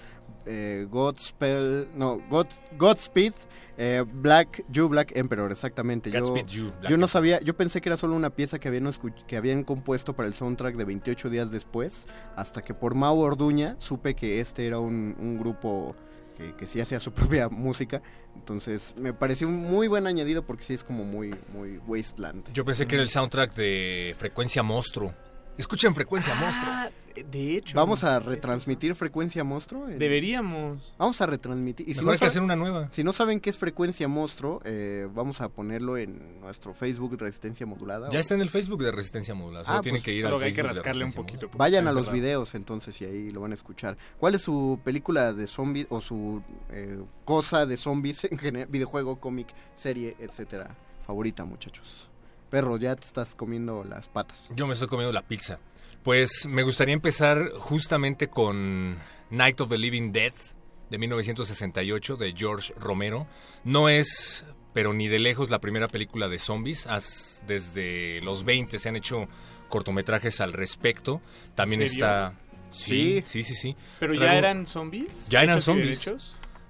eh, Godspell. No, God, Godspeed. Eh, Black, You Black Emperor, exactamente. Yo, You, yo no sabía, yo pensé que era solo una pieza que habían, que habían compuesto para el soundtrack de 28 días después, hasta que por Mau Orduña supe que este era un, un grupo que, que sí hacía su propia música. Entonces me pareció un muy buen añadido porque sí es como muy, muy Wasteland. Yo pensé que era el soundtrack de Frecuencia Monstruo. Escuchen Frecuencia Monstruo. Ah, de hecho. Vamos a retransmitir Frecuencia Monstruo. en- Deberíamos. Vamos a retransmitir. Y Mejor hay que saben- hacer una nueva. Si no saben qué es Frecuencia Monstruo, eh, vamos a ponerlo en nuestro Facebook Resistencia Modulada. Ya está en el Facebook de Resistencia Modulada. Solo Ah, tienen pues, que ir al que hay que Facebook de rascarle un poquito. Vayan a Está los videos entonces y ahí lo van a escuchar. ¿Cuál es su película de zombies o su eh, cosa de zombies en general, videojuego, cómic, serie, etcétera? Favorita, muchachos. Perro, ya te estás comiendo las patas. Yo me estoy comiendo la pizza. Pues me gustaría empezar justamente con Night of the Living Dead de 1968 de George Romero. No es, pero ni de lejos, la primera película de zombies. Has- desde los 20 se han hecho cortometrajes al respecto. También ¿En serio? está... Sí, sí, sí, sí. Pero Traigo- ya eran zombies. Ya eran zombies.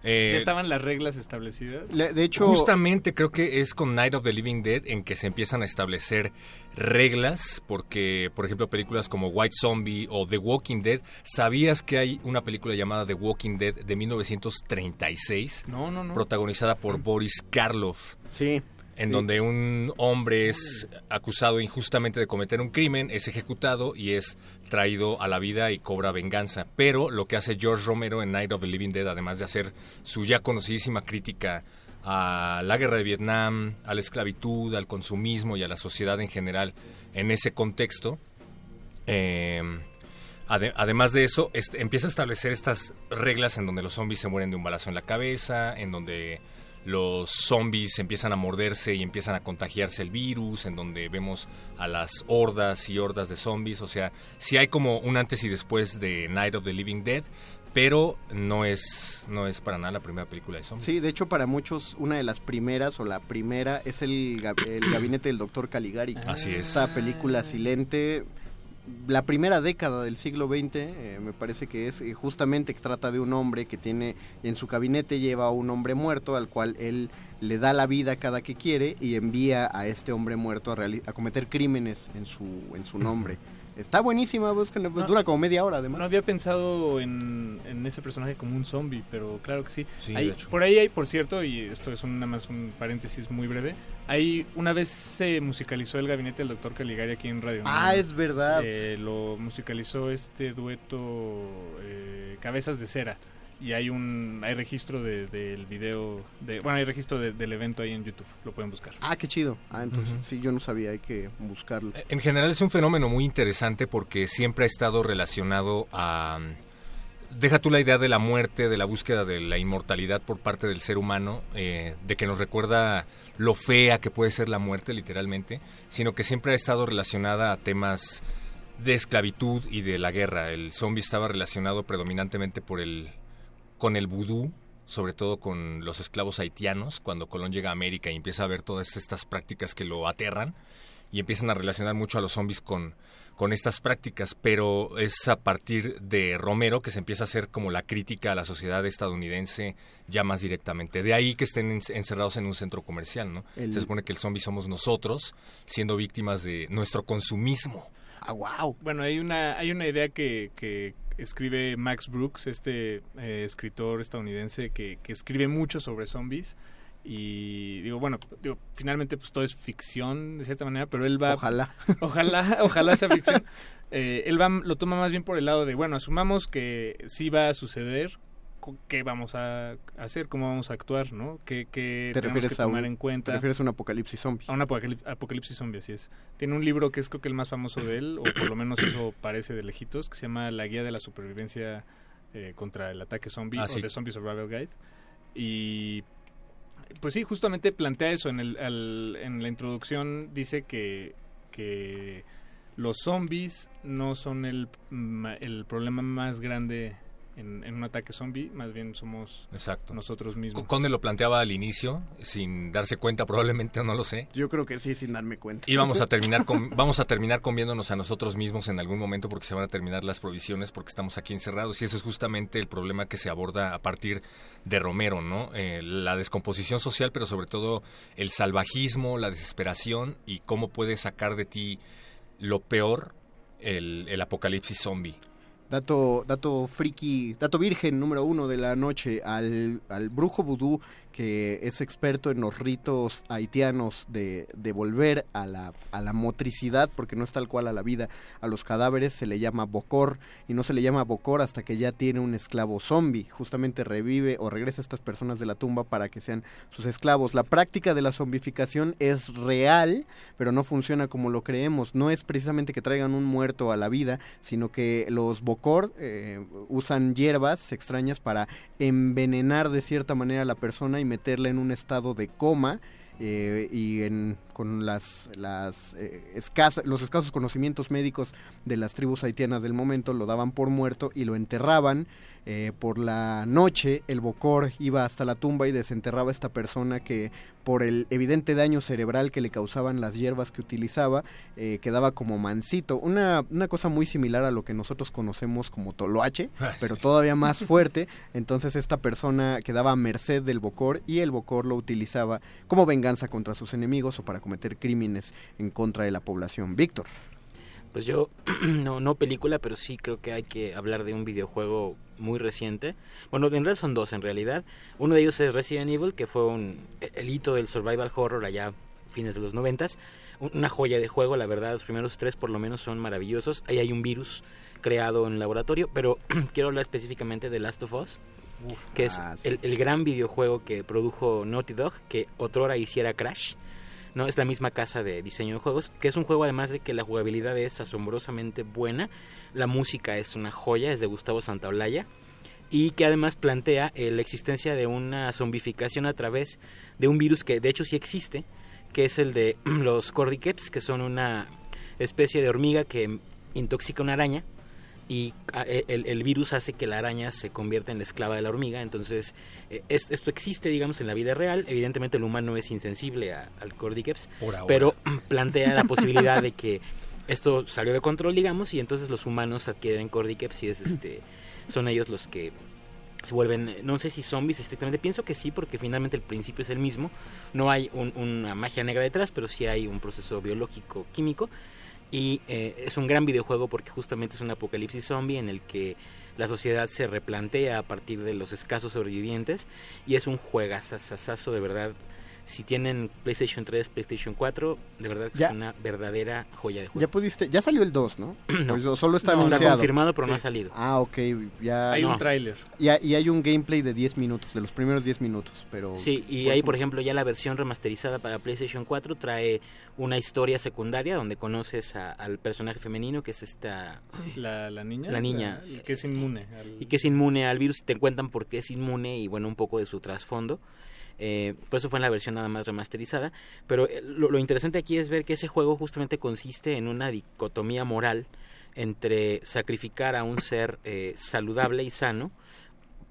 Eh, ya estaban las reglas establecidas. de hecho, Justamente creo que es con Night of the Living Dead en que se empiezan a establecer reglas, porque, por ejemplo, películas como White Zombie o The Walking Dead, ¿sabías que hay una película llamada The Walking Dead de 1936? No, no, no. Protagonizada por Boris Karloff. Sí. En Sí. donde un hombre es acusado injustamente de cometer un crimen, es ejecutado y es traído a la vida y cobra venganza. Pero lo que hace George Romero en Night of the Living Dead, además de hacer su ya conocidísima crítica a la guerra de Vietnam, a la esclavitud, al consumismo y a la sociedad en general en ese contexto, eh, ade- además de eso, este, empieza a establecer estas reglas en donde los zombies se mueren de un balazo en la cabeza, en donde los zombies empiezan a morderse y empiezan a contagiarse el virus, en donde vemos a las hordas y hordas de zombies. O sea, sí hay como un antes y después de Night of the Living Dead, pero no es, no es para nada la primera película de zombies. Sí, de hecho para muchos una de las primeras o la primera es el, el gabinete del doctor Caligari. Así es. Esta película silente, la primera década del siglo XX, eh, me parece que es eh, justamente que trata de un hombre que tiene en su gabinete lleva a un hombre muerto al cual él le da la vida cada que quiere y envía a este hombre muerto a, a cometer crímenes en su en su nombre. Está buenísima, búsquenla, pues, No. dura como media hora además. No había pensado en, en ese personaje como un zombie, pero claro que sí. Sí, Hay- de hecho. Por ahí hay, por cierto, y esto es un- nada más un paréntesis muy breve, hay una vez se musicalizó el gabinete del doctor Caligari aquí en Radio. Ah, es verdad. Eh, lo musicalizó este dueto eh, Cabezas de Cera. Y hay un hay registro de- del video, de, bueno, hay registro de- del evento ahí en YouTube, lo pueden buscar. Ah, qué chido. Ah, entonces sí, yo no sabía, hay que buscarlo. En general es un fenómeno muy interesante porque siempre ha estado relacionado a... Deja tú la idea de la muerte, de la búsqueda de la inmortalidad por parte del ser humano, eh, de que nos recuerda lo fea que puede ser la muerte literalmente, sino que siempre ha estado relacionada a temas de esclavitud y de la guerra. El zombie estaba relacionado predominantemente por el, con el vudú, sobre todo con los esclavos haitianos, cuando Colón llega a América y empieza a ver todas estas prácticas que lo aterran y empiezan a relacionar mucho a los zombies con, con estas prácticas, pero es a partir de Romero que se empieza a hacer como la crítica a la sociedad estadounidense ya más directamente. De ahí que estén en- encerrados en un centro comercial, ¿no? El- Se supone que el zombie somos nosotros, siendo víctimas de nuestro consumismo. Ah, wow. Bueno, hay una, hay una idea que, que escribe Max Brooks, este eh, escritor estadounidense que, que escribe mucho sobre zombies. Y digo, bueno, digo, finalmente pues todo es ficción de cierta manera, pero él va... Ojalá. Ojalá, ojalá sea ficción. Eh, él va, lo toma más bien por el lado de, bueno, asumamos que sí va a suceder, ¿qué vamos a hacer? ¿Cómo vamos a actuar? ¿no? ¿Qué, qué ¿Te tenemos refieres que a tomar un, en cuenta? te refieres a un apocalipsis zombie? A un apocalip- apocalipsis zombie, así es. Tiene un libro que es creo que el más famoso de él, o por lo menos eso parece de lejitos, que se llama La Guía de la Supervivencia eh, contra el Ataque Zombie, Ah, o sí. The Zombie Survival Guide. Y pues sí, justamente plantea eso. En, el, al- en la introducción dice que que los zombies no son el problema más grande en, en un ataque zombie, más bien somos Exacto. nosotros mismos. Conde lo planteaba al inicio, sin darse cuenta, probablemente, no lo sé. Yo creo que sí, sin darme cuenta. Y vamos a terminar con, vamos a terminar comiéndonos a nosotros mismos en algún momento porque se van a terminar las provisiones porque estamos aquí encerrados y eso es justamente el problema que se aborda a partir de Romero, ¿no? Eh, la descomposición social, pero sobre todo el salvajismo, la desesperación y cómo puede sacar de ti lo peor el, el apocalipsis zombie. Dato, dato friki, dato virgen número uno de la noche al, al brujo vudú que es experto en los ritos haitianos de, de volver a la, a la motricidad, porque no es tal cual a la vida, a los cadáveres se le llama bocor y no se le llama bocor hasta que ya tiene un esclavo zombie, justamente revive o regresa a estas personas de la tumba para que sean sus esclavos. La práctica de la zombificación es real, pero no funciona como lo creemos, no es precisamente que traigan un muerto a la vida, sino que los bocor eh, usan hierbas extrañas para envenenar de cierta manera a la persona meterla en un estado de coma eh, y en, con las, las eh, escasa- los escasos conocimientos médicos de las tribus haitianas del momento lo daban por muerto y lo enterraban. Eh, por la noche el bocor iba hasta la tumba y desenterraba a esta persona que por el evidente daño cerebral que le causaban las hierbas que utilizaba eh, quedaba como mansito. Una, una cosa muy similar a lo que nosotros conocemos como toloache, Ah, pero sí. todavía más fuerte. Entonces esta persona quedaba a merced del Bocor y el Bocor lo utilizaba como venganza contra sus enemigos o para cometer crímenes en contra de la población. Víctor. Pues yo, no, no película, pero sí creo que hay que hablar de un videojuego muy reciente. Bueno, en realidad son dos en realidad. Uno de ellos es Resident Evil, que fue un, el hito del survival horror allá fines de los noventas. Un- Una joya de juego, la verdad, los primeros tres por lo menos son maravillosos. Ahí hay un virus creado en laboratorio, pero quiero hablar específicamente de Last of Us, que es ah, sí. el, el gran videojuego que produjo Naughty Dog, que otrora hiciera Crash. ¿No? Es la misma casa de diseño de juegos, que es un juego además de que la jugabilidad es asombrosamente buena, la música es una joya, es de Gustavo Santaolalla, y que además plantea eh, la existencia de una zombificación a través de un virus que de hecho sí existe, que es el de los cordyceps, que son una especie de hormiga que intoxica una araña y ah, e- el, el virus hace que la araña se convierta en la esclava de la hormiga. Entonces, eh, es- esto existe, digamos, en la vida real. Evidentemente, el humano es insensible a- al cordyceps, Por ahora. pero plantea la posibilidad de que esto salió de control, digamos, y entonces los humanos adquieren cordyceps y es este, son ellos los que se vuelven, eh, no sé si zombies estrictamente, pienso que sí, porque finalmente el principio es el mismo, no hay un- una magia negra detrás, pero sí hay un proceso biológico, químico, y eh, es un gran videojuego porque justamente es un apocalipsis zombie en el que la sociedad se replantea a partir de los escasos sobrevivientes, y es un juegazazazazo de verdad. Si tienen PlayStation 3, PlayStation 4, de verdad que Ya. es una verdadera joya de juego. Ya pudiste, ya salió el 2, ¿no? No. O solo está No, está anunciado. confirmado, pero no ha salido. Ah, ok, ya. Hay un no. tráiler. Y, hay- y hay un gameplay de 10 minutos, de los primeros 10 minutos, pero... Sí, y ahí, por ejemplo, ya la versión remasterizada para PlayStation 4 trae una historia secundaria donde conoces a- al personaje femenino, que es esta... La, la niña. La niña. La- que es inmune. al- Y que es inmune al virus, y te cuentan por qué es inmune y, bueno, un poco de su trasfondo. Eh, por eso fue en la versión nada más remasterizada. Pero eh, lo, lo interesante aquí es ver que ese juego justamente consiste en una dicotomía moral entre sacrificar a un ser eh, saludable y sano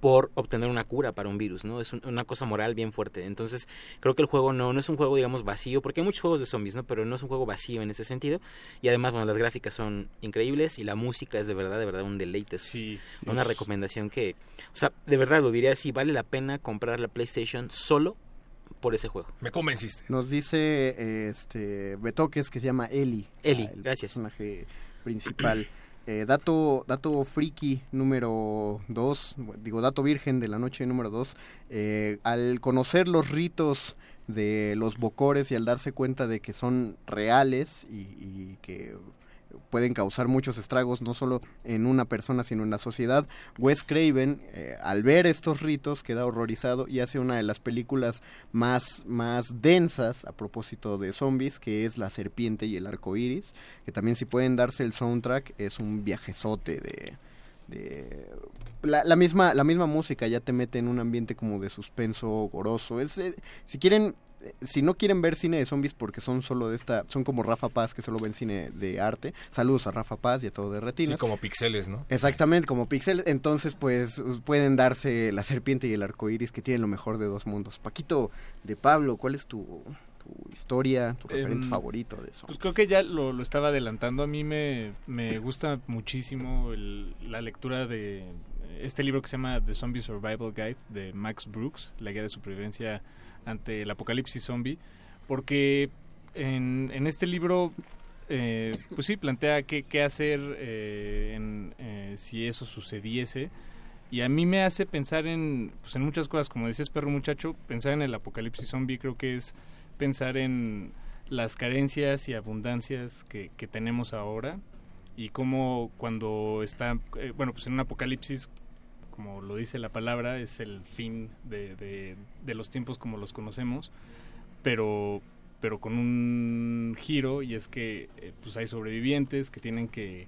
por obtener una cura para un virus, ¿no? Es un- una cosa moral bien fuerte. Entonces, creo que el juego no, no es un juego, digamos, vacío, porque hay muchos juegos de zombies, ¿no? Pero no es un juego vacío en ese sentido. Y además, bueno, las gráficas son increíbles y la música es de verdad, de verdad un deleite. Es Sí, sí. una recomendación que, o sea, de verdad lo diría así, vale la pena comprar la PlayStation solo por ese juego. Me convenciste. Nos dice este Betoques que se llama Eli. Eli, el gracias. personaje principal. Eh, dato, dato friki número 2, digo dato virgen de la noche número 2, al conocer los ritos de los bocores y al darse cuenta de que son reales y que pueden causar muchos estragos no solo en una persona sino en la sociedad. Wes Craven eh, al ver estos ritos queda horrorizado y hace una de las películas más más densas a propósito de zombies que es La serpiente y el arco iris que también si pueden darse el soundtrack es un viajezote de de la, la misma la misma música ya te mete en un ambiente como de suspenso goroso es eh, si quieren si no quieren ver cine de zombies porque son solo de esta, son como Rafa Paz que solo ven cine de arte. Saludos a Rafa Paz y a todo de retinas. Sí, como pixeles, ¿no? Exactamente, como Pixel. Entonces, pues pueden darse La Serpiente y el Arco Iris, que tienen lo mejor de dos mundos. Paquito de Pablo, ¿cuál es tu, tu historia, tu referente Em, favorito de eso? Pues creo que ya lo, lo estaba adelantando. A mí me, me gusta muchísimo el- la lectura de este libro que se llama The Zombie Survival Guide de Max Brooks, la guía de supervivencia ante el apocalipsis zombie, porque en, este libro, eh, pues sí, plantea qué, qué hacer eh, eh, si eso sucediese. Y a mí me hace pensar en, pues en muchas cosas, como decías perro muchacho, pensar en el apocalipsis zombie creo que es pensar en las carencias y abundancias que, que tenemos ahora y cómo cuando está, bueno, pues en un apocalipsis, como lo dice la palabra, es el fin de, de- de los tiempos como los conocemos, pero, pero con un giro y es que eh, pues hay sobrevivientes que tienen que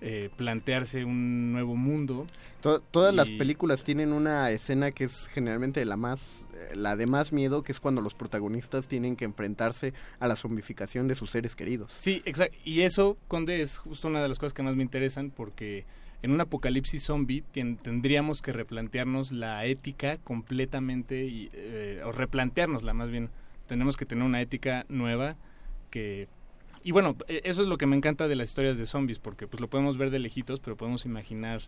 eh, plantearse un nuevo mundo. To- todas las películas tienen una escena que es generalmente la más eh, la de más miedo, que es cuando los protagonistas tienen que enfrentarse a la zombificación de sus seres queridos. Sí, exacto. Y eso, Conde, es justo una de las cosas que más me interesan porque en un apocalipsis zombie tendríamos que replantearnos la ética completamente, y, eh, o replanteárnosla más bien. Tenemos que tener una ética nueva que... Y bueno, e- eso es lo que me encanta de las historias de zombies, porque pues lo podemos ver de lejitos, pero podemos imaginar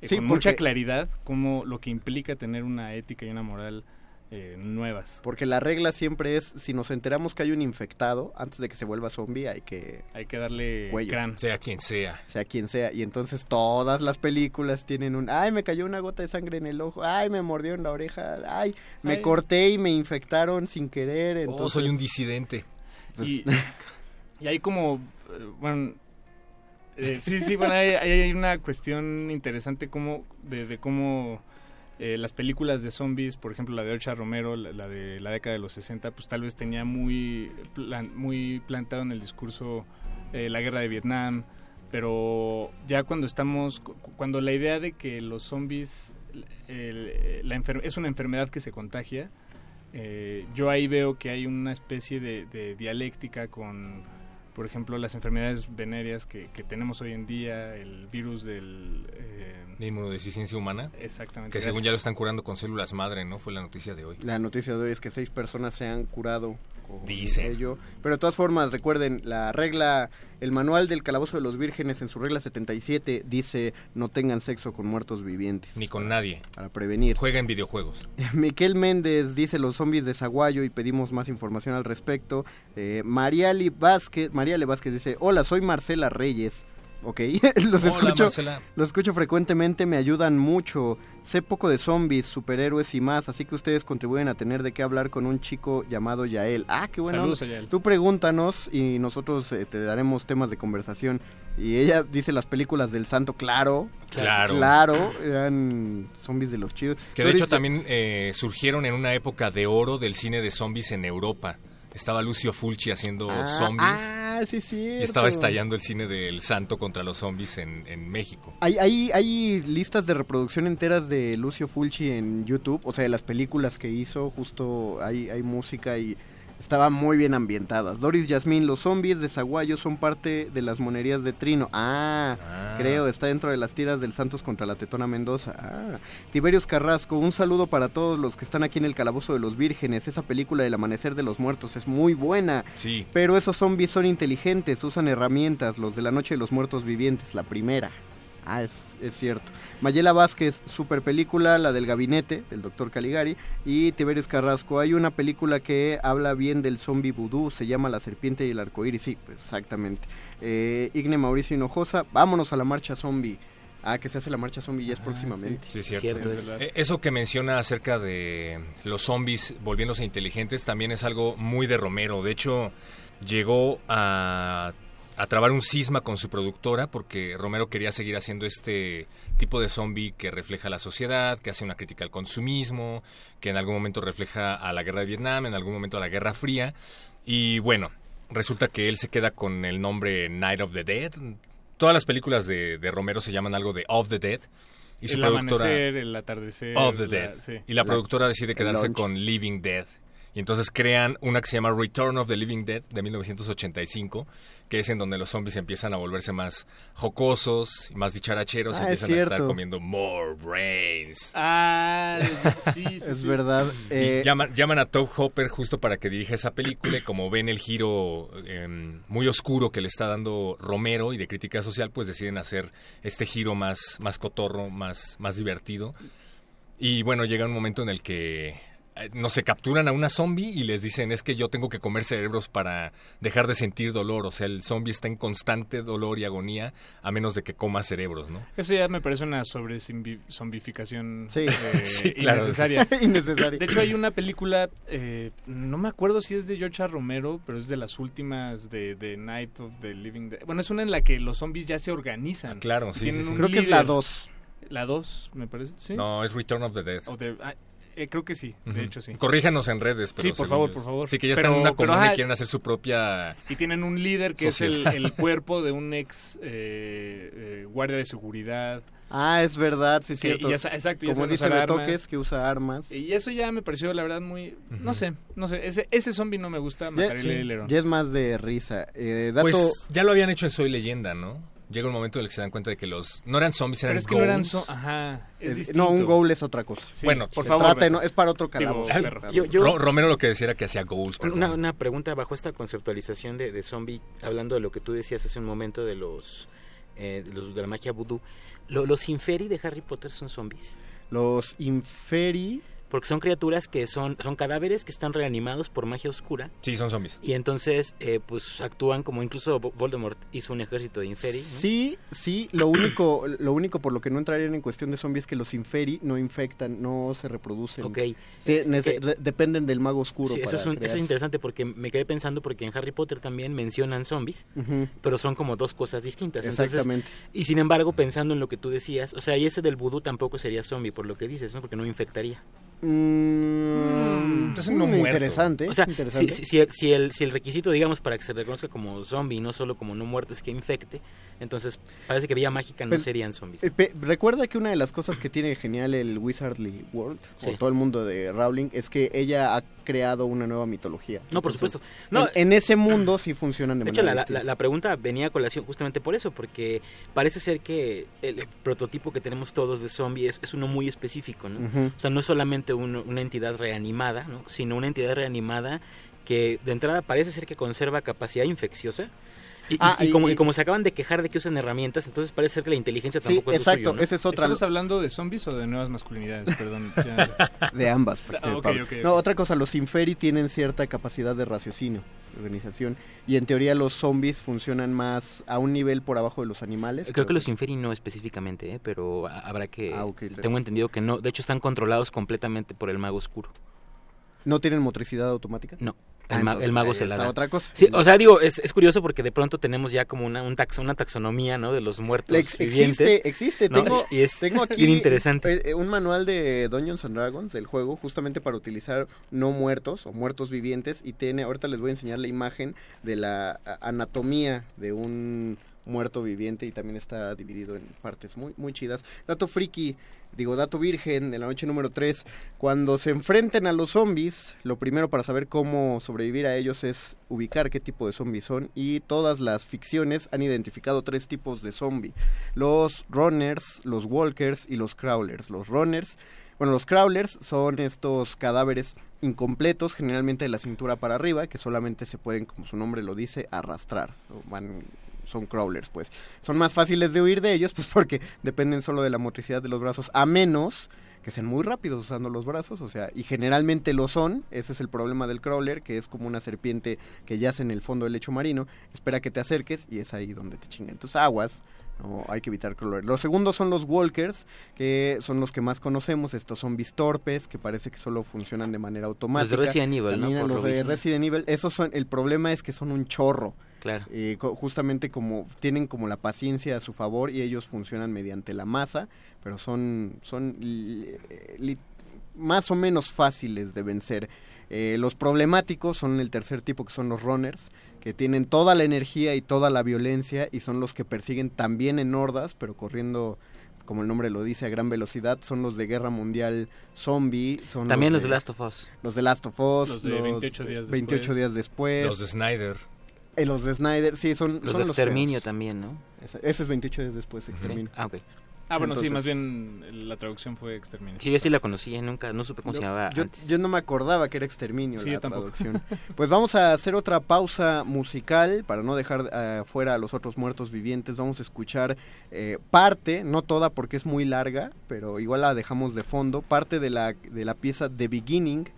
eh, Sí, con mucha claridad cómo lo que implica tener una ética y una moral eh, nuevas. Porque la regla siempre es, si nos enteramos que hay un infectado, antes de que se vuelva zombie, hay que... Hay que darle cuello. crán. Sea quien sea. Sea quien sea. Y entonces todas las películas tienen un... Ay, me cayó una gota de sangre en el ojo. Ay, me mordió en la oreja. Ay, me Ay. corté y me infectaron sin querer. Oh, Entonces, soy un disidente. pues, Y, y hay como, eh, bueno, eh, sí, sí, bueno, hay, hay- hay una cuestión interesante como de, de cómo eh, las películas de zombies, por ejemplo, la de Orcha Romero, la, de la década de los 60, pues tal vez tenía muy, plan- muy plantado en el discurso eh, la guerra de Vietnam, pero ya cuando estamos, cu- cuando la idea de que los zombies enfer- es una enfermedad que se contagia, eh, yo ahí veo que hay una especie de dialéctica con, por ejemplo, las enfermedades venéreas que, que tenemos hoy en día, el virus del... eh, De inmunodeficiencia humana. Exactamente. Que según gracias. ya lo están curando con células madre, ¿no? Fue la noticia de hoy. La noticia de hoy es que seis personas se han curado con Dicen. ello. Pero de todas formas, recuerden, la regla, el manual del calabozo de los vírgenes en su regla 77 dice no tengan sexo con muertos vivientes. Ni con nadie. Para prevenir. Juega en videojuegos. Miquel Méndez dice los zombies de Zaguayo y pedimos más información al respecto. Eh, Mariali Vázquez, Mariale Vázquez dice, hola, soy Marcela Reyes. Ok, los Hola, escucho, Marcela. los escucho frecuentemente, me ayudan mucho. Sé poco de zombies, superhéroes y más, así que ustedes contribuyen a tener de qué hablar con un chico llamado Yael. Ah, qué bueno. Saludos Yael. Tú pregúntanos y nosotros eh, te daremos temas de conversación. Y ella dice las películas del santo, claro. Claro. Claro, eran zombies de los chidos. Que de hecho también eh, surgieron en una época de oro del cine de zombies en Europa. Estaba Lucio Fulci haciendo Ah, zombies. Ah, sí, sí. y estaba estallando el cine del santo contra los zombies en, en México. Hay, hay, hay listas de reproducción enteras de Lucio Fulci en YouTube, o sea, de las películas que hizo, justo hay, hay música y estaban muy bien ambientadas. Doris Yasmín, los zombies de Zaguayo son parte de las monerías de Trino. Ah, Ah. creo, está dentro de las tiras del Santos contra la Tetona Mendoza. Ah, Tiberios Carrasco, un saludo para todos los que están aquí en el Calabozo de los Vírgenes. Esa película del Amanecer de los Muertos es muy buena. Sí. Pero esos zombies son inteligentes, usan herramientas, los de la Noche de los Muertos Vivientes, la primera. Ah, es, es cierto. Mayela Vázquez, super película, la del gabinete, del doctor Caligari. Y Tiberius Carrasco, hay una película que habla bien del zombie vudú, se llama La Serpiente y el Arcoíris. Sí, pues exactamente. Eh, Igne Mauricio Hinojosa, vámonos a la marcha zombie. Ah, que se hace la marcha zombie ya es próximamente. Sí, es cierto. Eso que menciona acerca de los zombies volviéndose inteligentes también es algo muy de Romero. De hecho, llegó a, a trabar un cisma con su productora porque Romero quería seguir haciendo este tipo de zombie que refleja la sociedad, que hace una crítica al consumismo, que en algún momento refleja a la guerra de Vietnam, en algún momento a la Guerra Fría. Y bueno, resulta que él se queda con el nombre Night of the Dead. Todas las películas de, de Romero se llaman algo de Of the Dead. Y su el productora amanecer, el atardecer. of the la- Dead. sí. Y la productora decide quedarse con Living Dead. Y entonces crean una que se llama Return of the Living Dead de 1985, que es en donde los zombies empiezan a volverse más jocosos y más dicharacheros y Ah, es empiezan a estar comiendo more brains. Ah, sí, sí, Es sí. verdad. eh, Y llaman, llaman a Top Hopper justo para que dirija esa película y como ven el giro eh, muy oscuro que le está dando Romero y de crítica social, pues deciden hacer este giro más, más cotorro, más, más divertido. Y bueno, llega un momento en el que no se capturan a una zombie y les dicen es que yo tengo que comer cerebros para dejar de sentir dolor. O sea, el zombie está en constante dolor y agonía a menos de que coma cerebros, ¿no? Eso ya me parece una sobre-zombificación Sí. Sí, claro. innecesaria. Innecesaria. De hecho, hay una película, eh, no me acuerdo si es de George. Romero, pero es de las últimas de, de Night of the Living Dead. Bueno, es una en la que los zombies ya se organizan. Claro, sí, sí, sí. Creo que es la líder. 2. La 2, me parece, ¿sí? No, es Return of the Dead. O de- ah, eh, creo que sí, de hecho sí. Corríjanos en redes, pero Sí, por favor, yo- por favor. Sí, que ya Pero- están en una pero, comuna ajá, y quieren hacer su propia... Y tienen un líder que es el, cuerpo de un ex eh, eh, guardia de seguridad. Ah, es verdad, sí, es cierto. y ya exacto, ya Como dice Betoques, armas. que usa armas. Y eso ya me pareció, la verdad, muy... No sé, no sé. Ese, ese zombie no me gusta, Ya, sí, ya es más de risa. Eh, dato, Pues ya lo habían hecho en Soy Leyenda, ¿no? Llega un momento en el que se dan cuenta de que los... No eran zombies, eran Pero es que no eran... Ajá, es es- distinto. no, un goal es otra cosa. Sí, Bueno, por Se favor. trata de- Beto. no, es para otro calabozo. perro. Yo- yo- Ro- Romero lo que decía era que hacía ghouls, perdón. Una, una pregunta bajo esta conceptualización de, de zombie, hablando de lo que tú decías hace un momento de los, eh, de, los de la magia vudú. Lo- ¿Los inferi de Harry Potter son zombies? Los inferi... Porque son criaturas que son, son cadáveres que están reanimados por magia oscura. Sí, son zombies. Y entonces, eh, pues actúan como incluso Vo- Voldemort hizo un ejército de inferi. ¿no? Sí, sí, lo único, lo único por lo que no entrarían en cuestión de zombies es que los inferi no infectan, no se reproducen. Ok. Sí, Eh, eh, de- dependen del mago oscuro. Sí, eso, para es un- eso crearse. es interesante porque me quedé pensando porque en Harry Potter también mencionan zombies, pero son como dos cosas distintas. Entonces, Exactamente. y sin embargo, pensando en lo que tú decías, o sea, y ese del vudú tampoco sería zombie por lo que dices, ¿no? Porque no infectaría. Mm, Entonces no mm, muerto. interesante. O sea, si, interesante. si- si el, si, el, si el requisito, digamos, para que se reconozca como zombie y no solo como no muerto es que infecte, entonces parece que vía mágica no Pero- serían zombies. Eh, pe- recuerda que una de las cosas que tiene genial el Wizardly World, Sí. o todo el mundo de Rowling, es que ella ha creado una nueva mitología. No, por Entonces, supuesto. No, en, en ese mundo sí funcionan de, De hecho, la, la- pregunta venía a colación justamente por eso, porque parece ser que el prototipo que tenemos todos de zombie es, es uno muy específico, ¿no? O sea, no es solamente uno- una entidad reanimada, ¿no? Sino una entidad reanimada que de entrada parece ser que conserva capacidad infecciosa. Y, Ah, y y- como, y y- como se acaban de quejar de que usan herramientas, entonces parece ser que la inteligencia Sí, tampoco es lo exacto, suyo, ¿no? esa es otra. ¿Estamos hablando de zombies o de nuevas masculinidades? Perdón. ya. De ambas. Ah, No, otra cosa, los inferi tienen cierta capacidad de raciocinio, de organización, y en teoría los zombies funcionan más a un nivel por abajo de los animales. Creo que los inferi no específicamente, ¿eh? pero ha- habrá que... Ah, Tengo entendido que no, de hecho están controlados completamente por el mago oscuro. ¿No tienen motricidad automática? No. Ah, El, ma- entonces, el mago ahí se la da. otra cosa. Sí, o sea, digo, es, es curioso porque de pronto tenemos ya como una, un tax- una taxonomía, ¿no? De los muertos Ex- vivientes. existe, existe. ¿no? Tengo, y es tengo aquí bien interesante. eh, un manual de Dungeons and Dragons del juego, justamente para utilizar no muertos o muertos vivientes. Y tiene, ahorita les voy a enseñar la imagen de la anatomía de un muerto viviente y también está dividido en partes muy, muy chidas. Dato friki, digo, dato virgen de la noche número 3. Cuando se enfrenten a los zombies, lo primero para saber cómo sobrevivir a ellos es ubicar qué tipo de zombies son. Y todas las ficciones han identificado tres tipos de zombie. Los runners, los walkers y los crawlers. Los runners bueno, los crawlers son estos cadáveres incompletos, generalmente de la cintura para arriba, que solamente se pueden, como su nombre lo dice, arrastrar. Van, son crawlers, pues. Son más fáciles de huir de ellos, pues porque dependen solo de la motricidad de los brazos, a menos que sean muy rápidos usando los brazos, o sea, y generalmente lo son, ese es el problema del crawler, que es como una serpiente que yace en el fondo del lecho marino, espera que te acerques y es ahí donde te chingan tus aguas, no, hay que evitar crawler. Los segundos son los walkers, que son los que más conocemos, estos zombies torpes, que parece que solo funcionan de manera automática. Resident Evil, ¿no? Por los lo de visto. Resident Evil, esos son, el problema es que son un chorro. Claro. Eh, co- justamente como tienen como la paciencia a su favor y ellos funcionan mediante la masa, pero son, son li- li- más o menos fáciles de vencer. Eh, los problemáticos son el tercer tipo, que son los runners, que tienen toda la energía y toda la violencia y son los que persiguen también en hordas, pero corriendo como el nombre lo dice, a gran velocidad, son los de Guerra Mundial Zombie. Son También los de Last of Us. Los de Last of Us. Los de 28 días después. 28 días después. Los de Snyder. Eh, los de Snyder, sí, son Los son de Exterminio feos. también, ¿no? Ese, ese es 28 días después, Exterminio. Ah, ok. Ah, bueno, sí, Entonces- más bien la traducción fue exterminio. Sí, yo sí la conocí, ¿eh? nunca, no supe cómo se llamaba yo, antes. yo no me acordaba que era exterminio Sí, la traducción. Pues vamos a hacer otra pausa musical para no dejar eh, fuera a los otros muertos vivientes. Vamos a escuchar eh, parte, no toda porque es muy larga, pero igual la dejamos de fondo, parte de la, de la pieza The Beginning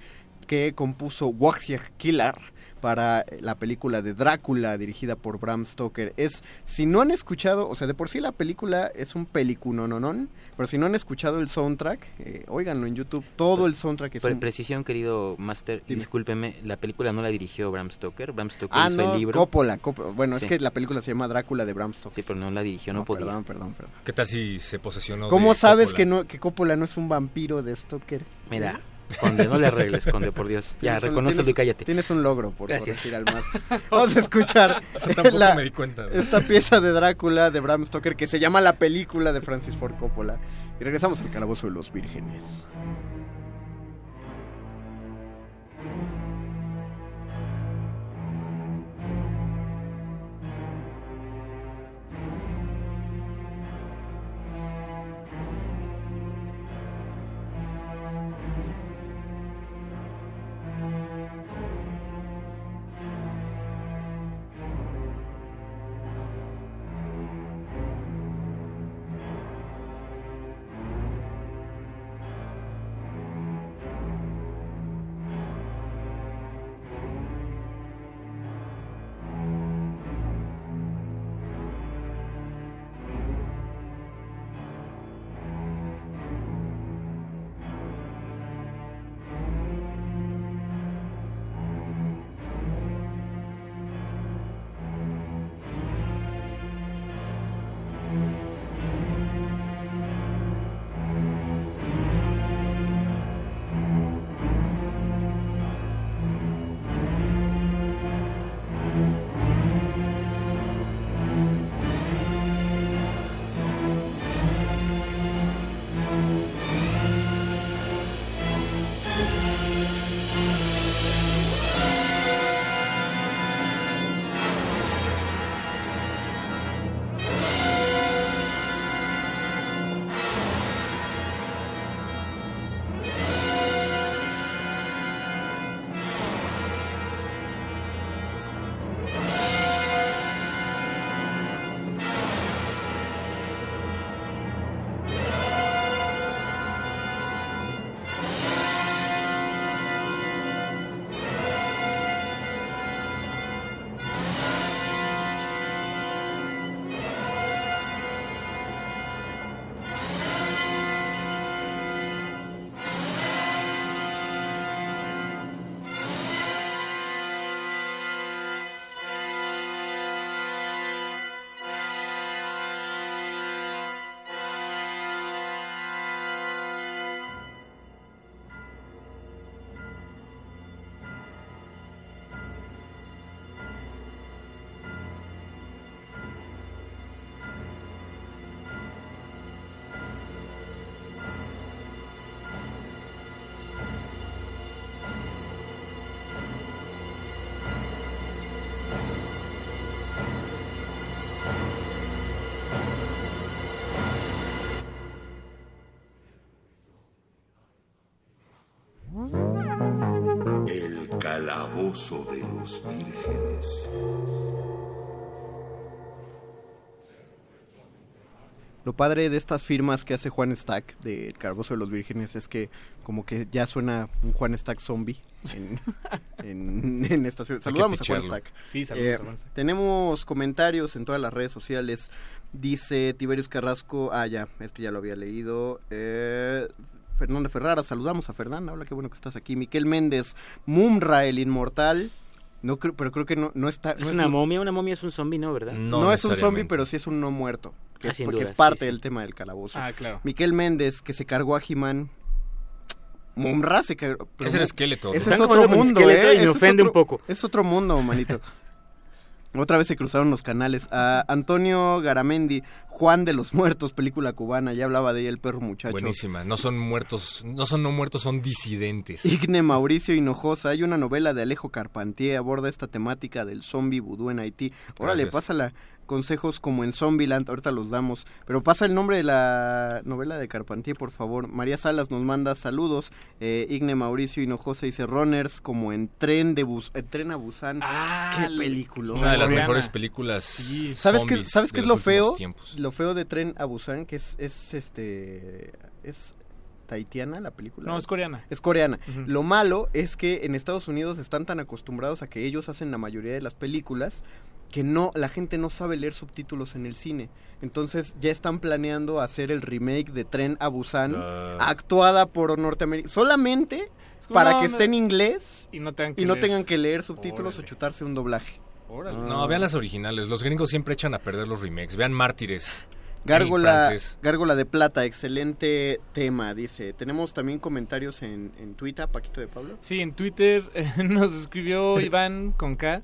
que compuso Wojciech Kilar para la película de Drácula dirigida por Bram Stoker. Es, si no han escuchado, o sea, de por sí la película es un peliculononón, pero si no han escuchado el soundtrack, eh, óiganlo en YouTube, todo el soundtrack es Por un... precisión, querido Master, Dime. discúlpeme, la película no la dirigió Bram Stoker. Bram Stoker Ah, hizo no, el libro. Coppola, Coppola. Bueno, Sí. es que la película se llama Drácula de Bram Stoker. Sí, pero no la dirigió, no, No, podía. perdón, perdón, perdón. ¿Qué tal si se posesionó ¿Cómo de sabes Coppola? que no que Coppola no es un vampiro de Stoker? Mira, Conde, no le arregles, Conde, por Dios. Ya, reconócelo y cállate. Tienes un logro por Gracias. corregir al más. Vamos a escuchar Tampoco la- me di cuenta. esta pieza de Drácula de Bram Stoker que se llama la película de Francis Ford Coppola. Y regresamos al calabozo de los vírgenes. Calabozo de los vírgenes. Lo padre de estas firmas que hace Juan Stack de Calabozo de los Vírgenes es que como que ya suena un Juan Stack zombie en, en. Hay que Saludamos a Juan. Stack. Sí, saludos Eh, a Juan Stack. Tenemos comentarios en todas las redes sociales. Dice Tiberius Carrasco, ah ya, este ya lo había leído. Eh, Fernando Ferrara, saludamos a Fernanda, hola, qué bueno que estás aquí. Miquel Méndez, Mumra, el inmortal. No creo, pero creo que no, no está. Es una momia, una momia es un zombie, ¿no? ¿Verdad? no, es un zombie, pero sí es un no muerto. Que Ah, es, sin porque duda, es parte sí, sí. del tema del calabozo. Ah, claro. Miquel Méndez, que se cargó a He-Man. Mumra se cargó. Es el esqueleto. Ese es otro mundo, esqueleto ¿eh? y me ofende un poco. Es otro mundo, manito. Otra vez se cruzaron los canales. A Antonio Garamendi, Juan de los Muertos, película cubana, ya hablaba de ella el perro muchacho. Buenísima. No son muertos, no son no muertos, son disidentes. Igne Mauricio Hinojosa, hay una novela de Alejo Carpentier, aborda esta temática del zombie vudú en Haití. Órale, Gracias. pásala. Consejos como en Zombieland, ahorita los damos. Pero pasa el nombre de la novela de Carpentier, por favor. María Salas nos manda saludos. Eh, Igne Mauricio Hinojosa dice Runners como en Tren, de Bus Tren a Busan. ¡Qué película! Una de las mejores películas ¿Sabes qué, ¿sabes qué es lo feo? tiempos. Lo feo de Tren a Busan, que es, es este... Es taitiana la película. No, es coreana. Es coreana. Lo malo es que en Estados Unidos están tan acostumbrados a que ellos hacen la mayoría de las películas que no la gente no sabe leer subtítulos en el cine. Entonces ya están planeando hacer el remake de Tren a Busan Ah. actuada por Norteamérica solamente como, para no, que esté en inglés y no tengan que y no leer. tengan que leer subtítulos o chutarse un doblaje. No, vean las originales. Los gringos siempre echan a perder los remakes. Vean Mártires. Gárgola. Gárgola de Plata, excelente tema, dice. Tenemos también comentarios en, en Twitter, Paquito de Pablo. Sí, en Twitter eh, nos escribió Iván con K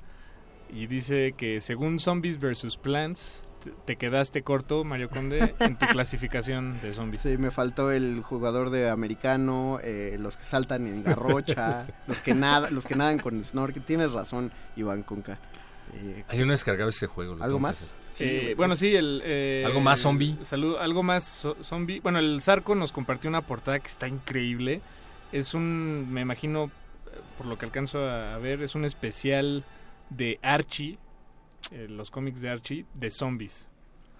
y dice que según Zombies vs. Plants, te- te quedaste corto, Mario Conde, en tu clasificación de zombies. Sí, me faltó el jugador de americano, eh, los que saltan en garrocha, los que nada, los que nadan con snorkel. Tienes razón, Iván Conca. Eh, Hay uno descargado ese juego. ¿Algo más? Eh, bueno, sí, el... eh, ¿Algo más zombie? Salud, algo más zo- zombie. Bueno, el Zarco nos compartió una portada que está increíble. Es un, me imagino, eh, por lo que alcanzo a ver, es un especial de Archie, eh, los cómics de Archie, de zombies.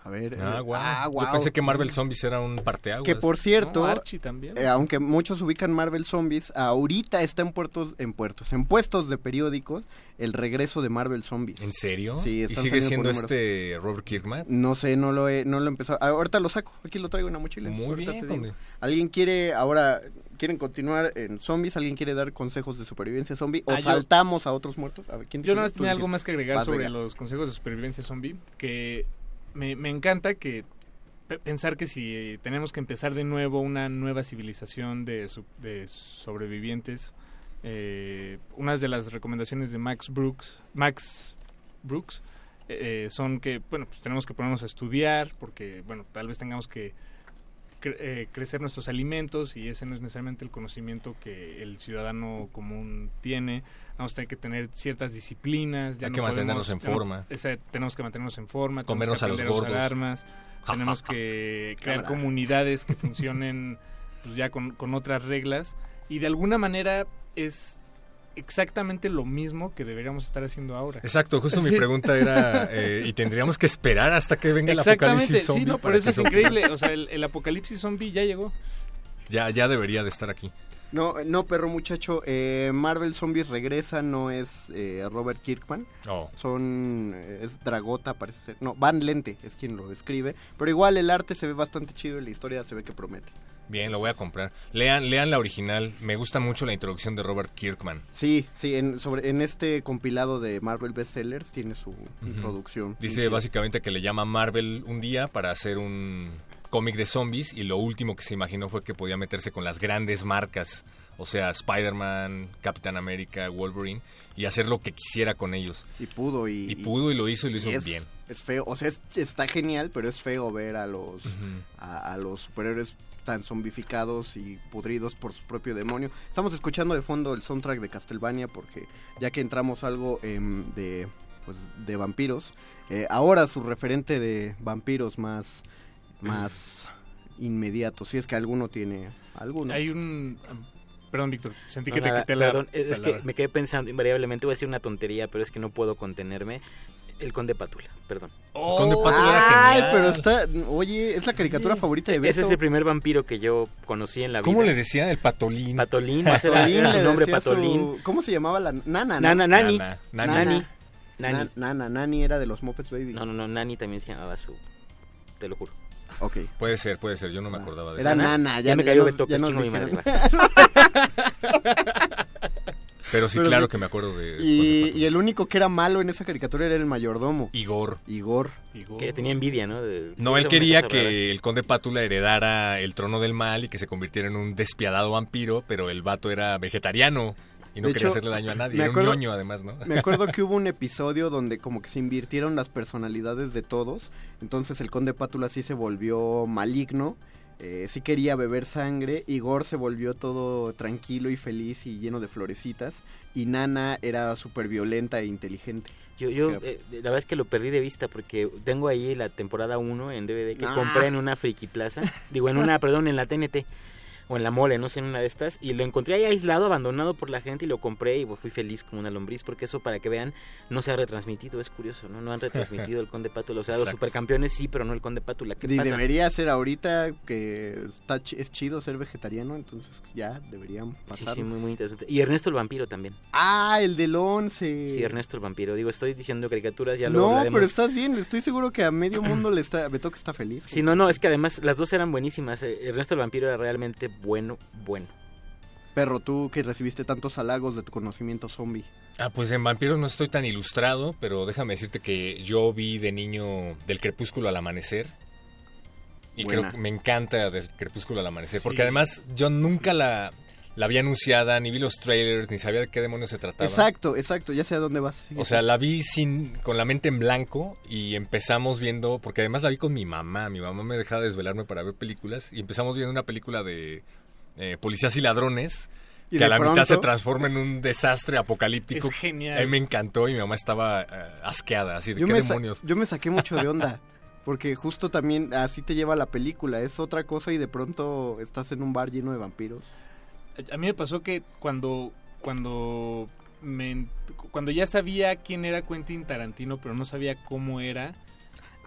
A ver, Ah, eh, guau. ah, Yo pensé que Marvel Zombies era un parteaguas. Que por cierto, No, Archie también. eh, aunque muchos ubican Marvel Zombies, ahorita está en puertos, en puertos, en puestos de periódicos, el regreso de Marvel Zombies. ¿En serio? Sí, ¿Y sigue siendo este Robert Kirkman? No sé, no lo he, no lo he empezado. Ah, Ahorita lo saco, aquí lo traigo en la mochila. Muy ahorita bien. ¿Alguien quiere ahora, quieren continuar en zombies? ¿Alguien quiere dar consejos de supervivencia zombie? ¿O Ah, yo- saltamos a otros muertos? A ver, ¿quién Yo nada quiere? más tenía algo más que agregar sobre venga. los consejos de supervivencia zombie, que me, me encanta que pe- pensar que si tenemos que empezar de nuevo una nueva civilización de, sobrevivientes, eh, unas de las recomendaciones de Max Brooks, Max Brooks, eh, son que, bueno, pues tenemos que ponernos a estudiar, porque, bueno, tal vez tengamos que cre- eh, crecer nuestros alimentos y ese no es necesariamente el conocimiento que el ciudadano común tiene. Vamos a tener que tener ciertas disciplinas. Ya Hay no que mantenernos podemos- en no- forma. esa- tenemos que mantenernos en forma. Comernos tenemos que a los gordos. armas. tenemos que crear comunidades que funcionen pues, ya con, con otras reglas. Y de alguna manera es exactamente lo mismo que deberíamos estar haciendo ahora. Exacto, justo mi pregunta era, eh, ¿y tendríamos que esperar hasta que venga el apocalipsis zombie? sí, no, por para eso es increíble. O sea, el, el apocalipsis zombie ya llegó. Ya, ya debería de estar aquí. No, no, perro muchacho. eh, Marvel Zombies regresa, no es eh, Robert Kirkman. Oh. Son. eh, es Dragota, parece ser. No, Van Lente es quien lo escribe. Pero igual el arte se ve bastante chido y la historia se ve que promete. Bien, lo voy a comprar. Lean, lean la original. Me gusta mucho la introducción de Robert Kirkman. Sí, sí, en, sobre, en este compilado de Marvel Bestsellers tiene su introducción. Dice básicamente que le llama Marvel un día para hacer un cómic de zombies y lo último que se imaginó fue que podía meterse con las grandes marcas, o sea, Spider-Man, Capitán América, Wolverine, y hacer lo que quisiera con ellos. Y pudo y... Y pudo y lo hizo y lo hizo es, bien. Es feo, o sea, es- está genial, pero es feo ver a los, a, a los superhéroes tan zombificados y pudridos por su propio demonio. Estamos escuchando de fondo el soundtrack de Castlevania porque ya que entramos algo em, de, pues, de vampiros, eh, ahora su referente de vampiros más, más inmediato, si es que alguno tiene alguno. Hay un... Perdón, Víctor, sentí No, que te nada, quité la perdón, es es que palabra. me quedé pensando invariablemente, voy a decir una tontería, pero es que no puedo contenerme. El Conde Pátula, perdón. Conde Pátula era Ay, genial. pero está, oye, es la caricatura favorita de Beto. Ese es el primer vampiro que yo conocí en la vida. ¿Cómo le decían? El patolín. Patolín, ese era- Patolín, era su nombre su- Patolín. ¿Cómo se llamaba la nana? no? Nana, Nani. Nana, Nani. Nani. Nani. Na- Nana, Nani era de los Muppets Baby. No, no, no, Nani también se llamaba su... Te lo juro. Ok. Puede ser, puede ser. Yo no me acordaba de Era eso. Nana, ya, Ya me ya cayó nos- Beto, ya que nos chingo mi madre, dijeron. Pero sí, Pero claro sí. que me acuerdo de... Y, y el único que era malo en esa caricatura era el mayordomo. Igor. Igor. Que tenía envidia, ¿no? De- No, él quería rara. que el conde Pátula heredara el trono del mal y que se convirtiera en un despiadado vampiro, pero el vato era vegetariano. Y no De quería hecho, hacerle daño a nadie. me Era acuerdo- un ñoño, además, ¿no? Me acuerdo que hubo un episodio donde como que se invirtieron las personalidades de todos. Entonces el conde Pátula sí se volvió maligno. Eh, sí quería beber sangre. Igor se volvió todo tranquilo y feliz y lleno de florecitas. Y Nana era súper violenta e inteligente. Yo, yo eh, la verdad es que lo perdí de vista porque tengo ahí la temporada 1 en DVD que Ah. compré en una Friki Plaza. Digo, en una, perdón, en la TNT. O en la mole, no sé, en una de estas. Y lo encontré ahí aislado, abandonado por la gente y lo compré y pues, fui feliz como una lombriz. Porque eso, para que vean, no se ha retransmitido. Es curioso, ¿no? No han retransmitido el Conde Pátula. O sea, los Exacto. supercampeones sí, pero no el Conde Pátula. ¿Qué Y pasa? debería ser ahorita que está es chido ser vegetariano. Entonces ya deberían Sí, pasar. sí, muy, muy interesante. Y Ernesto el Vampiro también. Ah, el del 11. Sí, Ernesto el Vampiro. Digo, estoy diciendo caricaturas, ya luego No, hablaremos. pero estás bien. Estoy seguro que a medio mundo le está. Beto que está feliz. Sí, no, no, es que además las dos eran buenísimas. Eh, Ernesto el Vampiro era realmente bueno, bueno. Perro, tú que recibiste tantos halagos de tu conocimiento zombie. Ah, pues en vampiros no estoy tan ilustrado, pero déjame decirte que yo vi de niño del crepúsculo al amanecer. Y Buena. creo que me encanta del crepúsculo al amanecer. Sí. Porque además yo nunca la, la vi anunciada, ni vi los trailers, ni sabía de qué demonios se trataba. Exacto, exacto, ya sé a dónde vas. O sea, la vi sin, con la mente en blanco y empezamos viendo, porque además la vi con mi mamá, mi mamá me dejaba desvelarme para ver películas y empezamos viendo una película de eh, policías y ladrones Y que de a la mitad pronto- se transforma en un desastre apocalíptico. Es genial. A mí me encantó y mi mamá estaba eh, asqueada, así de yo qué demonios. yo me saqué mucho de onda. Porque justo también así te lleva la película. Es otra cosa y de pronto estás en un bar lleno de vampiros. A mí me pasó que cuando cuando me, cuando ya sabía quién era Quentin Tarantino, pero no sabía cómo era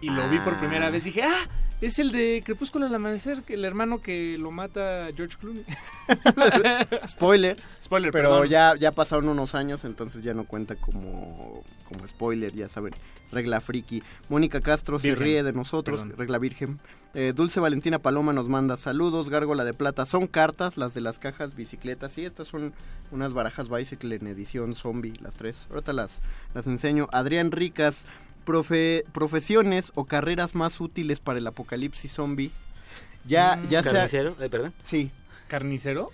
y lo vi por primera vez, dije, "Ah, es el de Crepúsculo al amanecer, que el hermano que lo mata George Clooney." Spoiler. Spoiler, Pero perdón. ya, ya pasaron unos años, entonces ya no cuenta como, como spoiler, ya saben. Regla friki. Mónica Castro se ríe de nosotros, Perdón. regla virgen. Eh, Dulce Valentina Paloma nos manda saludos. Gárgola de Plata son cartas, las de las cajas bicicletas. Sí, estas son unas barajas bicycle en edición zombie, las tres. Ahorita las, las enseño. Adrián Ricas, profe- profesiones o carreras más útiles para el apocalipsis zombie. Ya, Mm, ya sea... ¿Carnicero? Eh, perdón. Sí. ¿Carnicero?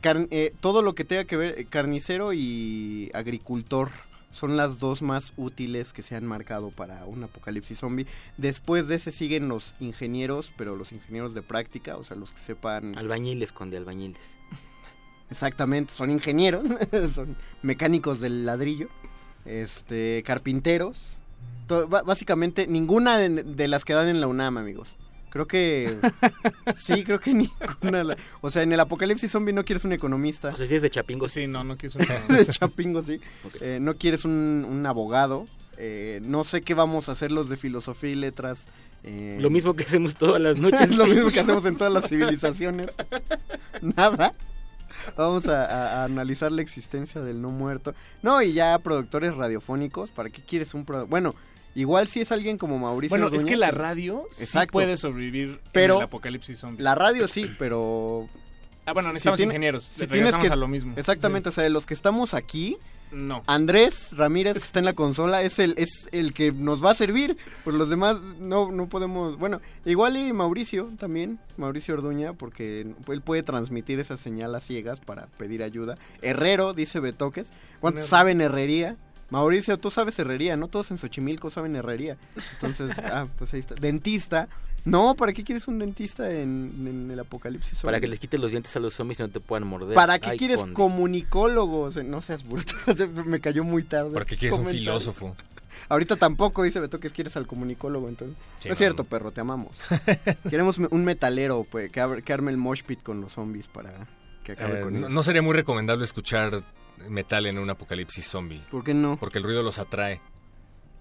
Car- eh, todo lo que tenga que ver, eh, carnicero y agricultor son las dos más útiles que se han marcado para un apocalipsis zombie. Después de ese siguen los ingenieros, pero los ingenieros de práctica, o sea, los que sepan... Albañiles, conde, albañiles. Exactamente, son ingenieros, son mecánicos del ladrillo, este, carpinteros. básicamente ninguna de, de las que dan en la UNAM, amigos. Creo que sí, creo que ninguna. la- o sea, en el apocalipsis zombie no quieres un economista. O sea, si es de Chapingo. Sí, no, no quiero de Chapingo, sí. Eh, no quieres un, un abogado. eh, no sé qué vamos a hacer los de filosofía y letras. eh, Lo mismo que hacemos todas las noches. es lo mismo que hacemos en todas las civilizaciones. Nada. Vamos a, a- a analizar la existencia del no muerto. No, y ya productores radiofónicos. ¿Para qué quieres un produ- Bueno, igual si es alguien como Mauricio. Bueno, es que la radio sí puede sobrevivir Pero en el apocalipsis zombie. La radio sí, pero. Ah, bueno, si necesitamos tiene- ingenieros. Si tienes que a lo mismo. Exactamente, o sea, de los que estamos aquí, No. Andrés Ramírez, que está en la consola, es el, es el que nos va a servir. Por los demás no, no podemos. Bueno, igual y Mauricio también, Mauricio Orduña, porque él puede transmitir esa señal a ciegas para pedir ayuda. Herrero, dice Betoques. ¿Cuántos saben herrería? Mauricio, tú sabes herrería, ¿no? Todos en Xochimilco saben herrería. Entonces, ah, pues ahí está. Dentista. No, ¿para qué quieres un dentista en, en el apocalipsis? Para que les quites los dientes a los zombies y no te puedan morder. ¿Para qué Ay, quieres conde. comunicólogo? O sea, no seas bruto. Me cayó muy tarde. ¿Para qué quieres un filósofo? Ahorita tampoco dice Beto que quieres al comunicólogo, entonces. Sí, no es cierto, perro, te amamos. Queremos un metalero pues, que, arme el mosh pit con los zombies para que acabe Eh, con no, ellos. no sería muy recomendable escuchar metal en un apocalipsis zombie. ¿Por qué no? Porque el ruido los atrae.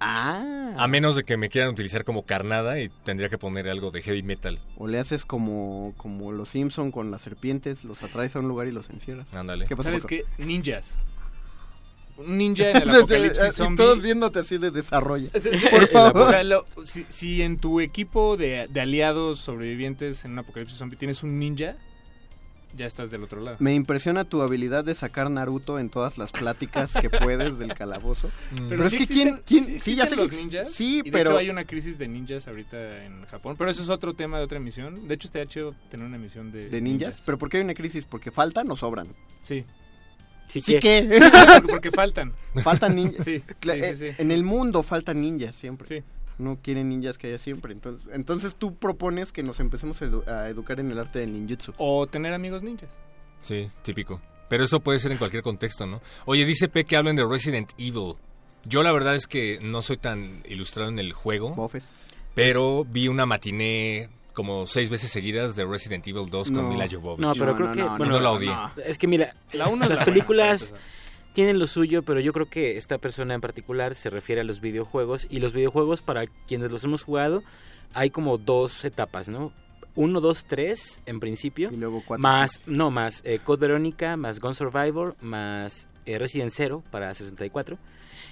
Ah. A menos de que me quieran utilizar como carnada y tendría que poner algo de heavy metal. O le haces como, como los Simpson con las serpientes, los atraes a un lugar y los encierras. Ándale. ¿Qué pasa, ¿Sabes qué? Ninjas. Un ninja en el apocalipsis Y zombie. todos viéndote así de desarrollo. Sí, sí, Por o favor. sea, lo- si, si en tu equipo de, de aliados sobrevivientes en un apocalipsis zombie tienes un ninja, ya estás del otro lado. Me impresiona tu habilidad de sacar Naruto en todas las pláticas que puedes del calabozo. Pero, es sí que existen- quién, quién, sí sí, ya sé los ninjas. Sí, y de pero hecho hay una crisis de ninjas ahorita en Japón. Pero eso es otro tema de otra emisión. De hecho, estaría chido tener una emisión de, de ninjas. Pero ¿por qué hay una crisis? Porque faltan o sobran. Sí. Sí ¿Sí que. qué? Porque faltan. Faltan ninjas. Sí, sí, sí, eh, sí. En el mundo faltan ninjas siempre. Sí. No quieren ninjas que haya siempre. Entonces, entonces tú propones que nos empecemos a, edu- a educar en el arte del ninjutsu. O tener amigos ninjas. Sí, típico. Pero eso puede ser en cualquier contexto, ¿no? Oye, dice P que hablen de Resident Evil. Yo la verdad es que no soy tan ilustrado en el juego. Bofes. Pero vi una matiné como seis veces seguidas de Resident Evil 2 con. Mila Jovovich. No, pero creo que. Bueno, no la odié. Es que mira, La es las la películas tienen lo suyo, pero yo creo que esta persona en particular se refiere a los videojuegos. Y los videojuegos, para quienes los hemos jugado, hay como dos etapas, ¿no? Uno, dos, tres, en principio. Y luego cuatro. Más, no, más eh, Code Verónica, más Gun Survivor, más eh, Resident Zero para 64.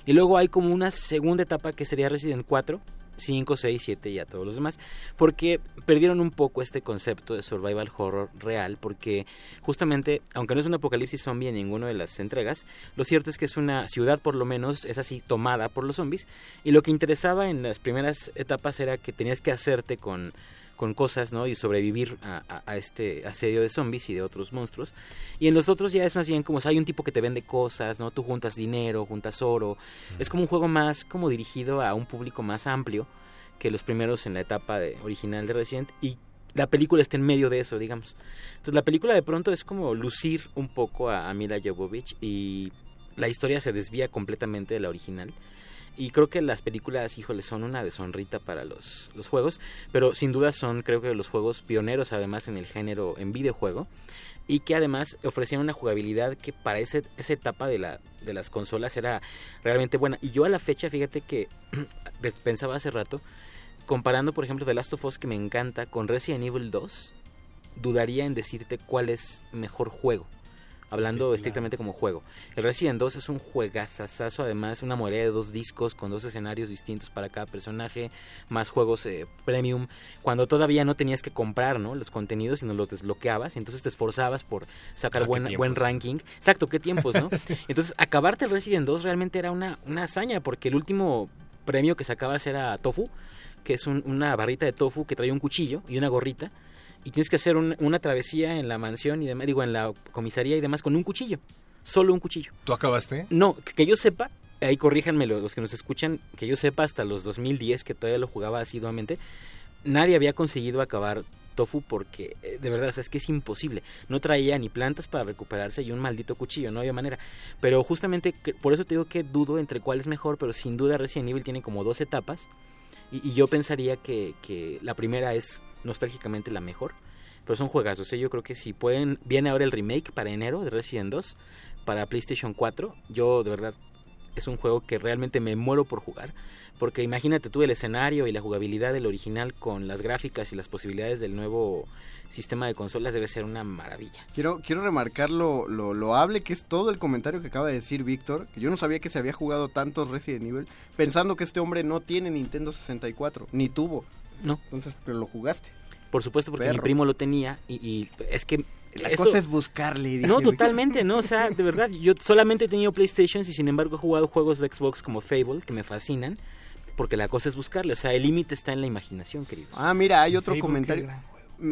Y luego hay como una segunda etapa que sería Resident 4, 5, 6, 7 y a todos los demás. Porque perdieron un poco este concepto de survival horror real. Porque justamente, aunque no es un apocalipsis zombie en ninguna de las entregas, lo cierto es que es una ciudad por lo menos, es así, tomada por los zombies. Y lo que interesaba en las primeras etapas era que tenías que hacerte con con cosas, ¿no? Y sobrevivir a, a- a este asedio de zombies y de otros monstruos. Y en los otros ya es más bien como, o sea, hay un tipo que te vende cosas, ¿no? Tú juntas dinero, juntas oro. Es como un juego más como dirigido a un público más amplio que los primeros en la etapa de, original de Resident y la película está en medio de eso, digamos. Entonces la película de pronto es como lucir un poco a, a Mila Jovovich y la historia se desvía completamente de la original. Y creo que las películas, híjole, son una deshonrita para los, los juegos, pero sin duda son, creo que los juegos pioneros además en el género en videojuego y que además ofrecían una jugabilidad que para ese, esa etapa de, la, de las consolas era realmente buena. Y yo a la fecha, fíjate que pensaba hace rato, comparando por ejemplo The Last of Us que me encanta con Resident Evil 2, dudaría en decirte cuál es mejor juego. Hablando estrictamente como juego. El Resident 2 es un juegazazazo, además una modalidad de dos discos con dos escenarios distintos para cada personaje, más juegos eh, premium, cuando todavía no tenías que comprar ¿no? los contenidos, sino los desbloqueabas, entonces te esforzabas por sacar Ah, buen, tiempos. buen ranking. Exacto, qué tiempos, ¿no? Entonces, acabarte el Resident 2 realmente era una, una hazaña, porque el último premio que sacabas era Tofu, que es un- una barrita de tofu que trae un cuchillo y una gorrita, y tienes que hacer un- una travesía en la mansión y demás, digo, en la comisaría y demás con un cuchillo, solo un cuchillo. ¿Tú acabaste? No, que yo sepa, ahí corríjanme lo- los que nos escuchan, que yo sepa hasta los 2010, que todavía lo jugaba asiduamente, nadie había conseguido acabar Tofu porque eh, de verdad o sea, es que es imposible. No traía ni plantas para recuperarse y un maldito cuchillo, no había manera. Pero justamente por eso te digo que dudo entre cuál es mejor, pero sin duda Resident Evil tiene como dos etapas y, y yo pensaría que, que la primera es nostálgicamente la mejor. Pero son juegazos, ¿eh? yo creo que si pueden, viene ahora el remake para enero de Resident 2 para PlayStation 4. Yo de verdad es un juego que realmente me muero por jugar. Porque imagínate tú el escenario y la jugabilidad del original con las gráficas y las posibilidades del nuevo sistema de consolas debe ser una maravilla. Quiero, quiero remarcar lo, lo loable que es todo el comentario que acaba de decir Víctor, que yo no sabía que se había jugado tantos Resident Evil, pensando que este hombre no tiene Nintendo 64, ni tuvo. No. Entonces, pero lo jugaste. Por supuesto, porque mi primo lo tenía y, y es que... La cosa es buscarle. No, Víctor. totalmente, no, o sea, de verdad, yo solamente he tenido PlayStation y sin embargo he jugado juegos de Xbox como Fable que me fascinan, porque la cosa es buscarle, o sea, el límite está en la imaginación, queridos. Ah, mira, hay otro comentario.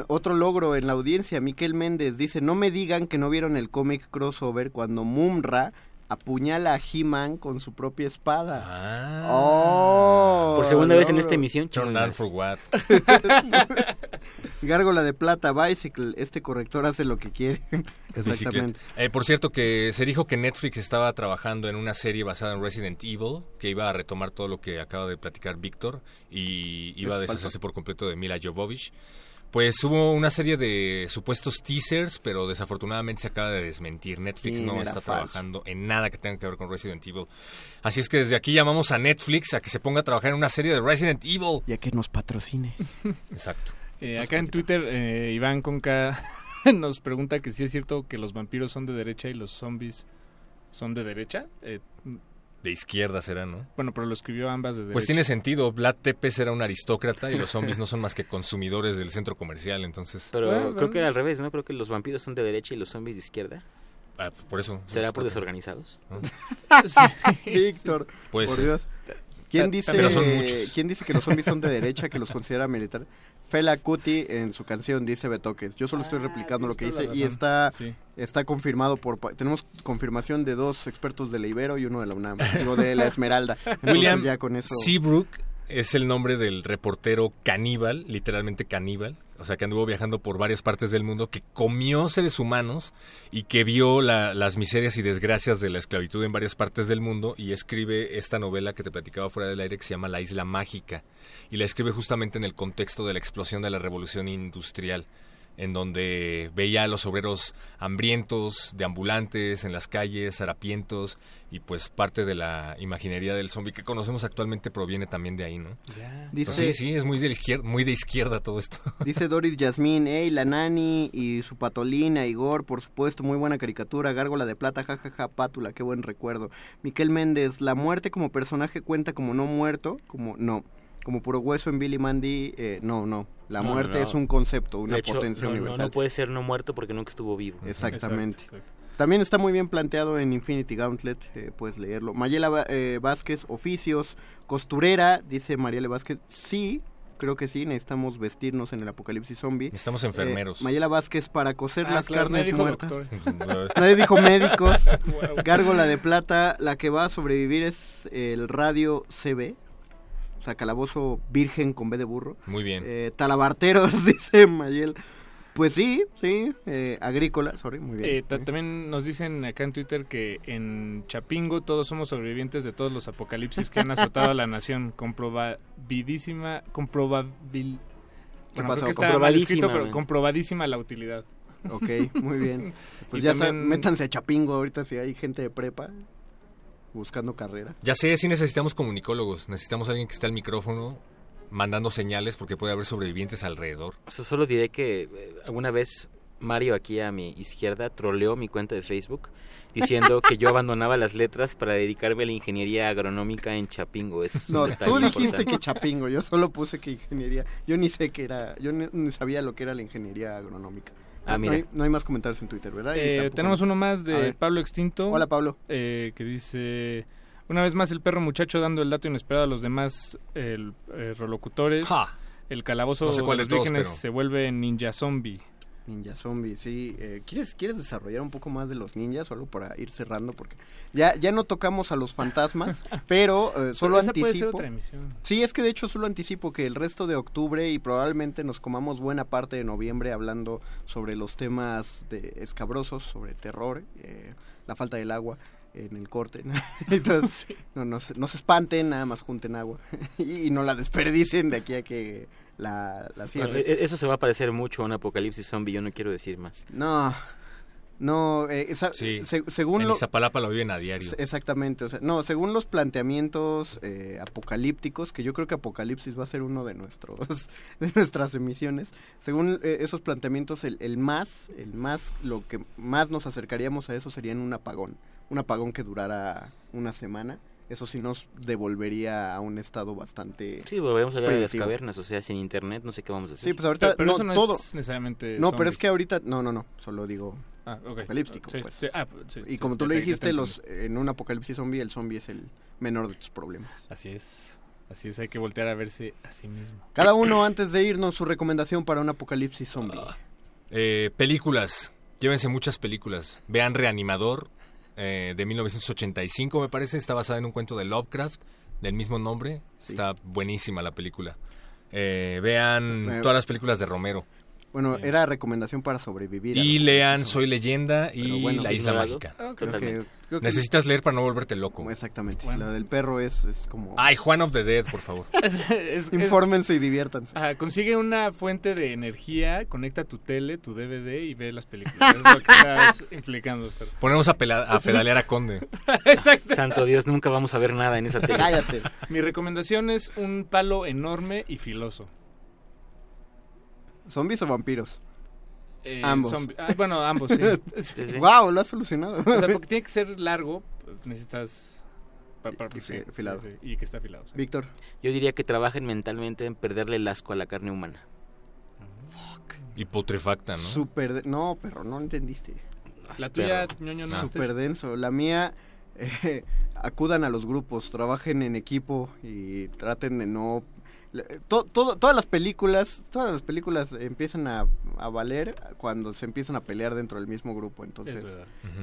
Otro logro en la audiencia, Miquel Méndez dice, no me digan que no vieron el cómic crossover cuando Mumra apuñala a He-Man con su propia espada. Oh, Por segunda vez en esta emisión, down for what? Gárgola de plata, Bicycle, este corrector hace lo que quiere. Exactamente. Eh, por cierto, que se dijo que Netflix estaba trabajando en una serie basada en Resident Evil, que iba a retomar todo lo que acaba de platicar Víctor y iba a Es deshacerse falso. por completo de Mila Jovovich. Pues hubo una serie de supuestos teasers, pero desafortunadamente se acaba de desmentir. Netflix Sí, no está falso. trabajando en nada que tenga que ver con Resident Evil. Así es que desde aquí llamamos a Netflix a que se ponga a trabajar en una serie de Resident Evil. Y a que nos patrocine. Exacto. Eh, acá en Twitter, eh, Iván Conca nos pregunta que si es cierto que los vampiros son de derecha y los zombies son de derecha. Eh, De izquierda será, ¿no? bueno, pero lo escribió ambas de derecha. Pues tiene sentido. Vlad Tepes era un aristócrata y los zombies no son más que consumidores del centro comercial, entonces... Pero Bueno, creo que al revés, ¿no? Creo que los vampiros son de derecha y los zombies de izquierda. Ah, por eso. ¿Será por desorganizados? Víctor, Puede por. Dios. ¿Quién dice, pero son muchos. ¿Quién dice que los zombies son de derecha, que los considera militar? Fela Kuti en su canción dice Betoques. Yo solo estoy replicando lo que dice y está Sí. está confirmado por tenemos confirmación de dos expertos de la Ibero y uno de la UNAM, digo de la Esmeralda. Entonces, William ya con eso Seabrook es el nombre del reportero caníbal, literalmente caníbal, o sea, que anduvo viajando por varias partes del mundo, que comió seres humanos y que vio la- las miserias y desgracias de la esclavitud en varias partes del mundo y escribe esta novela que te platicaba fuera del aire que se llama La Isla Mágica. Y la escribe justamente en el contexto de la explosión de la revolución industrial en donde veía a los obreros hambrientos, deambulantes, en las calles, harapientos, y pues parte de la imaginería del zombie que conocemos actualmente proviene también de ahí, ¿no? Dice- sí, sí, es muy de, izquierda, muy de izquierda todo esto. Dice Doris Yasmín, hey, la nani y su patolina, Igor, por supuesto, muy buena caricatura, Gárgola de Plata, jajaja, pátula, qué buen recuerdo. Miquel Méndez, la muerte como personaje cuenta como no muerto, como no, como puro hueso en Billy Mandy, eh, no, no, la No, muerte no. es un concepto, una De hecho, potencia universal. No, puede ser no muerto porque nunca estuvo vivo. Exactamente. También está muy bien planteado en Infinity Gauntlet, eh, puedes leerlo. Mayela eh, Vázquez, oficios, costurera, dice Mariela Vázquez, sí, creo que sí, necesitamos vestirnos en el apocalipsis zombie. Necesitamos enfermeros. Eh, Mayela Vázquez, para coser Ah, las claro, carnes muertas. nadie dijo médicos. Wow. Gárgola de plata, la que va a sobrevivir es el radio CB. O sea, calabozo virgen con B de burro. Muy bien. Eh, talabarteros, dice Mayel. Pues sí, sí, eh, agrícola, sorry, muy bien. Eh, ta- también nos dicen acá en Twitter que en Chapingo todos somos sobrevivientes de todos los apocalipsis que han azotado a la nación. Comprobadísima, comprobabil... ¿Qué Bueno, pasó? escrito, Comprobadísima, comprobadísima la utilidad. Ok, muy bien. Pues Y ya también- métanse a Chapingo ahorita si hay gente de prepa buscando carrera. Ya sé, sí necesitamos comunicólogos, necesitamos alguien que esté al micrófono mandando señales porque puede haber sobrevivientes alrededor. O sea, solo diré que eh, alguna vez Mario aquí a mi izquierda troleó mi cuenta de Facebook diciendo que yo abandonaba las letras para dedicarme a la ingeniería agronómica en Chapingo. Es un No, detalle tú dijiste importante. que Chapingo, yo solo puse que ingeniería. Yo ni sé qué era, yo ni, ni sabía lo que era la ingeniería agronómica. Ah, No mira. hay, no hay más comentarios en Twitter, ¿verdad? Eh, tenemos uno más de. Pablo Extinto. Hola, Pablo. eh, que dice... Una vez más el perro muchacho dando el dato inesperado a los demás el, eh, rolocutores. Ja. El calabozo No sé de los vírgenes pero- se vuelve ninja zombie. Ninja Zombie, sí. Eh, ¿quieres, ¿Quieres desarrollar un poco más de los ninjas? Solo para ir cerrando, porque ya, ya no tocamos a los fantasmas, pero eh, solo Pero esa puede ser anticipo. otra emisión. Sí, es que de hecho solo anticipo que el resto de octubre y probablemente nos comamos buena parte de noviembre hablando sobre los temas de escabrosos, sobre terror, eh, la falta del agua en el corte. ¿no? Entonces, no, no, se, no se espanten, nada más junten agua y, y no la desperdicien de aquí a que la, la Bueno, cierren. e- eso se va a parecer mucho a un apocalipsis zombie, yo no quiero decir más. No, no, eh, esa- Sí, se- según en lo... Iztapalapa lo viven a diario. Exactamente, o sea, no, según los planteamientos eh, apocalípticos, que yo creo que Apocalipsis va a ser uno de nuestros de nuestras emisiones, según eh, esos planteamientos el, el más, el más lo que más nos acercaríamos a eso sería en un apagón, un apagón que durara una semana. Eso sí nos devolvería a un estado bastante Sí, volvemos a hablar de las cabernas, o sea, sin internet no sé qué vamos a hacer. Sí, pues ahorita Pero- pero no, eso no es necesariamente No, pero es que ahorita no, no, no, solo digo Ah, ok. apocalíptico, Sí, pues. sí, ah, sí, y sí, como tú le dijiste, los en un apocalipsis zombie el zombie es el menor de tus problemas. Así es. Así es, hay que voltear a verse a sí mismo. Cada uno antes de irnos su recomendación para un apocalipsis zombie. Eh, películas, llévense muchas películas. Vean Reanimador eh, de 1985 me parece, está basada en un cuento de Lovecraft del mismo nombre. Está buenísima la película. Eh, vean todas las películas de Romero. Bueno, era recomendación para sobrevivir. Y lean Soy Leyenda y bueno, La Isla ignorado. Mágica. Ah, creo que- creo que- Necesitas leer para no volverte loco. Exactamente. La del perro es, es como... Ay, Juan of the Dead, por favor. Es- es- Infórmense y diviértanse. Ajá, consigue una fuente de energía, conecta tu tele, tu DVD y ve las películas. Es lo que estás implicando. Ponemos a, pela- a pedalear a Conde. Exacto. Santo Dios, nunca vamos a ver nada en esa tele. Cállate. Mi recomendación es un palo enorme y filoso. ¿Zombies o vampiros? Eh, ambos. ah, bueno, ambos, sí. Wow, lo has solucionado. O sea, porque tiene que ser largo, necesitas... pa- pa- Y sí, fi- afilado. sí, sí, y que está afilado. sí. Víctor. Yo diría que trabajen mentalmente en perderle el asco a la carne humana. Y putrefacta, ¿no? Súper... de- No, perro, no entendiste. La tuya, ñoño, no Súper denso. La mía... eh, acudan a los grupos, trabajen en equipo y traten de no Le- to- todo- todas las películas, todas las películas empiezan a, a valer cuando se empiezan a pelear dentro del mismo grupo. Entonces,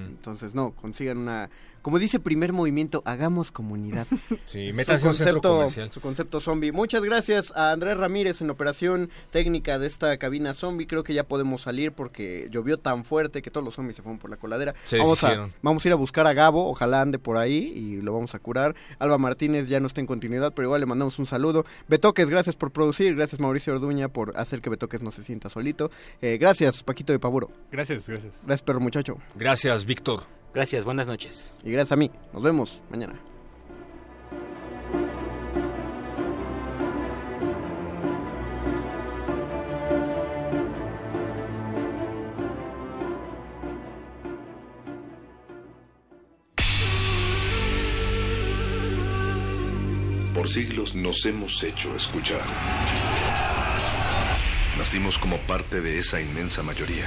entonces no, consigan una, como dice primer movimiento, hagamos comunidad. Sí, a un centro concepto- comercial. Su concepto zombie. Muchas gracias a Andrés Ramírez en operación técnica de esta cabina zombie. Creo que ya podemos salir porque llovió tan fuerte que todos los zombies se fueron por la coladera. Se vamos, a, vamos a ir a buscar a Gabo, ojalá ande por ahí y lo vamos a curar. Alba Martínez ya no está en continuidad, pero igual le mandamos un saludo. Betoques, gracias por producir. Gracias Mauricio Orduña por hacer que Betoques no se sienta solito. Eh, gracias Paquito de Pavuro. Gracias, gracias. Gracias perro muchacho. Gracias, Víctor. Gracias, buenas noches. Y gracias a mí. Nos vemos mañana. Por siglos nos hemos hecho escuchar. Nacimos como parte de esa inmensa mayoría.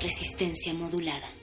Resistencia modulada.